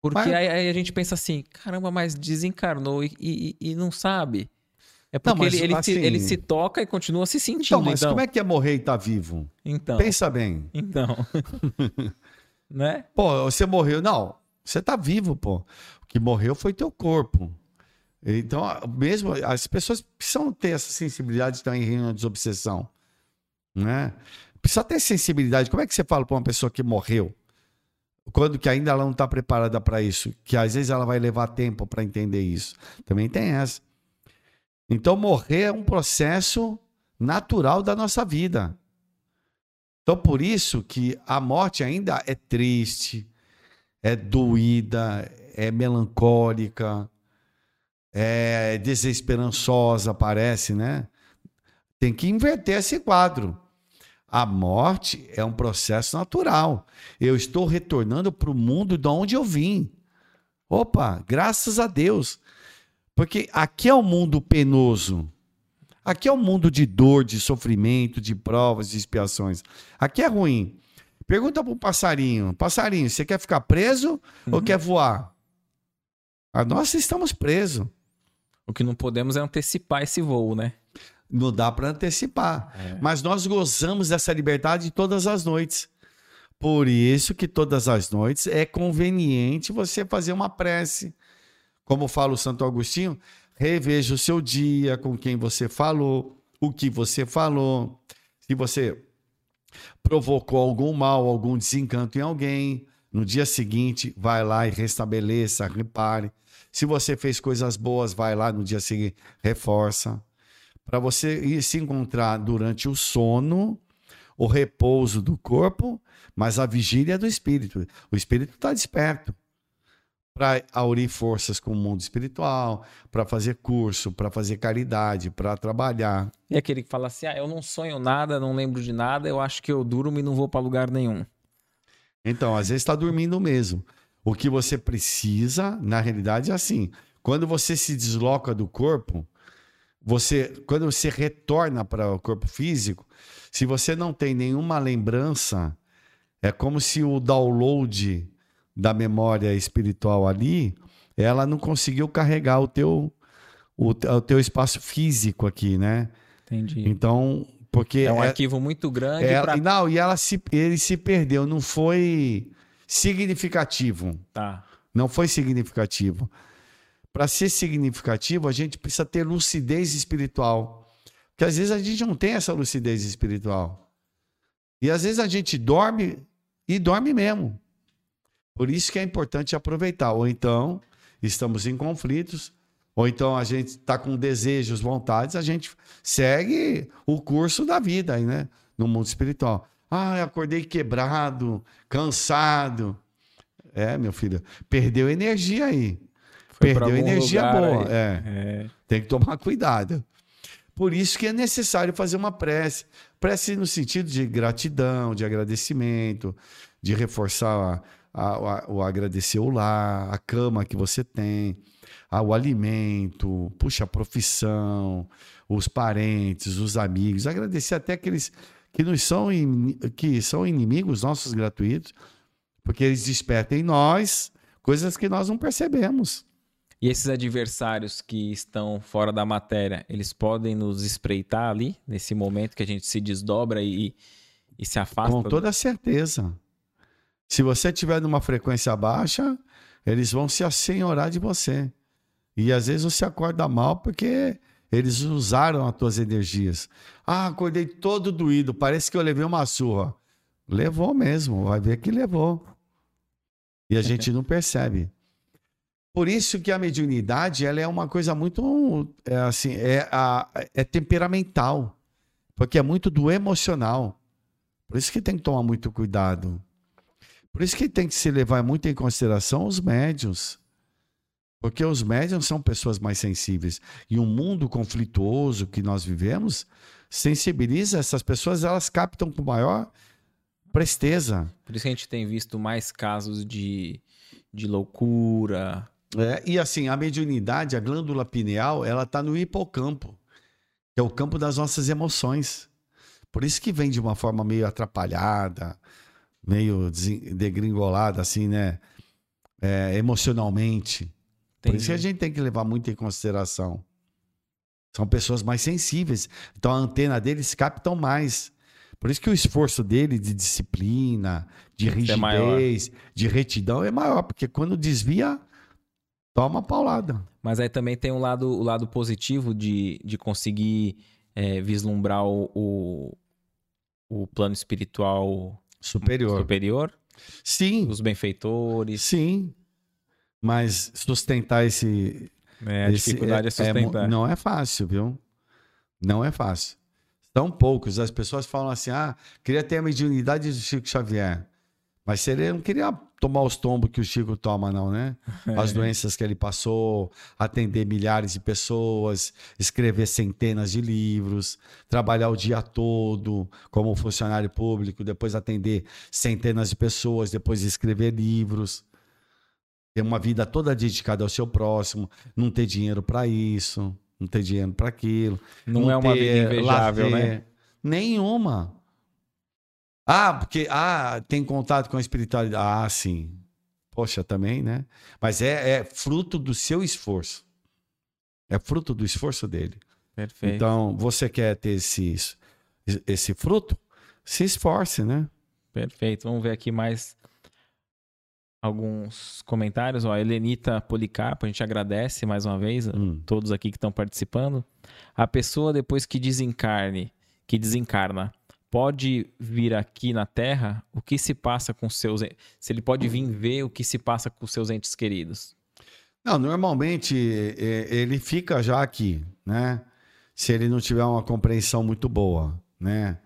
Porque Mas- aí, aí a gente pensa assim, caramba, mas desencarnou e, e- e não sabe. É porque mas ele, ele, se, assim- ele se toca e continua se sentindo. Então, Então, mas como é que é morrer e estar vivo? então, Pensa bem. então. né? Pô, você morreu. Não, você tá vivo, pô. O que morreu foi teu corpo. Então, mesmo as pessoas precisam ter essa sensibilidade de estar em reunião de desobsessão. Né? Precisa ter sensibilidade. Como é que você fala para uma pessoa que morreu? Quando que ainda ela não está preparada para isso, que às vezes ela vai levar tempo para entender isso. Também tem essa. Então, morrer é um processo natural da nossa vida. Então, por isso que a morte ainda é triste, é doída, é melancólica, é desesperançosa, parece, né? Tem que inverter esse quadro. A morte é um processo natural. Eu estou retornando para o mundo de onde eu vim. Opa, graças a Deus. Porque aqui é o um mundo penoso. Aqui é um mundo de dor, de sofrimento, de provas, de expiações. Aqui é ruim. Pergunta para o passarinho: Passarinho, você quer ficar preso uhum. ou quer voar? A nós estamos presos. O que não podemos é antecipar esse voo, né? Não dá para antecipar. É. Mas nós gozamos dessa liberdade todas as noites. Por isso que todas as noites é conveniente você fazer uma prece. Como fala o Santo Agostinho, reveja o seu dia, com quem você falou, o que você falou. Se você provocou algum mal, algum desencanto em alguém, no dia seguinte, vai lá e restabeleça, repare. Se você fez coisas boas, vai lá no dia seguinte, reforça para você ir se encontrar durante o sono, o repouso do corpo, mas a vigília do espírito. O espírito está desperto para aurir forças com o mundo espiritual, para fazer curso, para fazer caridade, para trabalhar. E aquele que fala assim: ah, eu não sonho nada, não lembro de nada, eu acho que eu durmo e não vou para lugar nenhum. Então, às vezes está dormindo mesmo. O que você precisa, na realidade, é assim: quando você se desloca do corpo, você, quando você retorna para o corpo físico, se você não tem nenhuma lembrança, é como se o download da memória espiritual ali, ela não conseguiu carregar o teu, o, o teu espaço físico aqui, né? Entendi. Então, porque é um é, arquivo muito grande. É, pra... Não, e ela se, ele se perdeu, não foi significativo. Tá. Não foi significativo para ser significativo, a gente precisa ter lucidez espiritual. Porque às vezes a gente não tem essa lucidez espiritual. E às vezes a gente dorme e dorme mesmo. Por isso que é importante aproveitar. Ou então estamos em conflitos, ou então a gente está com desejos, vontades, a gente segue o curso da vida aí, né? No mundo espiritual. Ah, eu acordei quebrado, cansado. É, meu filho, perdeu energia aí. Foi Perdeu energia boa. É. é. Tem que tomar cuidado. Por isso que é necessário fazer uma prece. Prece no sentido de gratidão, de agradecimento, de reforçar a, a, a, o agradecer o lar, a cama que você tem, a, o alimento, puxa, a profissão, os parentes, os amigos. Agradecer até aqueles que nos são, que são inimigos nossos gratuitos, porque eles despertam em nós coisas que nós não percebemos. E esses adversários que estão fora da matéria, eles podem nos espreitar ali, nesse momento que a gente se desdobra e, e se afasta? Com toda certeza. Se você tiver numa frequência baixa, eles vão se assenhorar de você. E às vezes você acorda mal porque eles usaram as tuas energias. Ah, acordei todo doído, parece que eu levei uma surra. Levou mesmo, vai ver que levou. E a gente não percebe. Por isso que a mediunidade ela é uma coisa muito é, assim é, a, é temperamental, porque é muito do emocional. Por isso que tem que tomar muito cuidado. Por isso que tem que se levar muito em consideração os médios. Porque os médios são pessoas mais sensíveis. E um mundo conflituoso que nós vivemos sensibiliza essas pessoas, elas captam com maior presteza. Por isso que a gente tem visto mais casos de, de loucura, é, e assim, a mediunidade, a glândula pineal, ela está no hipocampo, que é o campo das nossas emoções. Por isso que vem de uma forma meio atrapalhada, meio degringolada, assim, né? É, emocionalmente. Entendi. Por isso que a gente tem que levar muito em consideração. São pessoas mais sensíveis. Então a antena deles captam mais. Por isso que o esforço dele de disciplina, de é rigidez, de retidão é maior, porque quando desvia, toma paulada. Mas aí também tem um lado, o lado positivo de, de conseguir é, vislumbrar o, o, o plano espiritual Superior. superior, Sim, os benfeitores, sim. Mas sustentar esse. Né? A esse- dificuldade é, é mu- sustentar. não é fácil, viu? Não é fácil. São poucos. As pessoas falam assim: ah, queria ter a mediunidade do Chico Xavier. Mas se ele não queria tomar os tombos que o Chico toma, não, né? As doenças que ele passou, atender milhares de pessoas, escrever centenas de livros, trabalhar o dia todo como funcionário público, depois atender centenas de pessoas, depois escrever livros. Ter uma vida toda dedicada ao seu próximo, não ter dinheiro para isso, não ter dinheiro para aquilo. Não, é uma vida invejável, lazer. né? Nenhuma. Ah, porque ah, tem contato com a espiritualidade. Ah, sim. Poxa, também, né? Mas é, é fruto do seu esforço. É fruto do esforço dele. Perfeito. Então, você quer ter esse, esse fruto? Se esforce, né? Perfeito. Vamos ver aqui mais alguns comentários. Ó, a Helenita Policarpo, a gente agradece mais uma vez a Hum. todos aqui que estão participando. A pessoa depois que desencarne, que desencarna, pode vir aqui na Terra, o que se passa com seus, se ele pode vir ver o que se passa com seus entes queridos. Não, normalmente ele fica já aqui, né? Se ele não tiver uma compreensão muito boa, né?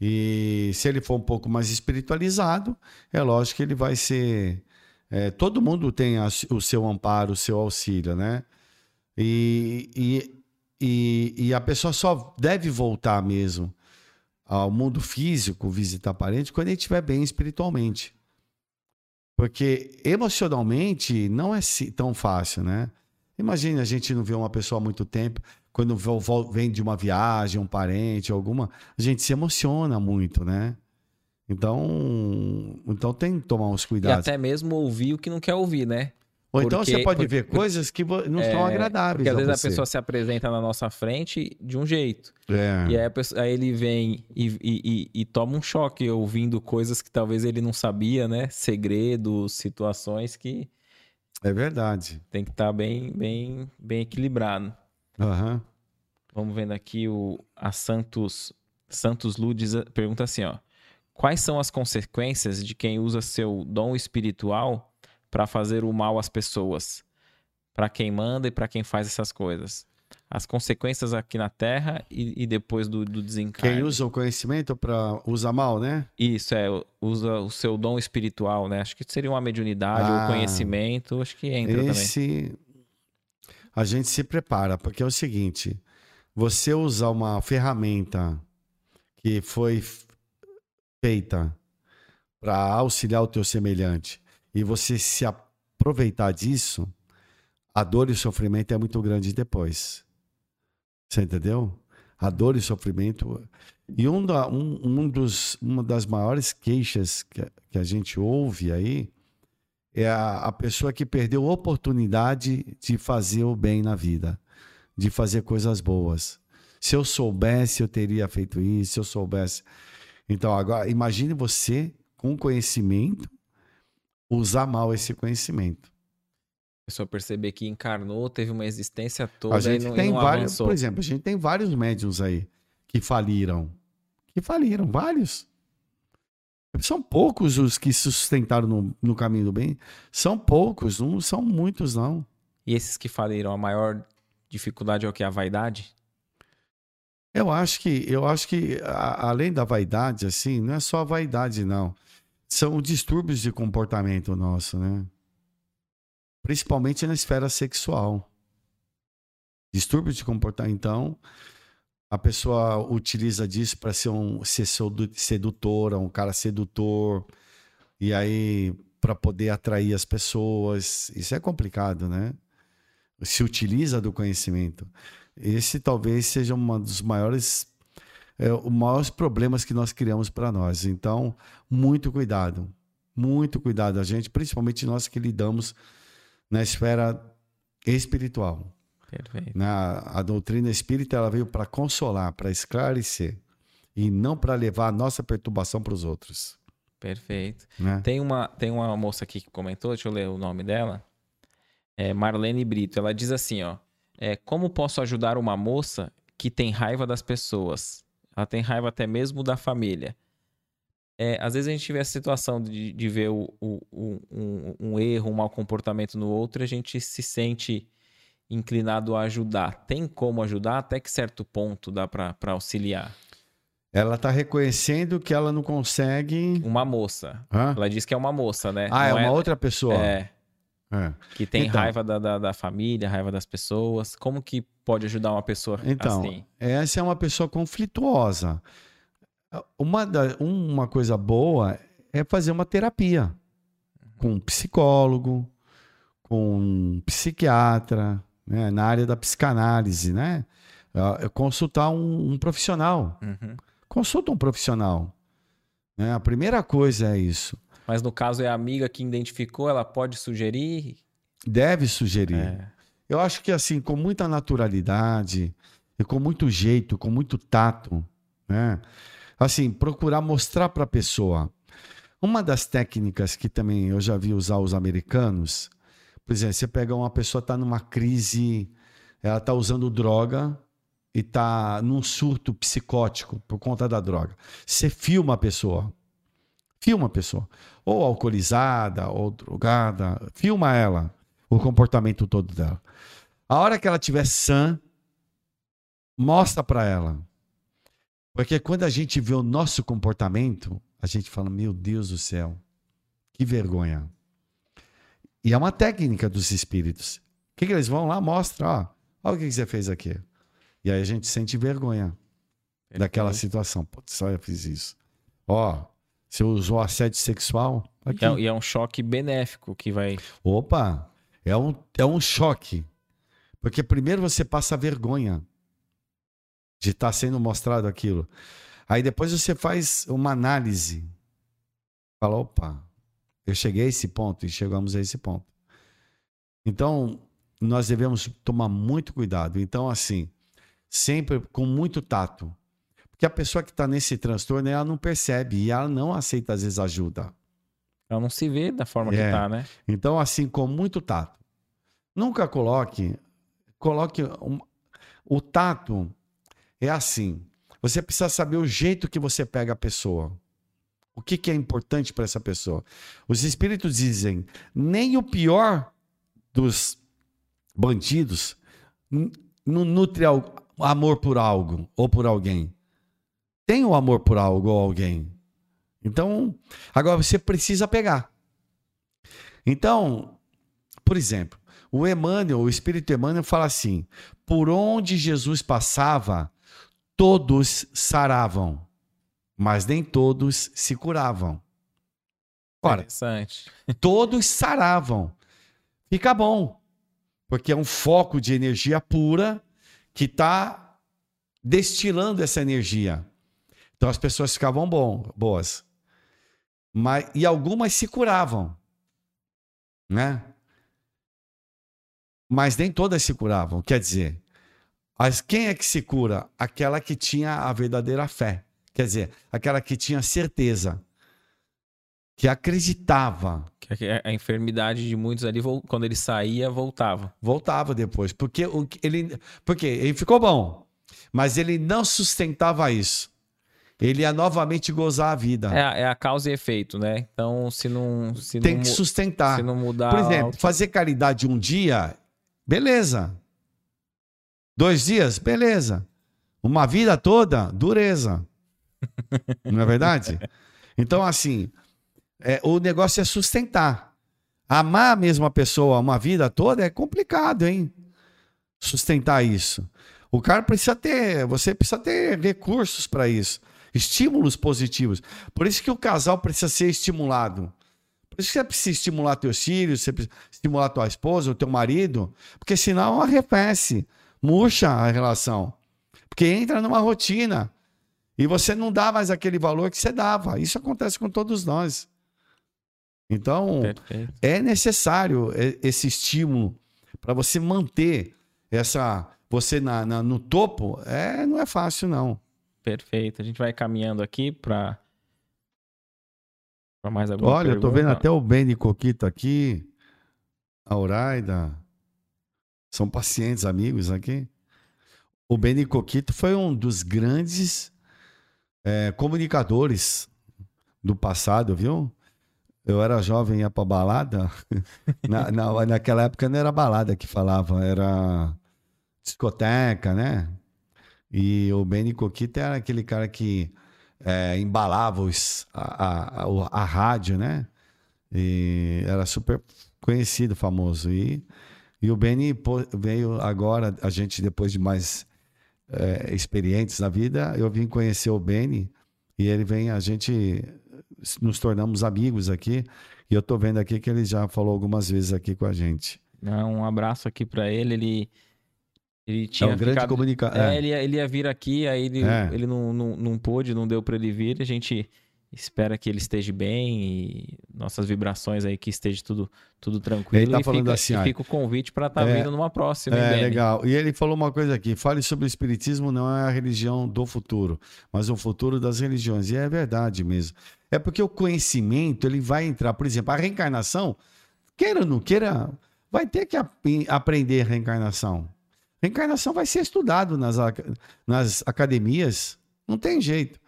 E se ele for um pouco mais espiritualizado, é lógico que ele vai ser. É, todo mundo tem a- o seu amparo, o seu auxílio, né? E, e, e, e a pessoa só deve voltar mesmo ao mundo físico, visitar parente, quando ele estiver bem espiritualmente. Porque emocionalmente não é tão fácil, né? Imagina a gente não vê uma pessoa há muito tempo, quando vem de uma viagem, um parente, alguma, a gente se emociona muito, né? Então, então tem que tomar uns E cuidados. até mesmo ouvir o que não quer ouvir, né? Ou então porque- você pode porque- ver coisas que não são É, agradáveis Porque às a vezes a você. pessoa se apresenta na nossa frente de um jeito. É. E aí, a pessoa- aí ele vem e, e- e- e toma um choque ouvindo coisas que talvez ele não sabia, né? Segredos, situações que É verdade. tem que estar bem, bem, bem equilibrado. Aham. Vamos vendo aqui o a Santos Santos Ludes pergunta assim, ó: Quais são as consequências de quem usa seu dom espiritual para fazer o mal às pessoas? Para quem manda e para quem faz essas coisas? As consequências aqui na Terra e, e depois do, do desencarne. Quem usa o conhecimento para usar mal, né? Isso, é, usa o seu dom espiritual, né? Acho que seria uma mediunidade Ah. ou conhecimento, acho que entra também. Esse a gente se prepara, porque é o seguinte: você usar uma ferramenta que foi feita para auxiliar o teu semelhante e você se aproveitar disso, a dor e o sofrimento é muito grande depois. Você entendeu? A dor e o sofrimento. E um, da, um, um dos, uma das maiores queixas que, que a gente ouve aí é a, a pessoa que perdeu a oportunidade de fazer o bem na vida, de fazer coisas boas. Se eu soubesse, eu teria feito isso, se eu soubesse. Então, agora, imagine você, com conhecimento, usar mal esse conhecimento. A pessoa perceber que encarnou, teve uma existência toda A gente e não, e tem não vários, avançou. por exemplo, a gente tem vários médiums aí que faliram. Que faliram, vários. São poucos os que se sustentaram no, no caminho do bem. São poucos, não são muitos, não. E esses que faliram, a maior dificuldade é o que? A vaidade? Eu acho que, eu acho que a- além da vaidade, assim, não é só a vaidade, não. São distúrbios de comportamento nosso, né? Principalmente na esfera sexual. Distúrbios de comportamento. Então, a pessoa utiliza disso para ser um ser sedu- sedutora, um cara sedutor, e aí para poder atrair as pessoas. Isso é complicado, né? Se utiliza do conhecimento. Esse talvez seja um dos maiores, é, os maiores problemas que nós criamos para nós. Então, muito cuidado, muito cuidado a gente, principalmente nós que lidamos na esfera espiritual. Perfeito. Na, a doutrina espírita ela veio para consolar, para esclarecer e não para levar a nossa perturbação para os outros. Perfeito. Né? Tem uma, tem uma moça aqui que comentou, deixa eu ler o nome dela. É Marlene Brito. Ela diz assim, ó. É, como posso ajudar uma moça que tem raiva das pessoas? ela tem raiva até mesmo da família. É, às vezes a gente tiver a situação de, de ver o, o, o, um, um, erro, um mau comportamento no outro, a gente se sente inclinado a ajudar. Tem como ajudar? Até que certo ponto dá para auxiliar? Ela está reconhecendo que ela não consegue. Uma moça. Hã? Ela diz que é uma moça, né? Ah, não é uma é... outra pessoa. É. é. Que tem então, raiva da, da, da, família, raiva das pessoas. Como que pode ajudar uma pessoa então, assim? Essa é uma pessoa conflituosa. Uma, da, uma coisa boa é fazer uma terapia com um psicólogo, com um psiquiatra, né? na área da psicanálise, né? Consultar um, um profissional. Uhum. Consulta um profissional. Né? A primeira coisa é isso. Mas no caso é a amiga que identificou, ela pode sugerir? Deve sugerir. É. Eu acho que assim, com muita naturalidade, e com muito jeito, com muito tato, né? assim, procurar mostrar para a pessoa. Uma das técnicas que também eu já vi usar os americanos, por exemplo, você pega uma pessoa está numa crise, ela está usando droga e está num surto psicótico por conta da droga. Você filma a pessoa. Filma a pessoa. Ou alcoolizada, ou drogada. Filma ela, o comportamento todo dela. A hora que ela estiver sã, mostra para ela. Porque quando a gente vê o nosso comportamento, a gente fala: Meu Deus do céu, que vergonha. E é uma técnica dos espíritos. O que, que eles vão lá? Mostra, ó, olha o que, que você fez aqui. E aí a gente sente vergonha Perfeito. daquela situação. Putz, só eu fiz isso. Ó, você usou assédio sexual. Aqui. E, é, e é um choque benéfico que vai. Opa! É um, é um choque. Porque primeiro você passa vergonha de estar tá sendo mostrado aquilo. Aí depois você faz uma análise. Fala, opa, eu cheguei a esse ponto e chegamos a esse ponto. Então, nós devemos tomar muito cuidado. Então, assim, sempre com muito tato. Porque a pessoa que está nesse transtorno, ela não percebe e ela não aceita, às vezes, ajuda. Ela não se vê da forma é. que está, né? Então, assim, com muito tato. Nunca coloque. Coloque. Um, o tato é assim. Você precisa saber o jeito que você pega a pessoa. O que, que é importante para essa pessoa? Os espíritos dizem: nem o pior dos bandidos não nutre amor por algo ou por alguém. Tem o amor por algo ou alguém. Então, agora você precisa pegar. Então, por exemplo, o Emmanuel, o Espírito Emmanuel fala assim: por onde Jesus passava, todos saravam, mas nem todos se curavam. Ora, todos saravam. Fica bom, porque é um foco de energia pura que está destilando essa energia. Então as pessoas ficavam bom, boas. Mas, e algumas se curavam, né? Mas nem todas se curavam. Quer dizer, mas quem é que se cura? Aquela que tinha a verdadeira fé. Quer dizer, aquela que tinha certeza. Que acreditava. Que a enfermidade de muitos ali, quando ele saía, voltava. Voltava depois. Porque ele, porque ele ficou bom. Mas ele não sustentava isso. Ele ia novamente gozar a vida. É, é a causa e efeito, né? Então, se não. Se Tem não, que sustentar. Se não mudar. Por exemplo, fazer caridade um dia, beleza. Dois dias, beleza. Uma vida toda, dureza. Não é verdade? Então, assim, é, o negócio é sustentar. Amar a mesma pessoa uma vida toda é complicado, hein? Sustentar isso. O cara precisa ter, você precisa ter recursos para isso, estímulos positivos. Por isso que o casal precisa ser estimulado. Por isso que você precisa estimular teus filhos, você precisa estimular tua esposa, o teu marido, porque senão arrefece murcha a relação. Porque entra numa rotina. E você não dá mais aquele valor que você dava. Isso acontece com todos nós. Então, Perfeito. é necessário esse estímulo para você manter essa você na, na, no topo. É, não é fácil não. Perfeito. A gente vai caminhando aqui para mais alguma Olha, pergunta. eu tô vendo até o Benny Coquito aqui, a Uraida. São pacientes amigos aqui. O Benny Coquito foi um dos grandes é, comunicadores do passado, viu? Eu era jovem, ia pra balada. Na, na, naquela época não era balada que falava, era discoteca, né? E o Benny Coquita era aquele cara que é, embalava os, a, a, a, a rádio, né? E era super conhecido, famoso. E, e o Benny veio agora, a gente, depois de mais é, experientes na vida, eu vim conhecer o Benny e ele vem, a gente nos tornamos amigos aqui. E eu tô vendo aqui que ele já falou algumas vezes aqui com a gente. Um abraço aqui para ele. Ele ele tinha é um grande ficado... comunicador. É, é. Ele, ia, ele ia vir aqui, aí ele, é. ele não, não, não pôde, não deu para ele vir. A gente espera que ele esteja bem e nossas vibrações aí que esteja tudo, tudo tranquilo. Ele tá e falando fica, assim, e fica o convite para estar tá é, vindo numa próxima. É, hein, legal. E ele falou uma coisa aqui: fale sobre o Espiritismo, não é a religião do futuro, mas o futuro das religiões. E é verdade mesmo. É porque o conhecimento ele vai entrar, por exemplo, a reencarnação, queira ou não queira, vai ter que ap aprender reencarnação. Reencarnação vai ser estudado nas, nas academias, não tem jeito.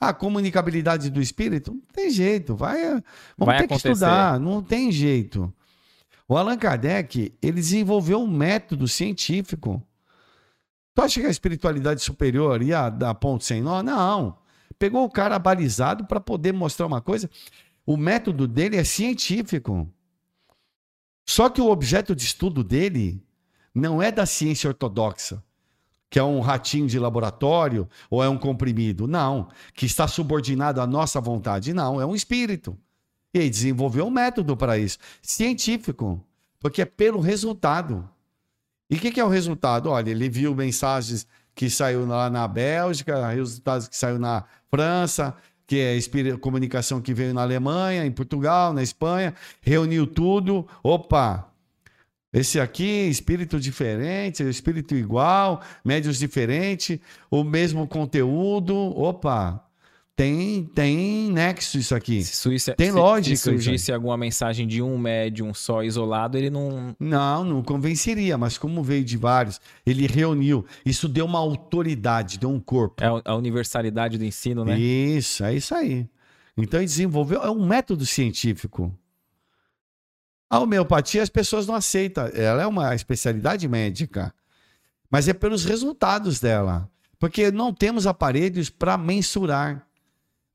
A comunicabilidade do espírito, não tem jeito, vai, vamos vai ter acontecer. que estudar, não tem jeito. O Allan Kardec, ele desenvolveu um método científico. Tu acha que a espiritualidade superior ia dar ponto sem nó? Não. Pegou o cara balizado para poder mostrar uma coisa. O método dele é científico. Só que o objeto de estudo dele não é da ciência ortodoxa, que é um ratinho de laboratório ou é um comprimido. Não. Que está subordinado à nossa vontade. Não. É um espírito. E ele desenvolveu um método para isso. Científico. Porque é pelo resultado. E o que, que, é o resultado? Olha, ele viu mensagens que saiu lá na Bélgica, resultados que saiu na França, que é comunicação que veio na Alemanha, em Portugal, na Espanha, reuniu tudo. Opa! Esse aqui, espírito diferente, espírito igual, médios diferentes, o mesmo conteúdo. Opa! Tem, tem nexo isso aqui. Isso, tem lógica. Se surgisse alguma mensagem de um médium só isolado, ele não. Não, não convenceria, mas como veio de vários, ele reuniu. Isso deu uma autoridade, deu um corpo. É a universalidade do ensino, né? Isso, é isso aí. Então ele desenvolveu, é um método científico. A homeopatia as pessoas não aceitam. Ela é uma especialidade médica. Mas é pelos resultados dela. Porque não temos aparelhos para mensurar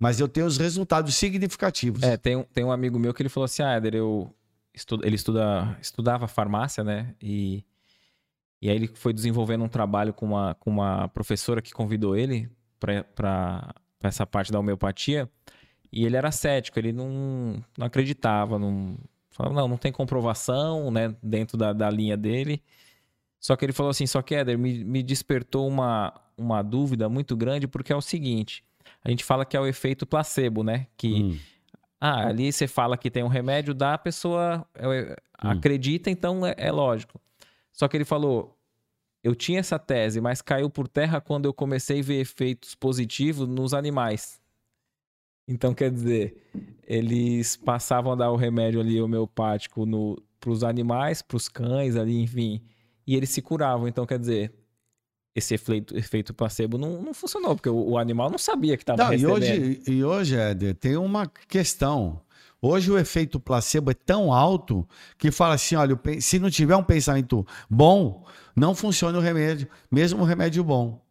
mas eu tenho os resultados significativos. É, tem, um, tem um amigo meu que ele falou assim, ah, Éder, eu estudo, ele estuda, estudava farmácia, né? E, e aí ele foi desenvolvendo um trabalho com uma, com uma professora que convidou ele para essa parte da homeopatia. E ele era cético, ele não, não acreditava, não falava, não, não tem comprovação, né, dentro da, da linha dele. Só que ele falou assim, só que Éder, me, me despertou uma, uma dúvida muito grande, porque é o seguinte, a gente fala que é o efeito placebo, né? Que hum. ah, ali você fala que tem um remédio, dá, a pessoa é, hum. acredita, então é, é lógico. Só que ele falou, eu tinha essa tese, mas caiu por terra quando eu comecei a ver efeitos positivos nos animais. Então, quer dizer, eles passavam a dar o remédio ali homeopático para os animais, para os cães ali, enfim, e eles se curavam. Então, quer dizer, esse efeito, efeito placebo não, não funcionou, porque o, o animal não sabia que estava recebendo. E hoje, e hoje, Éder, tem uma questão. Hoje o efeito placebo é tão alto que fala assim, olha, se não tiver um pensamento bom, não funciona o remédio, mesmo o remédio bom.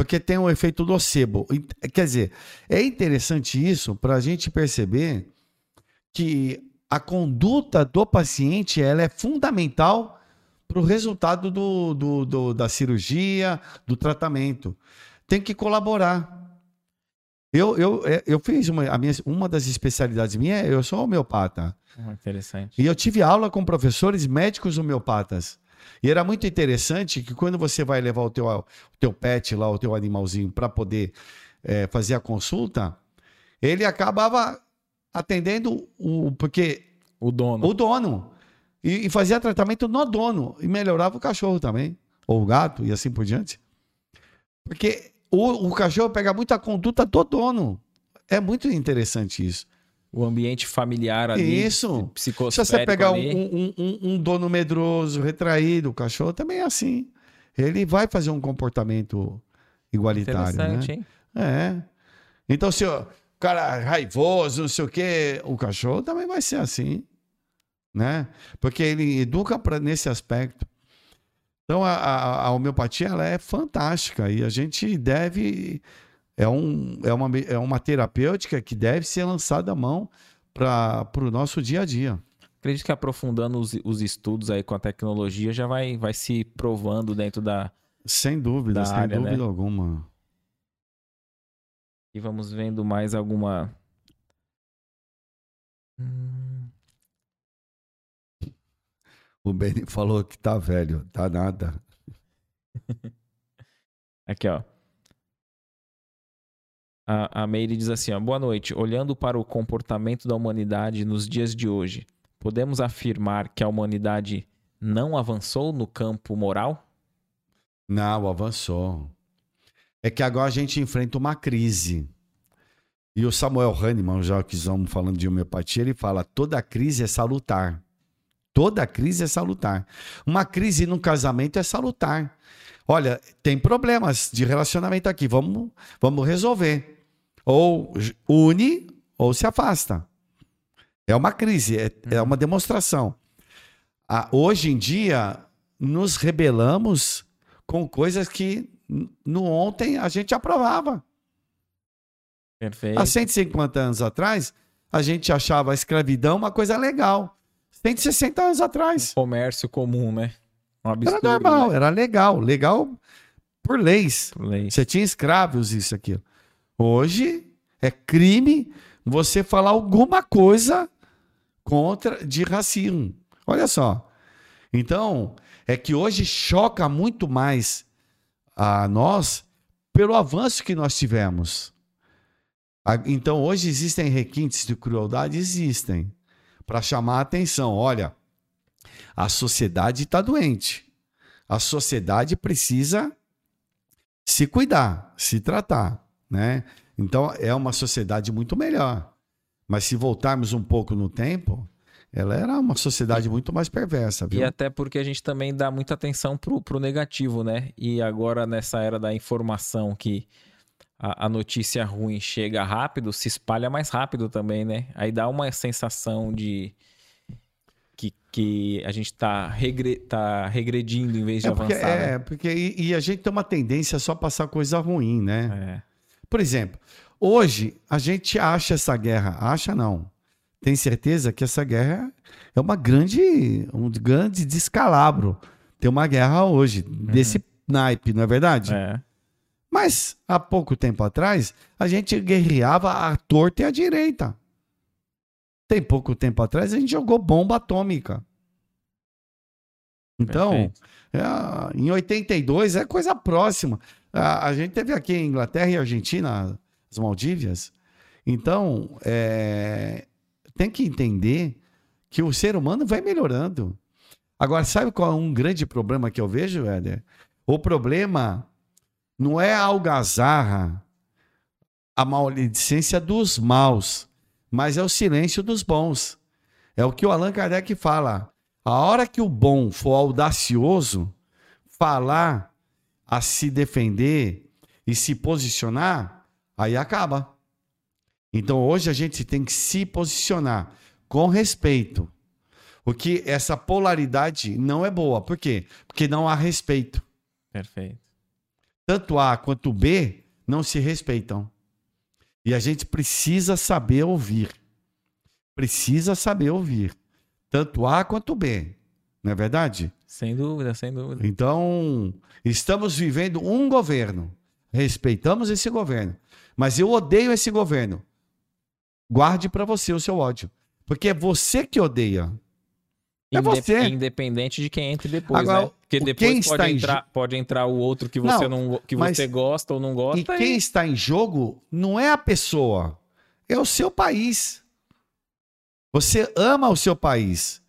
Porque tem o efeito nocebo. Quer dizer, é interessante isso para a gente perceber que a conduta do paciente ela é fundamental para o resultado do, do, do, da cirurgia, do tratamento. Tem que colaborar. Eu, eu, é, eu fiz uma, a minha, uma das especialidades minha, eu sou homeopata. Ah, interessante. E eu tive aula com professores médicos homeopatas. E era muito interessante que quando você vai levar o teu, o teu pet lá, o teu animalzinho, para poder é, fazer a consulta, ele acabava atendendo o. Porque. O dono. O dono. E, e fazia tratamento no dono. E melhorava o cachorro também. Ou o gato, e assim por diante. Porque o, o cachorro pega muita conduta do dono. É muito interessante isso. O ambiente familiar ali. Isso. Se você pegar um, um, um, um, dono medroso, retraído, o cachorro também é assim. Ele vai fazer um comportamento igualitário. Interessante, né? hein? É. Então, se o cara é raivoso, não sei o quê, o cachorro também vai ser assim, né? Porque ele educa pra, nesse aspecto. Então, a, a, a homeopatia ela é fantástica e a gente deve. É, um, é, uma, é uma terapêutica que deve ser lançada à mão para o nosso dia a dia. Acredito que aprofundando os, os estudos aí com a tecnologia já vai, vai se provando dentro da. Sem dúvida, Da sem área, dúvida né? alguma. E vamos vendo mais alguma. Hum, O Benny falou que tá velho, tá nada. Aqui, ó. A, a Meire diz assim, ó. Boa noite. Olhando para o comportamento da humanidade nos dias de hoje, podemos afirmar que a humanidade não avançou no campo moral? Não, avançou. É que agora a gente enfrenta uma crise. E o Samuel Hahnemann, já que estamos falando de homeopatia, ele fala: toda crise é salutar. Toda crise é salutar. Uma crise num casamento é salutar. Olha, tem problemas de relacionamento aqui, vamos, vamos resolver. Ou une ou se afasta. É uma crise, é, é uma demonstração. Ah, hoje em dia, nos rebelamos com coisas que no ontem a gente aprovava. Perfeito. Há 150 anos atrás, a gente achava a escravidão uma coisa legal. 160 anos atrás. Comércio comum, né? Um Era absurdo. normal, né? era legal. Legal por leis. Por lei. Você tinha escravos, isso, aquilo. Hoje é crime você falar alguma coisa contra de racismo. Olha só. Então, é que hoje choca muito mais a nós pelo avanço que nós tivemos. Então, hoje existem requintes de crueldade? Existem. Para chamar a atenção. Olha, a sociedade está doente. A sociedade precisa se cuidar, se tratar, né? Então é uma sociedade muito melhor. Mas se voltarmos um pouco no tempo, ela era uma sociedade muito mais perversa, viu? E até porque a gente também dá muita atenção pro, pro negativo, né? E agora, nessa era da informação que a, a notícia ruim chega rápido, se espalha mais rápido também, né? Aí dá uma sensação de que, que a gente tá, regre, tá regredindo em vez de É porque, avançar. é, porque e, e a gente tem uma tendência a só passar coisa ruim, né? Por exemplo, hoje a gente acha essa guerra, acha não. Tem certeza que essa guerra é uma grande, um grande descalabro. Tem uma guerra hoje desse naipe, não é verdade? É. Mas há pouco tempo atrás, a gente guerreava à torta e à direita. Tem pouco tempo atrás, a gente jogou bomba atômica. Então, é, em 82 é coisa próxima. A, a gente teve aqui em Inglaterra e Argentina, as Maldívias. Então, é, tem que entender que o ser humano vai melhorando. Agora, sabe qual é um grande problema que eu vejo, Éder? O problema não é a algazarra, a maledicência dos maus, mas é o silêncio dos bons. É o que o Allan Kardec fala. A hora que o bom for audacioso, falar a se defender e se posicionar, aí acaba. Então hoje a gente tem que se posicionar com respeito. Porque essa polaridade não é boa. Por quê? Porque não há respeito. Perfeito. Tanto A quanto B não se respeitam. E a gente precisa saber ouvir. Precisa saber ouvir. Tanto A quanto B. Não é verdade? Sem dúvida, sem dúvida. Então, estamos vivendo um governo. Respeitamos esse governo. Mas eu odeio esse governo. Guarde para você o seu ódio. Porque é você que odeia. É Inde- você. Independente de quem entre depois, Agora, né? Porque depois quem pode em entrar, pode entrar o outro que você não, que mas- você gosta ou não gosta. E quem está em jogo não é a pessoa, é o seu país. Você ama o seu país.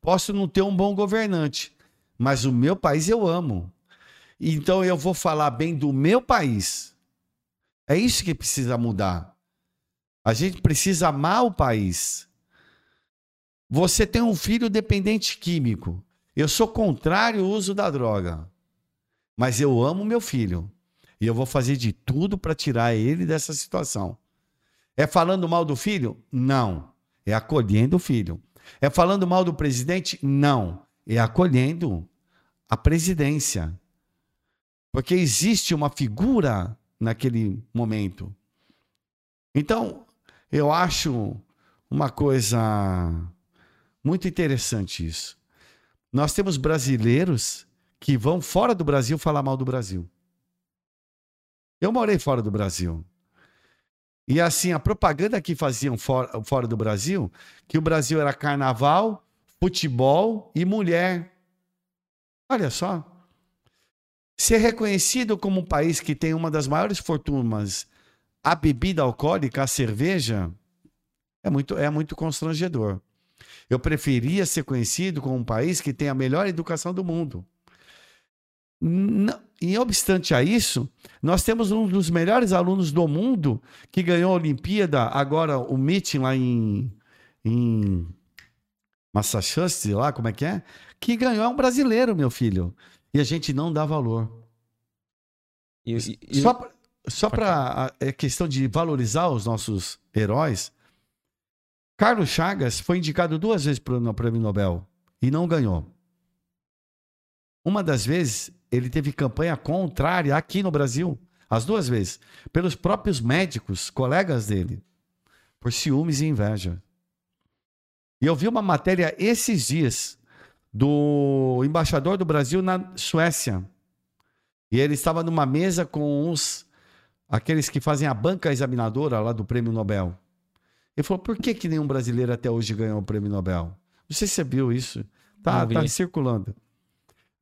Posso não ter um bom governante, mas o meu país eu amo. Então eu vou falar bem do meu país. É isso que precisa mudar. A gente precisa amar o país. Você tem um filho dependente químico. Eu sou contrário ao uso da droga. Mas eu amo meu filho. E eu vou fazer de tudo para tirar ele dessa situação. É falando mal do filho? Não. É acolhendo o filho. É falando mal do presidente? Não. É acolhendo a presidência. Porque existe uma figura naquele momento. Então, eu acho uma coisa muito interessante isso. Nós temos brasileiros que vão fora do Brasil falar mal do Brasil. Eu morei fora do Brasil. E assim, a propaganda que faziam fora, fora do Brasil, que o Brasil era carnaval, futebol e mulher. Olha só. Ser reconhecido como um país que tem uma das maiores fortunas, a bebida alcoólica, a cerveja, é muito, é muito constrangedor. Eu preferia ser conhecido como um país que tem a melhor educação do mundo. Não, e obstante a isso, nós temos um dos melhores alunos do mundo que ganhou a Olimpíada, agora o meeting lá em, em Massachusetts, lá, como é que é? Que ganhou é um brasileiro, meu filho. E a gente não dá valor. E, e, só só para a é questão de valorizar os nossos heróis, Carlos Chagas foi indicado duas vezes para o Prêmio Nobel e não ganhou. Uma das vezes ele teve campanha contrária aqui no Brasil, as duas vezes, pelos próprios médicos, colegas dele, por ciúmes e inveja. E eu vi uma matéria esses dias do embaixador do Brasil na Suécia. E ele estava numa mesa com uns aqueles que fazem a banca examinadora lá do Prêmio Nobel. Ele falou: "Por que que nenhum brasileiro até hoje ganhou o Prêmio Nobel?" Não sei se você viu isso. Tá, tá circulando.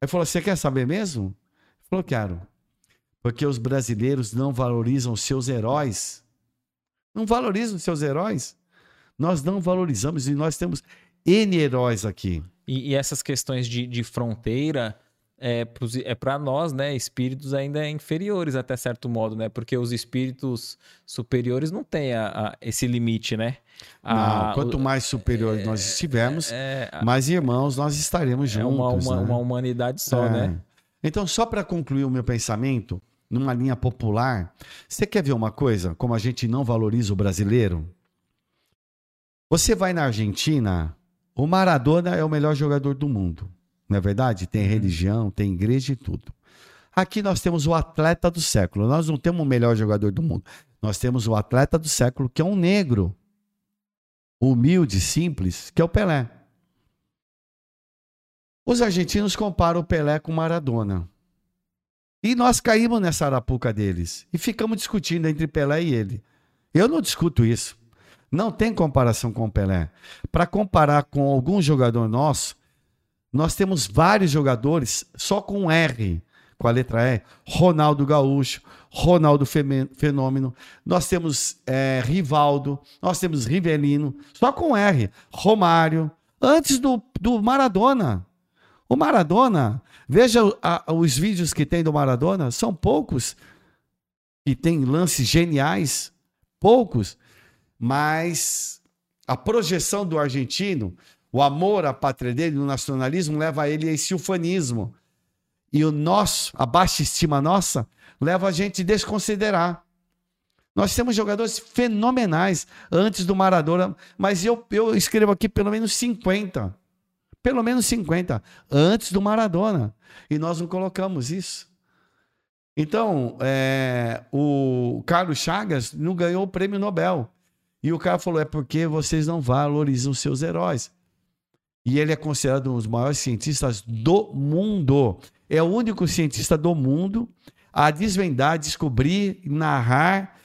Aí falou: Você quer saber mesmo? Ele falou: Quero. Porque os brasileiros não valorizam seus heróis. Não valorizam seus heróis. Nós não valorizamos e nós temos N heróis aqui. E, e essas questões de, de fronteira é para é nós, né, espíritos ainda inferiores até certo modo, né? Porque os espíritos superiores não têm a, a esse limite, né? Não, quanto mais superiores é, nós estivermos, é, é, mais irmãos nós estaremos juntos. É uma, uma, né? uma humanidade só, né? É. Então, só para concluir o meu pensamento, numa linha popular, você quer ver uma coisa? Como a gente não valoriza o brasileiro? Você vai na Argentina, o Maradona é o melhor jogador do mundo. Não é verdade? Tem uhum. religião, tem igreja e tudo. Aqui nós temos o atleta do século. Nós não temos o melhor jogador do mundo. Nós temos o atleta do século, que é um negro humilde, simples, que é o Pelé. Os argentinos comparam o Pelé com Maradona. E nós caímos nessa arapuca deles. E ficamos discutindo entre Pelé e ele. Eu não discuto isso. Não tem comparação com o Pelé. Para comparar com algum jogador nosso, nós temos vários jogadores só com R com a letra E, Ronaldo Gaúcho, Ronaldo Fenômeno, nós temos é, Rivaldo, nós temos Rivelino, só com R, Romário, antes do, do Maradona. O Maradona, veja a, os vídeos que tem do Maradona, são poucos, e tem lances geniais, poucos, mas a projeção do argentino, o amor à pátria dele, o nacionalismo, leva ele a esse ufanismo e o nosso, a baixa estima nossa, leva a gente a desconsiderar. Nós temos jogadores fenomenais antes do Maradona, mas eu, eu escrevo aqui pelo menos 50. Pelo menos 50 antes do Maradona. E nós não colocamos isso. Então, é, o Carlos Chagas não ganhou o prêmio Nobel. E o cara falou: é porque vocês não valorizam seus heróis. E ele é considerado um dos maiores cientistas do mundo é o único cientista do mundo a desvendar, descobrir, narrar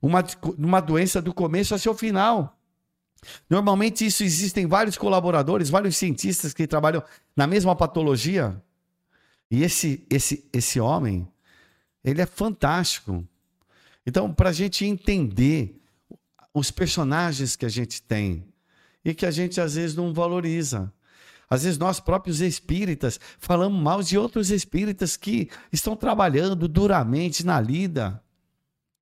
uma, uma doença do começo ao seu final. Normalmente isso existem vários colaboradores, vários cientistas que trabalham na mesma patologia. E esse esse esse homem, ele é fantástico. Então, para a gente entender os personagens que a gente tem e que a gente às vezes não valoriza. Às vezes nós próprios espíritas falamos mal de outros espíritas que estão trabalhando duramente na lida,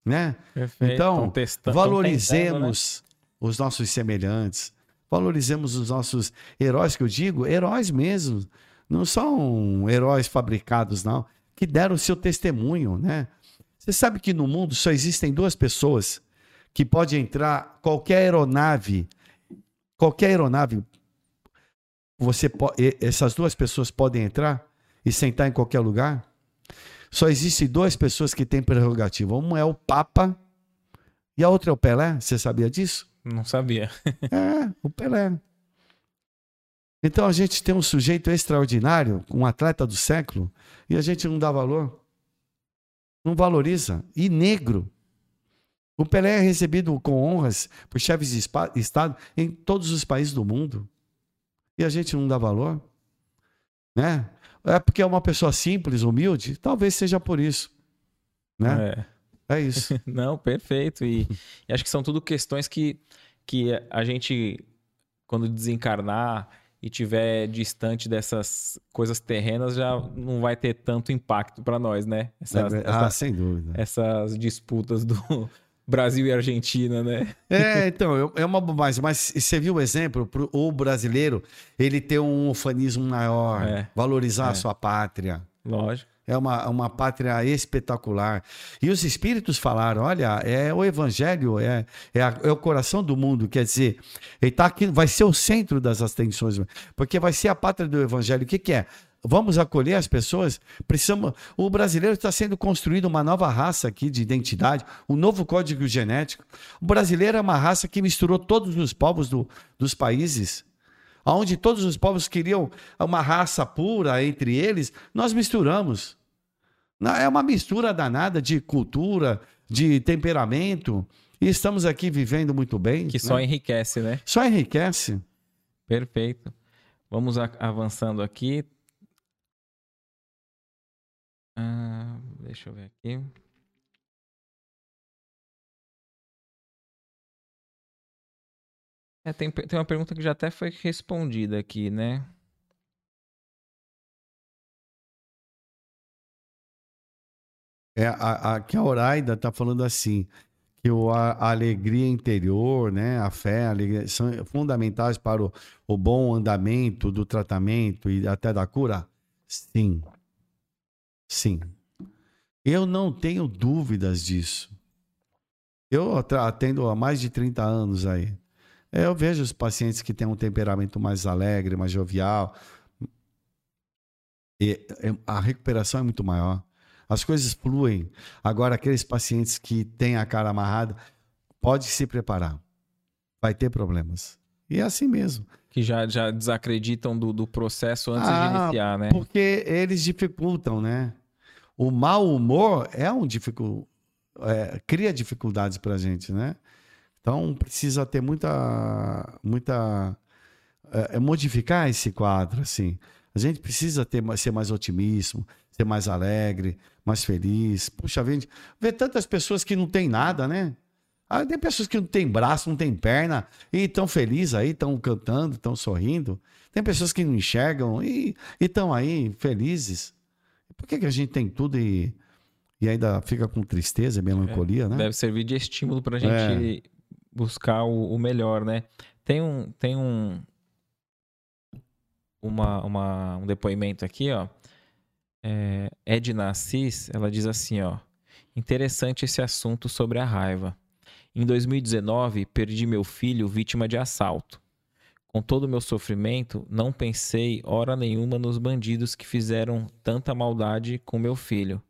né? Perfeito. Então, valorizemos né? os nossos semelhantes, valorizemos os nossos heróis que eu digo, heróis mesmo, não são heróis fabricados não, que deram o seu testemunho, né? Você sabe que no mundo só existem duas pessoas que pode entrar qualquer aeronave, qualquer aeronave, você pode, essas duas pessoas podem entrar e sentar em qualquer lugar? Só existem duas pessoas que têm prerrogativa. Uma é o Papa e a outra é o Pelé. Você sabia disso? Não sabia. é, o Pelé. Então a gente tem um sujeito extraordinário, um atleta do século, e a gente não dá valor. Não valoriza. E negro. O Pelé é recebido com honras por chefes de Estado em todos os países do mundo. E a gente não dá valor. Né? É porque é uma pessoa simples, humilde? Talvez seja por isso. Né? É, é isso. não, perfeito. E, e acho que são tudo questões que, que a gente, quando desencarnar, e tiver distante dessas coisas terrenas, já não vai ter tanto impacto para nós, né? Essas, é, ah, sem dúvida. Essas disputas do Brasil e Argentina, né? É, então, é uma bobagem. Mas você viu o exemplo? O brasileiro, ele ter um ufanismo maior, é, valorizar é. a sua pátria. Lógico. É uma, uma pátria espetacular. E os espíritos falaram: olha, é o evangelho, é, é, a, é o coração do mundo. Quer dizer, ele tá aqui, vai ser o centro das atenções, porque vai ser a pátria do evangelho. O que, que é? Vamos acolher as pessoas? Precisamos. O brasileiro está sendo construído uma nova raça aqui de identidade, um novo código genético. O brasileiro é uma raça que misturou todos os povos do, dos países onde todos os povos queriam uma raça pura entre eles, nós misturamos. É uma mistura danada de cultura, de temperamento. E estamos aqui vivendo muito bem. Que só né? enriquece, né? Só enriquece. Perfeito. Vamos avançando aqui. Ah, deixa eu ver aqui. É, tem, tem uma pergunta que já até foi respondida aqui, né? É, a, a, que a Oraida está falando assim, que o, a, a, alegria interior, né, a fé, a alegria, são fundamentais para o, o bom andamento do tratamento e até da cura? Sim. Eu não tenho dúvidas disso. Eu atendo há mais de 30 anos aí. Eu vejo os pacientes que têm um temperamento mais alegre, mais jovial. E a recuperação é muito maior. As coisas fluem. Agora, aqueles pacientes que têm a cara amarrada, pode se preparar. Vai ter problemas. E é assim mesmo. Que já, já desacreditam do, do processo antes ah, de iniciar, né? Porque eles dificultam, né? O mau humor é um dificul... É, cria dificuldades para a gente, né? Então precisa ter muita, muita é, modificar esse quadro, assim. A gente precisa ter, ser mais otimismo, ser mais alegre, mais feliz. Puxa, vê, vê tantas pessoas que não tem nada, né? Ah, tem pessoas que não têm braço, não têm perna e estão felizes aí, estão cantando, estão sorrindo. Tem pessoas que não enxergam e estão aí felizes. Por que, que a gente tem tudo e, e ainda fica com tristeza e melancolia, é, né? Deve servir de estímulo para a gente é. buscar o, o, melhor, né? Tem um, tem um, uma, uma, um depoimento aqui, ó é, Edna Assis, ela diz assim, ó, interessante esse assunto sobre a raiva. Em 2019, perdi meu filho vítima de assalto. Com todo o meu sofrimento, não pensei hora nenhuma nos bandidos que fizeram tanta maldade com meu filho.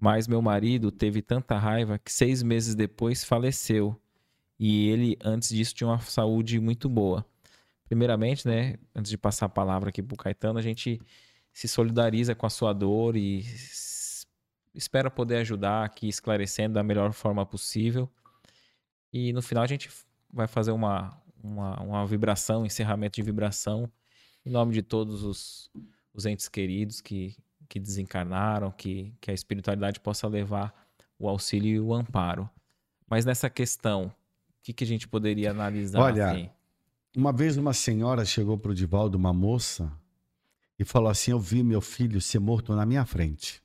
Mas meu marido teve tanta raiva que seis meses depois faleceu. E ele, antes disso, tinha uma saúde muito boa. Primeiramente, né, antes de passar a palavra aqui pro Caetano, a gente se solidariza com a sua dor e espera poder ajudar aqui, esclarecendo da melhor forma possível. E no final a gente vai fazer uma, uma, uma vibração, um encerramento de vibração, em nome de todos os, os entes queridos que, que desencarnaram, que, que a espiritualidade possa levar o auxílio e o amparo. Mas nessa questão, o que, que a gente poderia analisar? Olha, assim? uma vez uma senhora chegou para o Divaldo, uma moça, e falou assim: Eu vi meu filho ser morto na minha frente.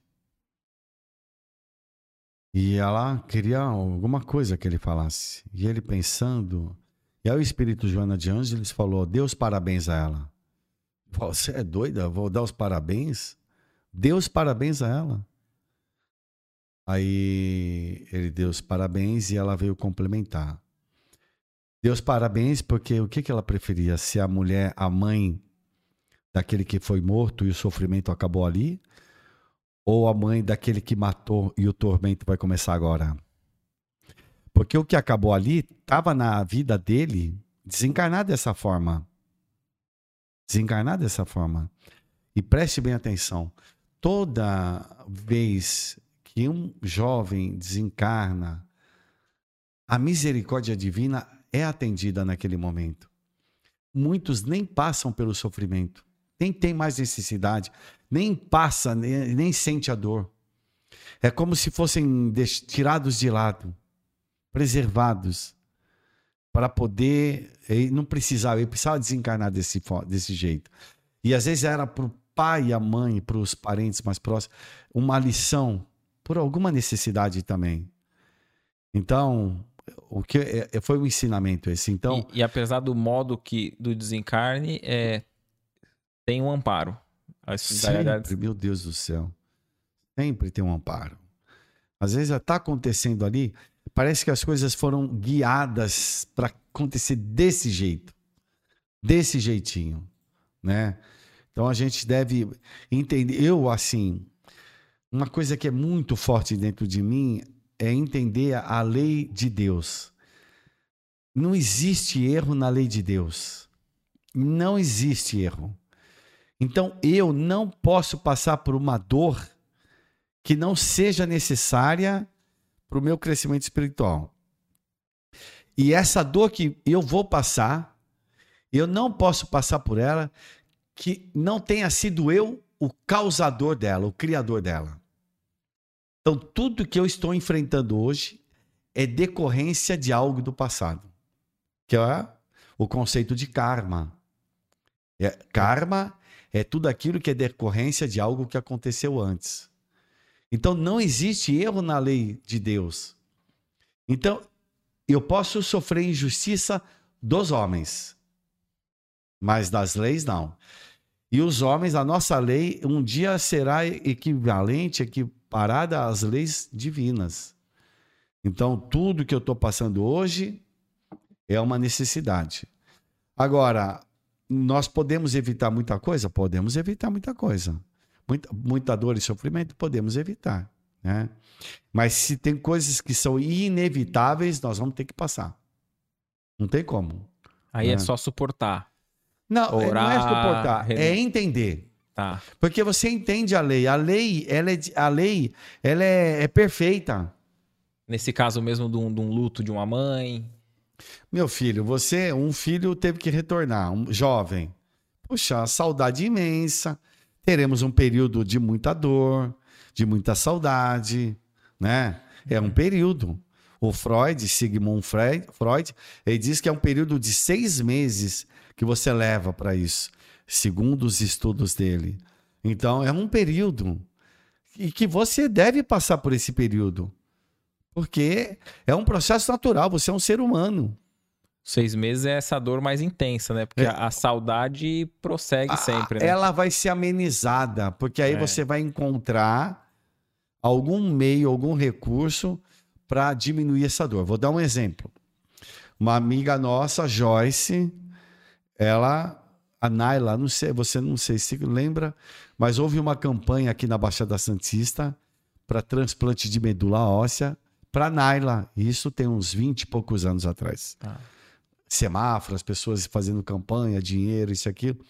E ela queria alguma coisa que ele falasse. E ele pensando. E aí o espírito Joana de Ângeles falou: Deus parabéns a ela. Você é doida? Vou dar os parabéns? Deus parabéns a ela. Aí ele deu os parabéns e ela veio complementar. Deu os parabéns porque o que, que ela preferia? Se a mulher, a mãe daquele que foi morto e o sofrimento acabou ali? Ou a mãe daquele que matou e o tormento vai começar agora? Porque o que acabou ali estava na vida dele desencarnar dessa forma. Desencarnar dessa forma. E preste bem atenção: toda vez que um jovem desencarna, a misericórdia divina é atendida naquele momento. Muitos nem passam pelo sofrimento, nem tem mais necessidade, nem passa, nem, nem sente a dor. É como se fossem tirados de lado preservados para poder. Ele não precisava, ele precisava desencarnar desse, desse jeito. E às vezes era para o pai a mãe, para os parentes mais próximos, uma lição, por alguma necessidade também. Então, o que é, é foi um ensinamento esse. Então, e, e apesar do modo que do desencarne, é, tem um amparo. Sempre, meu Deus do céu. Sempre tem um amparo. Às vezes está acontecendo ali, Parece que as coisas foram guiadas para acontecer desse jeito, desse jeitinho, né? Então a gente deve entender. Eu assim, uma coisa que é muito forte dentro de mim é entender a lei de Deus. Não existe erro na lei de Deus. Não existe erro. Então eu não posso passar por uma dor que não seja necessária para o meu crescimento espiritual. E essa dor que eu vou passar, eu não posso passar por ela que não tenha sido eu o causador dela, o criador dela. Então, tudo que eu estou enfrentando hoje é decorrência de algo do passado, que é o conceito de karma. É, karma é tudo aquilo que é decorrência de algo que aconteceu antes. Então não existe erro na lei de Deus. Então eu posso sofrer injustiça dos homens, mas das leis não. E os homens, a nossa lei um dia será equivalente, equiparada às leis divinas. Então tudo que eu estou passando hoje é uma necessidade. Agora, nós podemos evitar muita coisa? Podemos evitar muita coisa muita, muita dor e sofrimento, podemos evitar. Né? Mas se tem coisas que são inevitáveis, nós vamos ter que passar. Não tem como. Aí é né? é só suportar. Não, Orar, não é suportar, é entender. Tá. Porque você entende a lei. A lei, ela é, a lei, ela é, é perfeita. Nesse caso mesmo de um, de um, luto de uma mãe. Meu filho, você, um filho teve que retornar, um jovem. Puxa, saudade imensa teremos um período de muita dor, de muita saudade, né? É um período. O Freud, Sigmund Freud, ele diz que é um período de seis meses que você leva para isso, segundo os estudos dele. Então, é um período e que você deve passar por esse período, porque é um processo natural. Você é um ser humano. Seis meses é essa dor mais intensa, né? Porque é. a, a, saudade prossegue a, sempre. Né? Ela vai ser amenizada, porque aí é. você vai encontrar algum meio, algum recurso para diminuir essa dor. Vou dar um exemplo. Uma amiga nossa, Joyce, ela, a Naila, não sei, você não sei se lembra, mas houve uma campanha aqui na Baixada Santista para transplante de medula óssea para Naila. Isso tem uns 20 e poucos anos atrás. Ah semáforo, as pessoas fazendo campanha, dinheiro, isso e aquilo.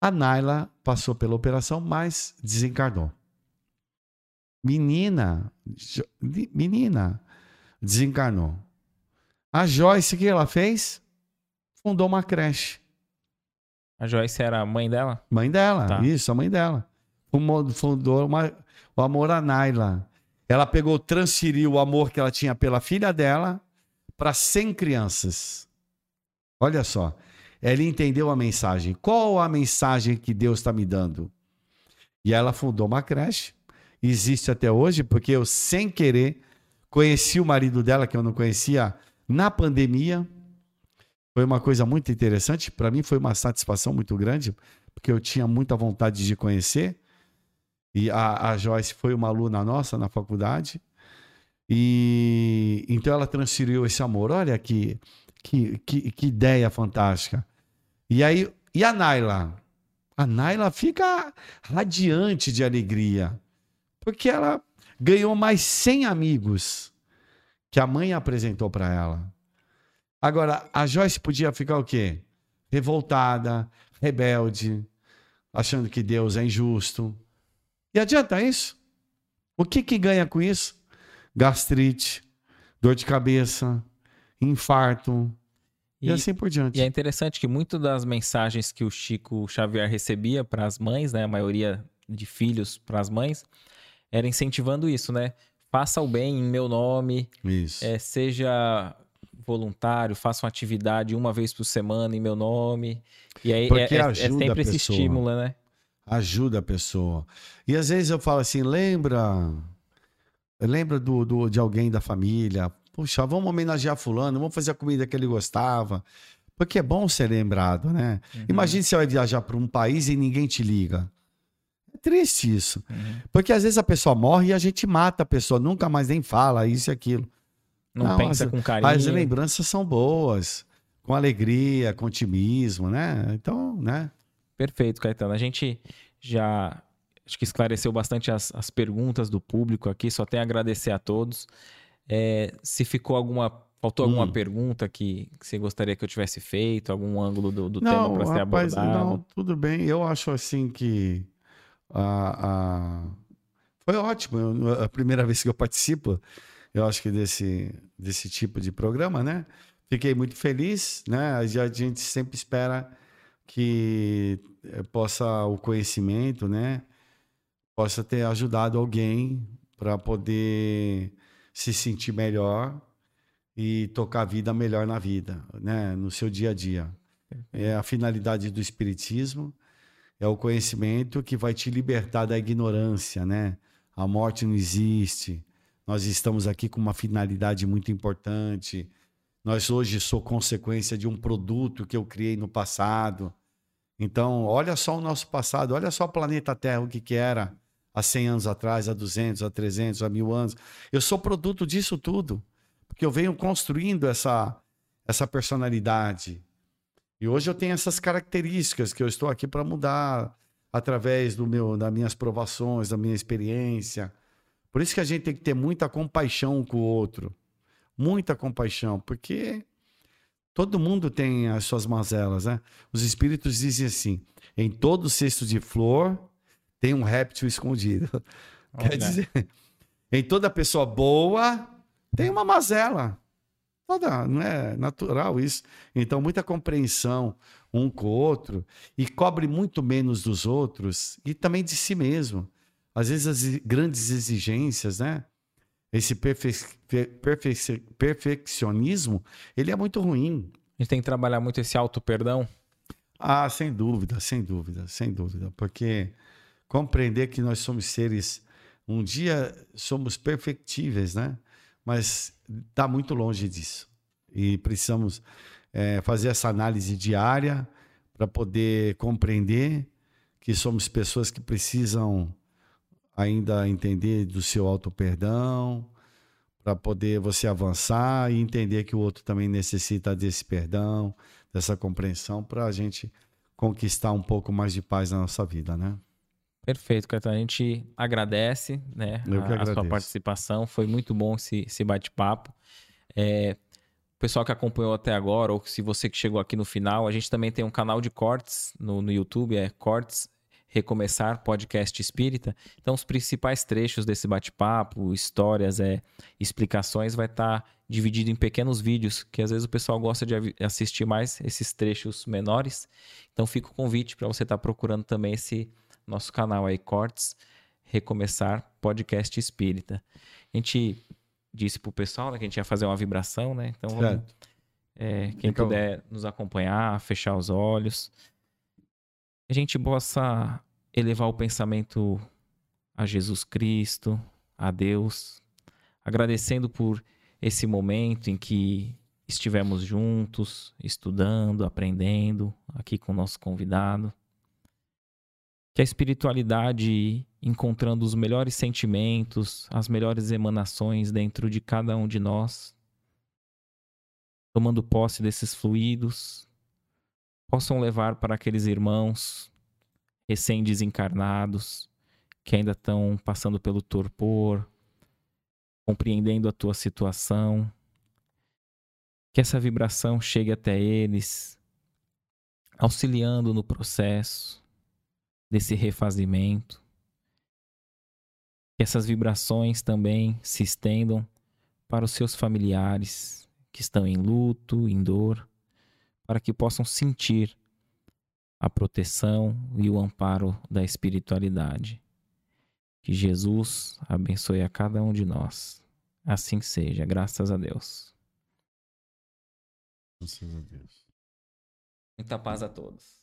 A Naila passou pela operação, mas desencarnou. Menina, menina, desencarnou. A Joyce, o que ela fez? Fundou uma creche. A Joyce era a mãe dela? Mãe dela, tá. isso, a mãe dela. Fundou uma, o amor a Naila. Ela pegou, transferiu o amor que ela tinha pela filha dela para 100 crianças. Olha só, ela entendeu a mensagem. Qual a mensagem que Deus está me dando? E ela fundou uma creche. Existe até hoje, porque eu, sem querer, conheci o marido dela, que eu não conhecia, na pandemia. Foi uma coisa muito interessante. Para mim, foi uma satisfação muito grande, porque eu tinha muita vontade de conhecer. E a, a Joyce foi uma aluna nossa na faculdade. E então ela transferiu esse amor. Olha que, que, que, que ideia fantástica. E aí, e a Naila? A Naila fica radiante de alegria, porque ela ganhou mais 100 amigos que a mãe apresentou para ela. Agora, a Joyce podia ficar o quê? Revoltada, rebelde, achando que Deus é injusto. E adianta isso? O que que ganha com isso? Gastrite, dor de cabeça, infarto, e, e, assim por diante. E é interessante que muitas das mensagens que o Chico Xavier recebia para as mães, né, a maioria de filhos para as mães, era incentivando isso, né? Faça o bem em meu nome, isso. É, seja voluntário, faça uma atividade uma vez por semana em meu nome. E aí é, é, é sempre esse estímulo, né? Ajuda a pessoa. E às vezes eu falo assim, lembra, lembra do, do, de alguém da família, Puxa, vamos homenagear fulano, vamos fazer a comida que ele gostava. Porque é bom ser lembrado, né? Uhum. Imagine se você vai viajar para um país e ninguém te liga. É triste isso. Uhum. Porque às vezes a pessoa morre e a gente mata a pessoa, nunca mais nem fala isso e aquilo. Não, Não pensa as, com carinho. As lembranças são boas, com alegria, com otimismo, né? Então, né? Perfeito, Caetano. A gente já acho que esclareceu bastante as, as perguntas do público aqui, só tem a agradecer a todos. É, se ficou alguma. Faltou alguma hum. pergunta que, que, você gostaria que eu tivesse feito, algum ângulo do, do não, tema para ser abordado? Não, tudo bem. Eu acho assim que a, a... foi ótimo. Eu, a primeira vez que eu participo, eu acho que desse, desse tipo de programa, né? Fiquei muito feliz, né? A gente sempre espera que eh, possa o conhecimento, né? Possa ter ajudado alguém para poder se sentir melhor e tocar a vida melhor na vida, né? no seu dia a dia. É a finalidade do Espiritismo, é o conhecimento que vai te libertar da ignorância, né? A morte não existe. Nós estamos aqui com uma finalidade muito importante. Nós hoje sou consequência de um produto que eu criei no passado. Então, olha só o nosso passado, olha só o planeta Terra, o que, que era há 100 anos atrás, há 200, há 300, há mil anos. Eu sou produto disso tudo, porque eu venho construindo essa, essa personalidade. E hoje eu tenho essas características que eu estou aqui para mudar através do meu, das minhas provações, da minha experiência. Por isso que a gente tem que ter muita compaixão com o outro. Muita compaixão, porque todo mundo tem as suas mazelas, né? Os espíritos dizem assim: em todo cesto de flor tem um réptil escondido. Olha. Quer dizer, em toda pessoa boa tem uma mazela. Toda, não é natural isso. Então, muita compreensão um com o outro e cobre muito menos dos outros e também de si mesmo. Às vezes, as grandes exigências, né? Esse perfe... Perfe... perfeccionismo, ele é muito ruim. A gente tem que trabalhar muito esse auto-perdão. Ah, sem dúvida, sem dúvida, sem dúvida. Porque compreender que nós somos seres, um dia somos perfectíveis, né? Mas está muito longe disso. E precisamos é, fazer essa análise diária para poder compreender que somos pessoas que precisam ainda entender do seu auto-perdão, para poder você avançar e entender que o outro também necessita desse perdão, dessa compreensão, para a gente conquistar um pouco mais de paz na nossa vida, né? Perfeito, Caetano. A gente agradece né, a, a, sua participação. Foi muito bom esse, esse bate-papo. É, o pessoal que acompanhou até agora, ou se você que chegou aqui no final, a gente também tem um canal de cortes no, no YouTube, é Cortes Recomeçar Podcast Espírita. Então, os principais trechos desse bate-papo, histórias, é, explicações, vai estar tá dividido em pequenos vídeos, que às vezes o pessoal gosta de assistir mais esses trechos menores. Então, fica o convite para você estar tá procurando também esse nosso canal aí, Cortes Recomeçar Podcast Espírita. A gente disse pro pessoal né, que a gente ia fazer uma vibração, né? Então, vamos, é, quem Fica puder nos acompanhar, fechar os olhos, a gente possa elevar o pensamento a Jesus Cristo, a Deus, agradecendo por esse momento em que estivemos juntos, estudando, aprendendo aqui com o nosso convidado a espiritualidade encontrando os melhores sentimentos, as melhores emanações dentro de cada um de nós, tomando posse desses fluidos, possam levar para aqueles irmãos recém-desencarnados que ainda estão passando pelo torpor, compreendendo a tua situação, que essa vibração chegue até eles, auxiliando no processo desse refazimento que essas vibrações também se estendam para os seus familiares que estão em luto, em dor, para que possam sentir a proteção e o amparo da espiritualidade. Que Jesus abençoe a cada um de nós. Assim seja, graças a Deus. Graças a Deus. Muita paz a todos.